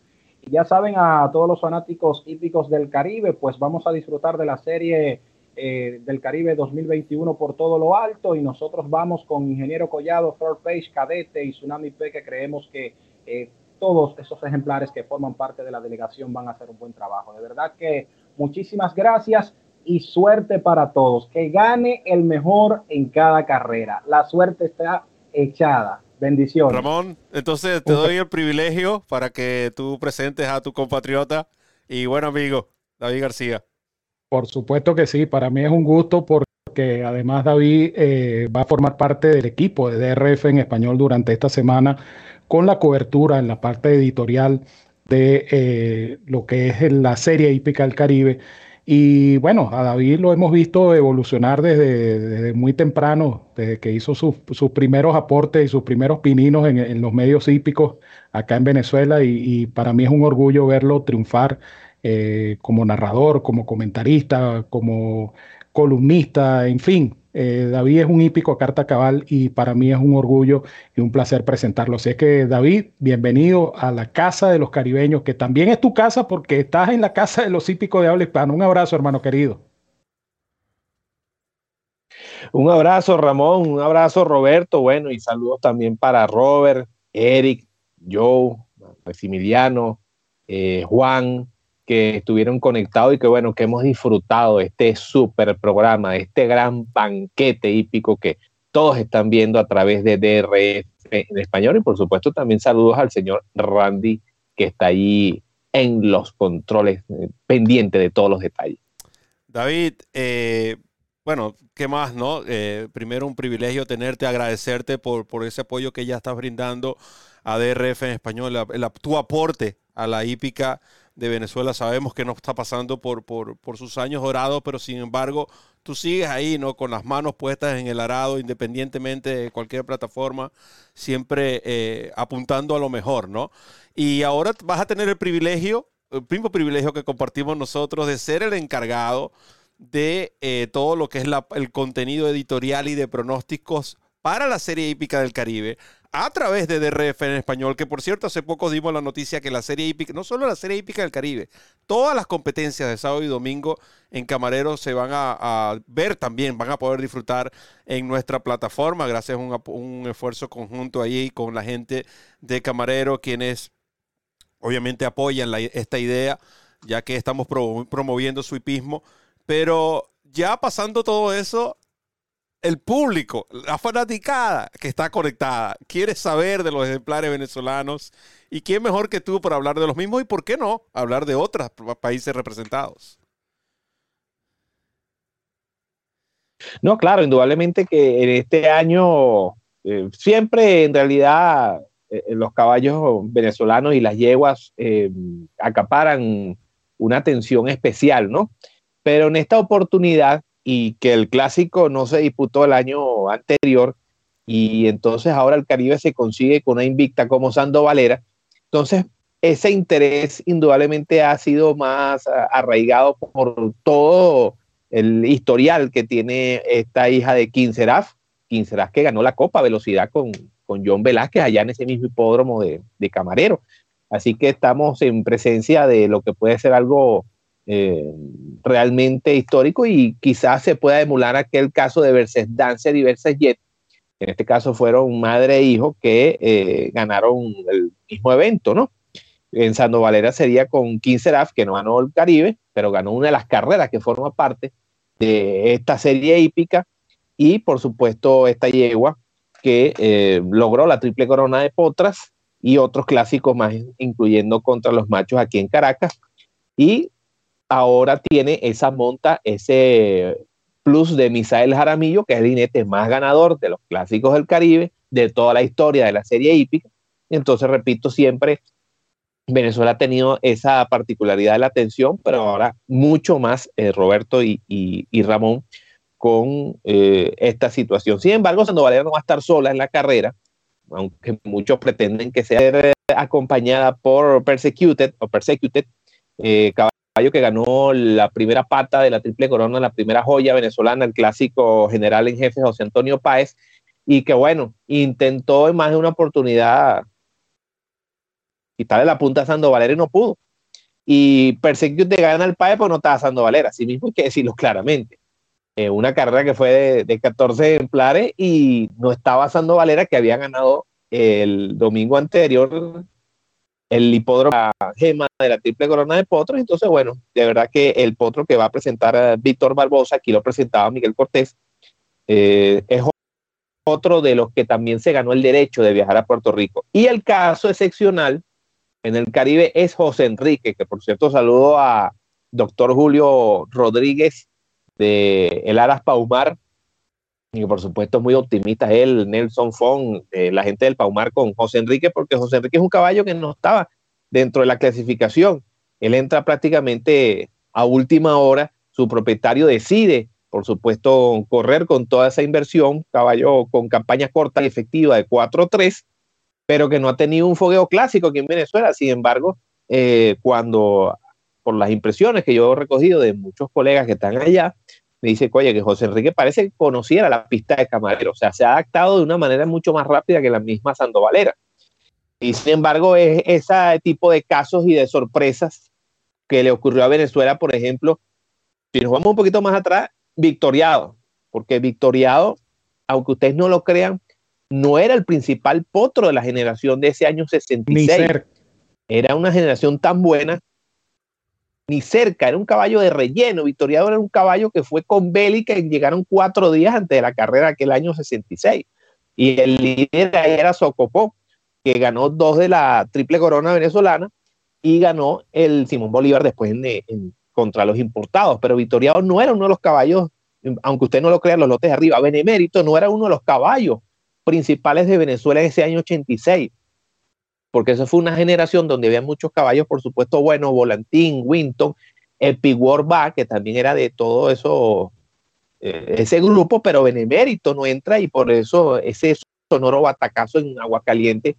ya saben a todos los fanáticos hípicos del Caribe, pues vamos a disfrutar de la serie eh, del Caribe 2021 por todo lo alto y nosotros vamos con Ingeniero Collado, Third Page, Cadete y Tsunami P que creemos que eh, todos esos ejemplares que forman parte de la delegación van a hacer un buen trabajo. De verdad que muchísimas gracias y suerte para todos. Que gane el mejor en cada carrera. La suerte está echada. Bendiciones. Ramón, entonces te doy el privilegio para que tú presentes a tu compatriota y buen amigo, David García. Por supuesto que sí, para mí es un gusto porque además David eh, va a formar parte del equipo de DRF en español durante esta semana con la cobertura en la parte editorial de eh, lo que es la serie hípica del Caribe Y bueno, a David lo hemos visto evolucionar desde, muy temprano, desde que hizo sus, primeros aportes y sus primeros pininos en, los medios hípicos acá en Venezuela. Y, para mí es un orgullo verlo triunfar eh, como narrador, como comentarista, como columnista, en fin, eh, David es un hípico a carta cabal y para mí es un orgullo y un placer presentarlo. Así es que David, bienvenido a la casa de los caribeños, que también es tu casa porque estás en la casa de los hípicos de habla hispana. Un abrazo, hermano querido. Un abrazo, Ramón, un abrazo, Roberto. Bueno, y saludos también para Robert, Eric, Joe, Maximiliano, eh, Juan, que estuvieron conectados y que bueno, que hemos disfrutado este súper programa, este gran banquete hípico que todos están viendo a través de DRF en español y por supuesto también saludos al señor Randy que está ahí en los controles, eh, pendiente de todos los detalles. David, eh, bueno, ¿qué más, no? Eh, primero un privilegio tenerte, agradecerte por, por ese apoyo que ya estás brindando a DRF en español, tu aporte a la hípica de Venezuela. Sabemos que no está pasando por, por, sus años dorados, pero sin embargo, tú sigues ahí, ¿no? Con las manos puestas en el arado, independientemente de cualquier plataforma, siempre eh, apuntando a lo mejor, ¿no? Y ahora vas a tener el privilegio, el mismo privilegio que compartimos nosotros, de ser el encargado de eh, todo lo que es el contenido editorial y de pronósticos para la serie hípica del Caribe a través de DRF en español, que por cierto hace poco dimos la noticia que la serie hípica, no solo la serie hípica del Caribe, todas las competencias de sábado y domingo en Camarero se van a, ver también, van a poder disfrutar en nuestra plataforma, gracias a un, esfuerzo conjunto ahí con la gente de Camarero, quienes obviamente apoyan esta idea, ya que estamos promoviendo su hipismo, pero ya pasando todo eso, el público, la fanaticada que está conectada, quiere saber de los ejemplares venezolanos y quién mejor que tú para hablar de los mismos y por qué no hablar de otros países representados. No, claro, indudablemente que en este año eh, siempre en realidad eh, los caballos venezolanos y las yeguas eh, acaparan una atención especial, ¿no? Pero en esta oportunidad y que el clásico no se disputó el año anterior y entonces ahora el Caribe se consigue con una invicta como Sando Valera. Entonces, ese interés indudablemente ha sido más arraigado por todo el historial que tiene esta hija de Quinceraf, Quinceraf que ganó la Copa Velocidad con, con John Velázquez allá en ese mismo hipódromo de, de Camarero. Así que estamos en presencia de lo que puede ser algo eh, realmente histórico y quizás se pueda emular aquel caso de Versus Dancer y Versus Jet. En este caso fueron madre e hijo que eh, ganaron el mismo evento, ¿no? En Sando Valera sería con 15 Raf, que no ganó el Caribe, pero ganó una de las carreras que forma parte de esta serie hípica. Y por supuesto, esta yegua que eh, logró la triple corona de potras y otros clásicos más, incluyendo contra los machos aquí en Caracas. Y ahora tiene esa monta, ese plus de Misael Jaramillo, que es el jinete más ganador de los clásicos del Caribe, de toda la historia de la serie hípica. Entonces, repito, siempre Venezuela ha tenido esa particularidad de la atención, pero ahora mucho más eh, Roberto y, Ramón con eh, esta situación. Sin embargo, Sandovalera no va a estar sola en la carrera, aunque muchos pretenden que sea acompañada por Persecuted o Persecuted, eh, que ganó la primera pata de la triple corona, la primera joya venezolana, el clásico general en jefe José Antonio Páez, y que bueno, intentó en más de una oportunidad quitarle la punta a Sando Valera y no pudo. Y Persecute gana el Páez, pues no estaba Sando Valera, así mismo hay que decirlo claramente. Eh, una carrera que fue de, de 14 ejemplares y no estaba Sando Valera, que había ganado el domingo anterior el hipódromo gema de la triple corona de potros. Entonces, bueno, de verdad que el potro que va a presentar a Víctor Barbosa, aquí lo presentaba Miguel Cortés, eh, es otro de los que también se ganó el derecho de viajar a Puerto Rico. Y el caso excepcional en el Caribe es José Enrique, que por cierto saludo a doctor Julio Rodríguez de El Aras Paumar, y por supuesto muy optimista él, Nelson Fon, eh, la gente del Paumar con José Enrique, porque José Enrique es un caballo que no estaba dentro de la clasificación. Él entra prácticamente a última hora su propietario decide, por supuesto, correr con toda esa inversión, caballo con campaña corta y efectiva de 4-3, pero que no ha tenido un fogueo clásico aquí en Venezuela. Sin embargo, eh, cuando, por las impresiones que yo he recogido de muchos colegas que están allá, me dice, oye, que José Enrique parece que conociera la pista de Camarero, o sea, se ha adaptado de una manera mucho más rápida que la misma Sandovalera. Y sin embargo, es ese tipo de casos y de sorpresas que le ocurrió a Venezuela, por ejemplo, si nos vamos un poquito más atrás, Victoriado, porque Victoriado, aunque ustedes no lo crean, no era el principal potro de la generación de ese año 66. Era una generación tan buena, ni cerca, era un caballo de relleno. Victoriado era un caballo que fue con Bélica y llegaron cuatro días antes de la carrera aquel año 66. Y el líder ahí era Socopó, que ganó dos de la triple corona venezolana y ganó el Simón Bolívar después contra los importados. Pero Victoriado no era uno de los caballos, aunque usted no lo crea, los lotes de arriba. Benemérito no era uno de los caballos principales de Venezuela en ese año 86, porque eso fue una generación donde había muchos caballos, por supuesto, bueno, Volantín, Winton, Epigor Va, que también era de todo eso, eh, ese grupo, pero Benemérito no entra y por eso ese sonoro batacazo en Aguacaliente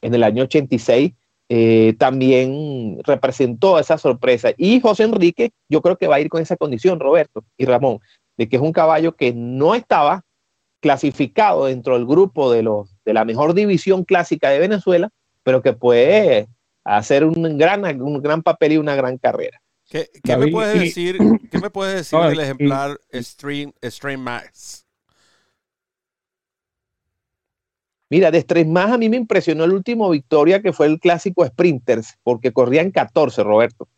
en el año 86 eh, también representó esa sorpresa. Y José Enrique, yo creo que va a ir con esa condición, Roberto y Ramón, de que es un caballo que no estaba clasificado dentro del grupo de, los, de la mejor división clásica de Venezuela, pero que puede hacer un gran, un gran papel y una gran carrera. ¿Qué, me puedes decir, ¿qué me puedes decir del ejemplar Stream, Stream Max? Mira, de Stream Max a mí me impresionó el último victoria que fue el clásico Sprinters, porque corrían 14, Roberto.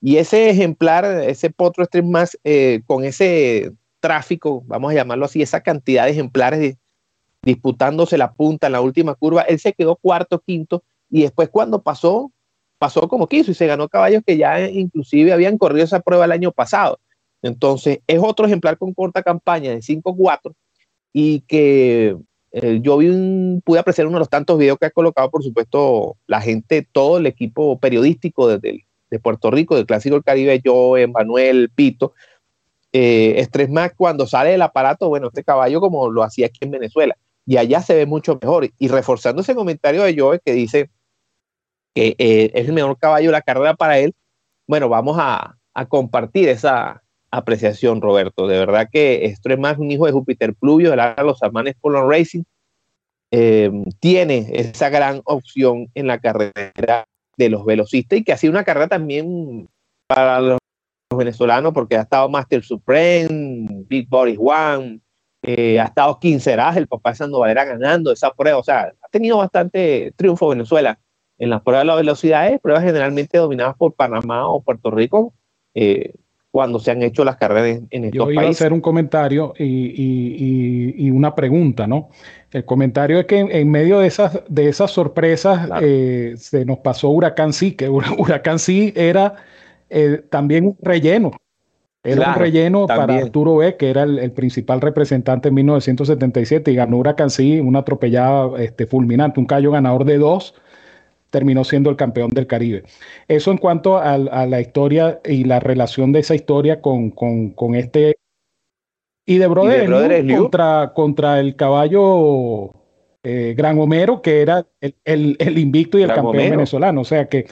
Y ese ejemplar, ese potro Stream Max, eh, con ese tráfico, vamos a llamarlo así, esa cantidad de ejemplares disputándose la punta en la última curva, él se quedó cuarto, quinto, y después cuando pasó, pasó como quiso y se ganó caballos que ya inclusive habían corrido esa prueba el año pasado. Entonces, es otro ejemplar con corta campaña de 5-4 y que eh, yo vi un, pude apreciar uno de los tantos videos que ha colocado, por supuesto, la gente, todo el equipo periodístico de, de Puerto Rico, del Clásico del Caribe, yo, Manuel, Pito, eh, Estrés cuando sale del aparato, bueno, este caballo como lo hacía aquí en Venezuela, y allá se ve mucho mejor. Y reforzando ese comentario de Joe que dice que eh, es el mejor caballo de la carrera para él, bueno, vamos a, compartir esa apreciación, Roberto. De verdad que Estrés Max, un hijo de Júpiter Pluvio, de los Amanes Polo Racing, eh, tiene esa gran opción en la carrera de los velocistas y que ha sido una carrera también para los venezolanos porque ha estado Master Supreme, Big Boris One, eh, ha estado Quinceraz, el papá de Sandovalera ganando esa prueba, o sea, ha tenido bastante triunfo Venezuela en las pruebas de las velocidades, pruebas generalmente dominadas por Panamá o Puerto Rico, eh, cuando se han hecho las carreras en, estos Yo iba a hacer un comentario y, una pregunta, ¿no? El comentario es que en, medio de esas, de esas sorpresas eh, se nos pasó Huracán Sí, que Huracán Sí era eh, también un relleno. Era un relleno para Arturo B, que era el, principal representante en 1977 y ganó Huracán sí, una atropellada este, fulminante, un callo ganador de dos, terminó siendo el campeón del Caribe. Eso en cuanto a, la historia y la relación de esa historia con, con, este... Y de Brother, contra, contra el caballo eh, Gran Homero, que era el, el, invicto y el campeón venezolano. O sea que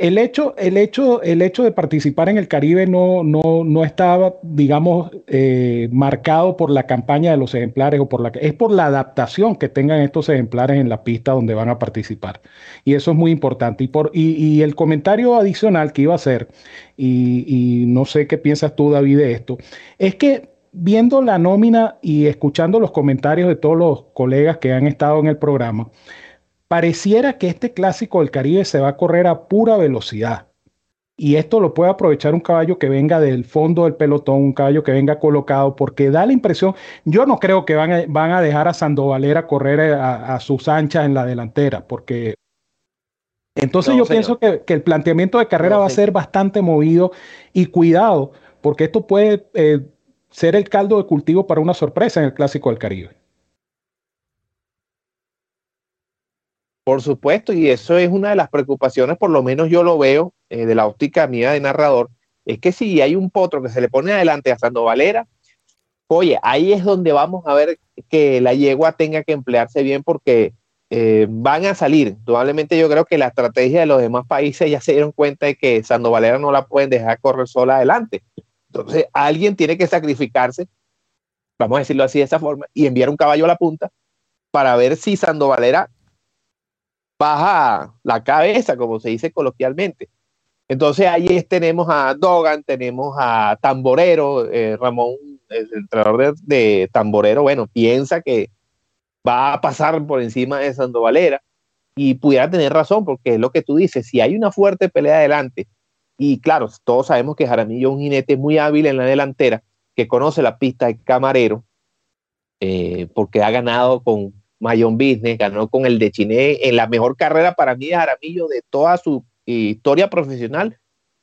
el hecho, el hecho, el hecho de participar en el Caribe no, no, no estaba, digamos, eh, marcado por la campaña de los ejemplares o por la es por la adaptación que tengan estos ejemplares en la pista donde van a participar. Y eso es muy importante. Y, por, y, el comentario adicional que iba a hacer, y, y no sé qué piensas tú, David, de esto, es que viendo la nómina y escuchando los comentarios de todos los colegas que han estado en el programa, Pareciera que este clásico del Caribe se va a correr a pura velocidad. Y esto lo puede aprovechar un caballo que venga del fondo del pelotón, un caballo que venga colocado, porque da la impresión, yo no creo que van a, van a dejar a Sandovalera correr a, sus anchas en la delantera, porque entonces yo pienso que, el planteamiento de carrera va a ser bastante movido y cuidado, porque esto puede eh, ser el caldo de cultivo para una sorpresa en el Clásico del Caribe. Por supuesto, y eso es una de las preocupaciones, por lo menos yo lo veo eh, de la óptica mía de narrador, es que si hay un potro que se le pone adelante a Sando Valera, oye, ahí es donde vamos a ver que la yegua tenga que emplearse bien porque eh, van a salir. Probablemente yo creo que la estrategia de los demás países ya se dieron cuenta de que Sando Valera no la pueden dejar correr sola adelante. Entonces, alguien tiene que sacrificarse, vamos a decirlo así de esa forma, y enviar un caballo a la punta para ver si Sando Valera baja la cabeza, como se dice coloquialmente. Entonces ahí tenemos a Dogan, tenemos a Tamborero, eh, Ramón, el entrenador de, Tamborero, bueno, piensa que va a pasar por encima de Sandovalera y pudiera tener razón, porque es lo que tú dices, si hay una fuerte pelea adelante, y claro, todos sabemos que Jaramillo es un jinete muy hábil en la delantera, que conoce la pista de Camarero, eh, porque ha ganado con Mayon Business, ganó con el de Chiné en la mejor carrera para mí de Jaramillo de toda su historia profesional,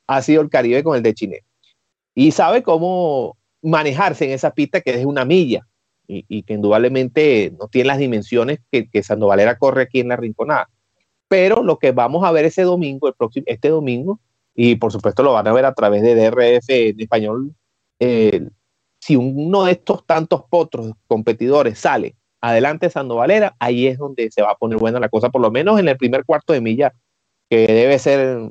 ha sido el Caribe con el de Chiné. Y sabe cómo manejarse en esa pista que es una milla y, que indudablemente no tiene las dimensiones que, que Sandovalera corre aquí en la Rinconada. Pero lo que vamos a ver ese domingo, el próximo, este domingo, y por supuesto lo van a ver a través de DRF en español, eh, si uno de estos tantos potros competidores sale adelante Sandovalera, ahí es donde se va a poner buena la cosa, por lo menos en el primer cuarto de milla, que debe ser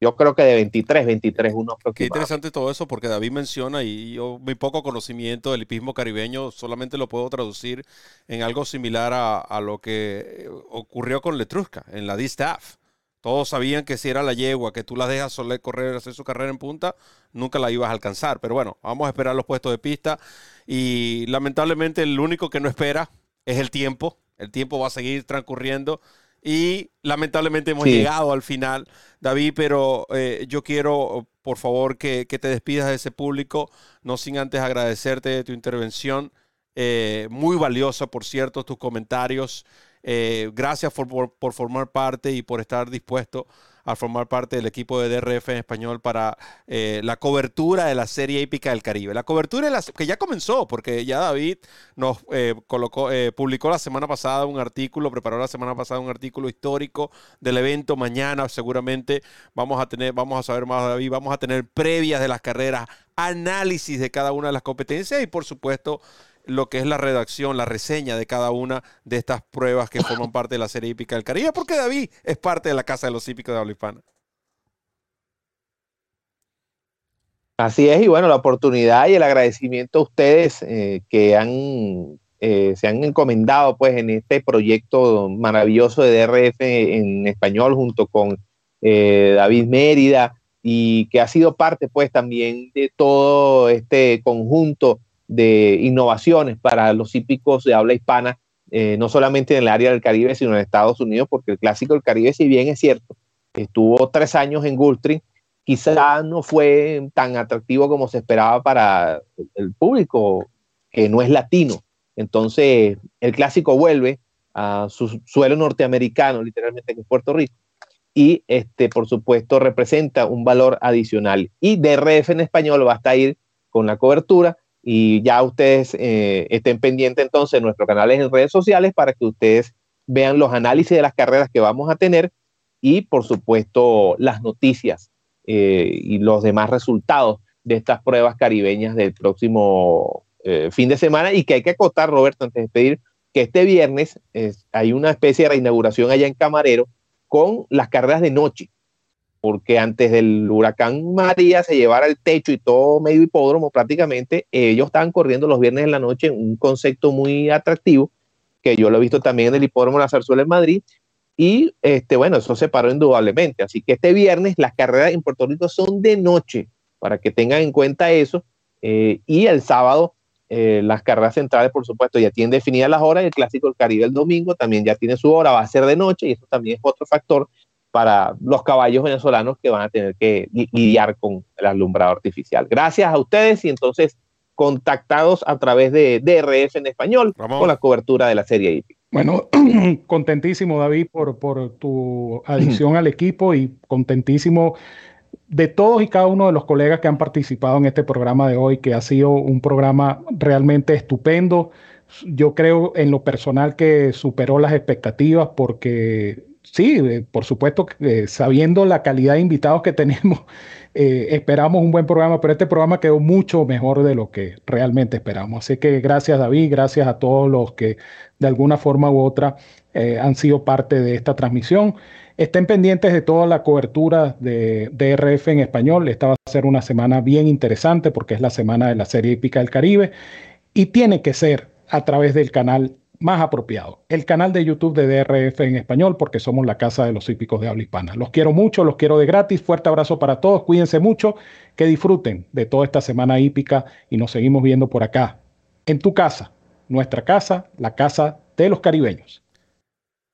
yo creo que de 23, 23, uno Qué interesante todo eso porque David menciona y yo muy poco conocimiento del hipismo caribeño, solamente lo puedo traducir en algo similar a, lo que ocurrió con Letrusca en la D-Staff. Todos sabían que si era la yegua, que tú la dejas solo correr, hacer su carrera en punta, nunca la ibas a alcanzar. Pero bueno, vamos a esperar los puestos de pista. Y lamentablemente el único que no espera es el tiempo. El tiempo va a seguir transcurriendo y lamentablemente hemos llegado al final, David, pero eh, yo quiero, por favor, que, te despidas de ese público, no sin antes agradecerte tu intervención, eh, muy valiosa, por cierto, tus comentarios. Eh, gracias por, formar parte y por estar dispuesto a formar parte del equipo de DRF en español para eh, la cobertura de la serie épica del Caribe. La cobertura que ya comenzó, porque ya David nos eh, colocó, publicó la semana pasada un artículo, preparó la semana pasada un artículo histórico del evento. Mañana seguramente vamos a tener, vamos a saber más de David, vamos a tener previas de las carreras, análisis de cada una de las competencias y por supuesto lo que es la redacción, la reseña de cada una de estas pruebas que forman parte de la serie hípica del Caribe, porque David es parte de la Casa de los Hípicos de habla hispana. Así es, y bueno, la oportunidad y el agradecimiento a ustedes eh, que han, eh, se han encomendado pues en este proyecto maravilloso de DRF en español junto con eh, David Mérida y que ha sido parte pues también de todo este conjunto de innovaciones para los hípicos de habla hispana, eh, no solamente en el área del Caribe, sino en Estados Unidos, porque el Clásico del Caribe, si bien es cierto, estuvo tres años en Gulfstream, quizá no fue tan atractivo como se esperaba para el público que no es latino. Entonces, el Clásico vuelve a su suelo norteamericano, literalmente, que es Puerto Rico, y este, por supuesto, representa un valor adicional. Y DRF en español va a estar con la cobertura y ya ustedes eh, estén pendientes entonces de nuestros canales en redes sociales para que ustedes vean los análisis de las carreras que vamos a tener y por supuesto las noticias eh, y los demás resultados de estas pruebas caribeñas del próximo eh, fin de semana. Y que hay que acotar, Roberto, antes de pedir que este viernes hay una especie de reinauguración allá en Camarero con las carreras de noche porque antes del huracán María se llevara el techo y todo medio hipódromo prácticamente, ellos estaban corriendo los viernes en la noche un concepto muy atractivo, que yo lo he visto también en el hipódromo La Zarzuela en Madrid, y este, bueno, eso se paró indudablemente. Así que este viernes las carreras en Puerto Rico son de noche, para que tengan en cuenta eso, eh, y el sábado eh, las carreras centrales, por supuesto, ya tienen definidas las horas, el Clásico del Caribe el domingo también ya tiene su hora, va a ser de noche, y eso también es otro factor para los caballos venezolanos que van a tener que lidiar con el alumbrado artificial. Gracias a ustedes y entonces contactados a través de DRF en español con la cobertura de la serie IP. Bueno, contentísimo David por, por tu adición al equipo y contentísimo de todos y cada uno de los colegas que han participado en este programa de hoy, que ha sido un programa realmente estupendo. Yo creo en lo personal que superó las expectativas porque sí, por supuesto, sabiendo la calidad de invitados que tenemos, esperamos un buen programa, pero este programa quedó mucho mejor de lo que realmente esperamos. Así que gracias David, gracias a todos los que de alguna forma u otra han sido parte de esta transmisión. Estén pendientes de toda la cobertura de DRF en español. Esta va a ser una semana bien interesante porque es la semana de la Serie Hípica del Caribe y tiene que ser a través del canal más apropiado, el canal de YouTube de DRF en español, porque somos la casa de los hípicos de habla hispana. Los quiero mucho, los quiero de gratis. Fuerte abrazo para todos, cuídense mucho, que disfruten de toda esta semana hípica y nos seguimos viendo por acá, en tu casa, nuestra casa, la casa de los caribeños.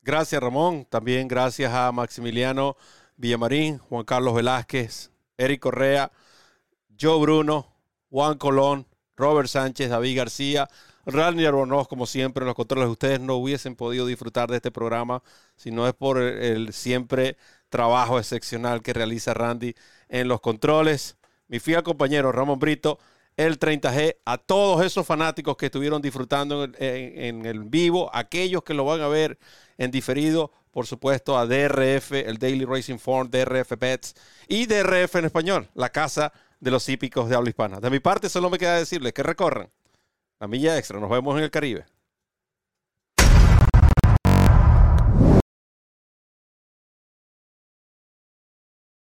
Gracias, Ramón. También gracias a Maximiliano Villamarín, Juan Carlos Velázquez, Eric Correa, Joe Bruno, Juan Colón, Robert Sánchez, David García, Randy Arbonoz, como siempre, en los controles. Ustedes no hubiesen podido disfrutar de este programa si no es por el, siempre trabajo excepcional que realiza Randy en los controles. Mi fiel compañero Ramón Brito, el 30G, a todos esos fanáticos que estuvieron disfrutando en, el vivo, aquellos que lo van a ver en diferido, por supuesto, a DRF, el Daily Racing Form, DRF Bets y DRF en español, la casa de los hípicos de habla hispana. De mi parte, solo me queda decirles que recorran la milla extra. Nos vemos en el Caribe.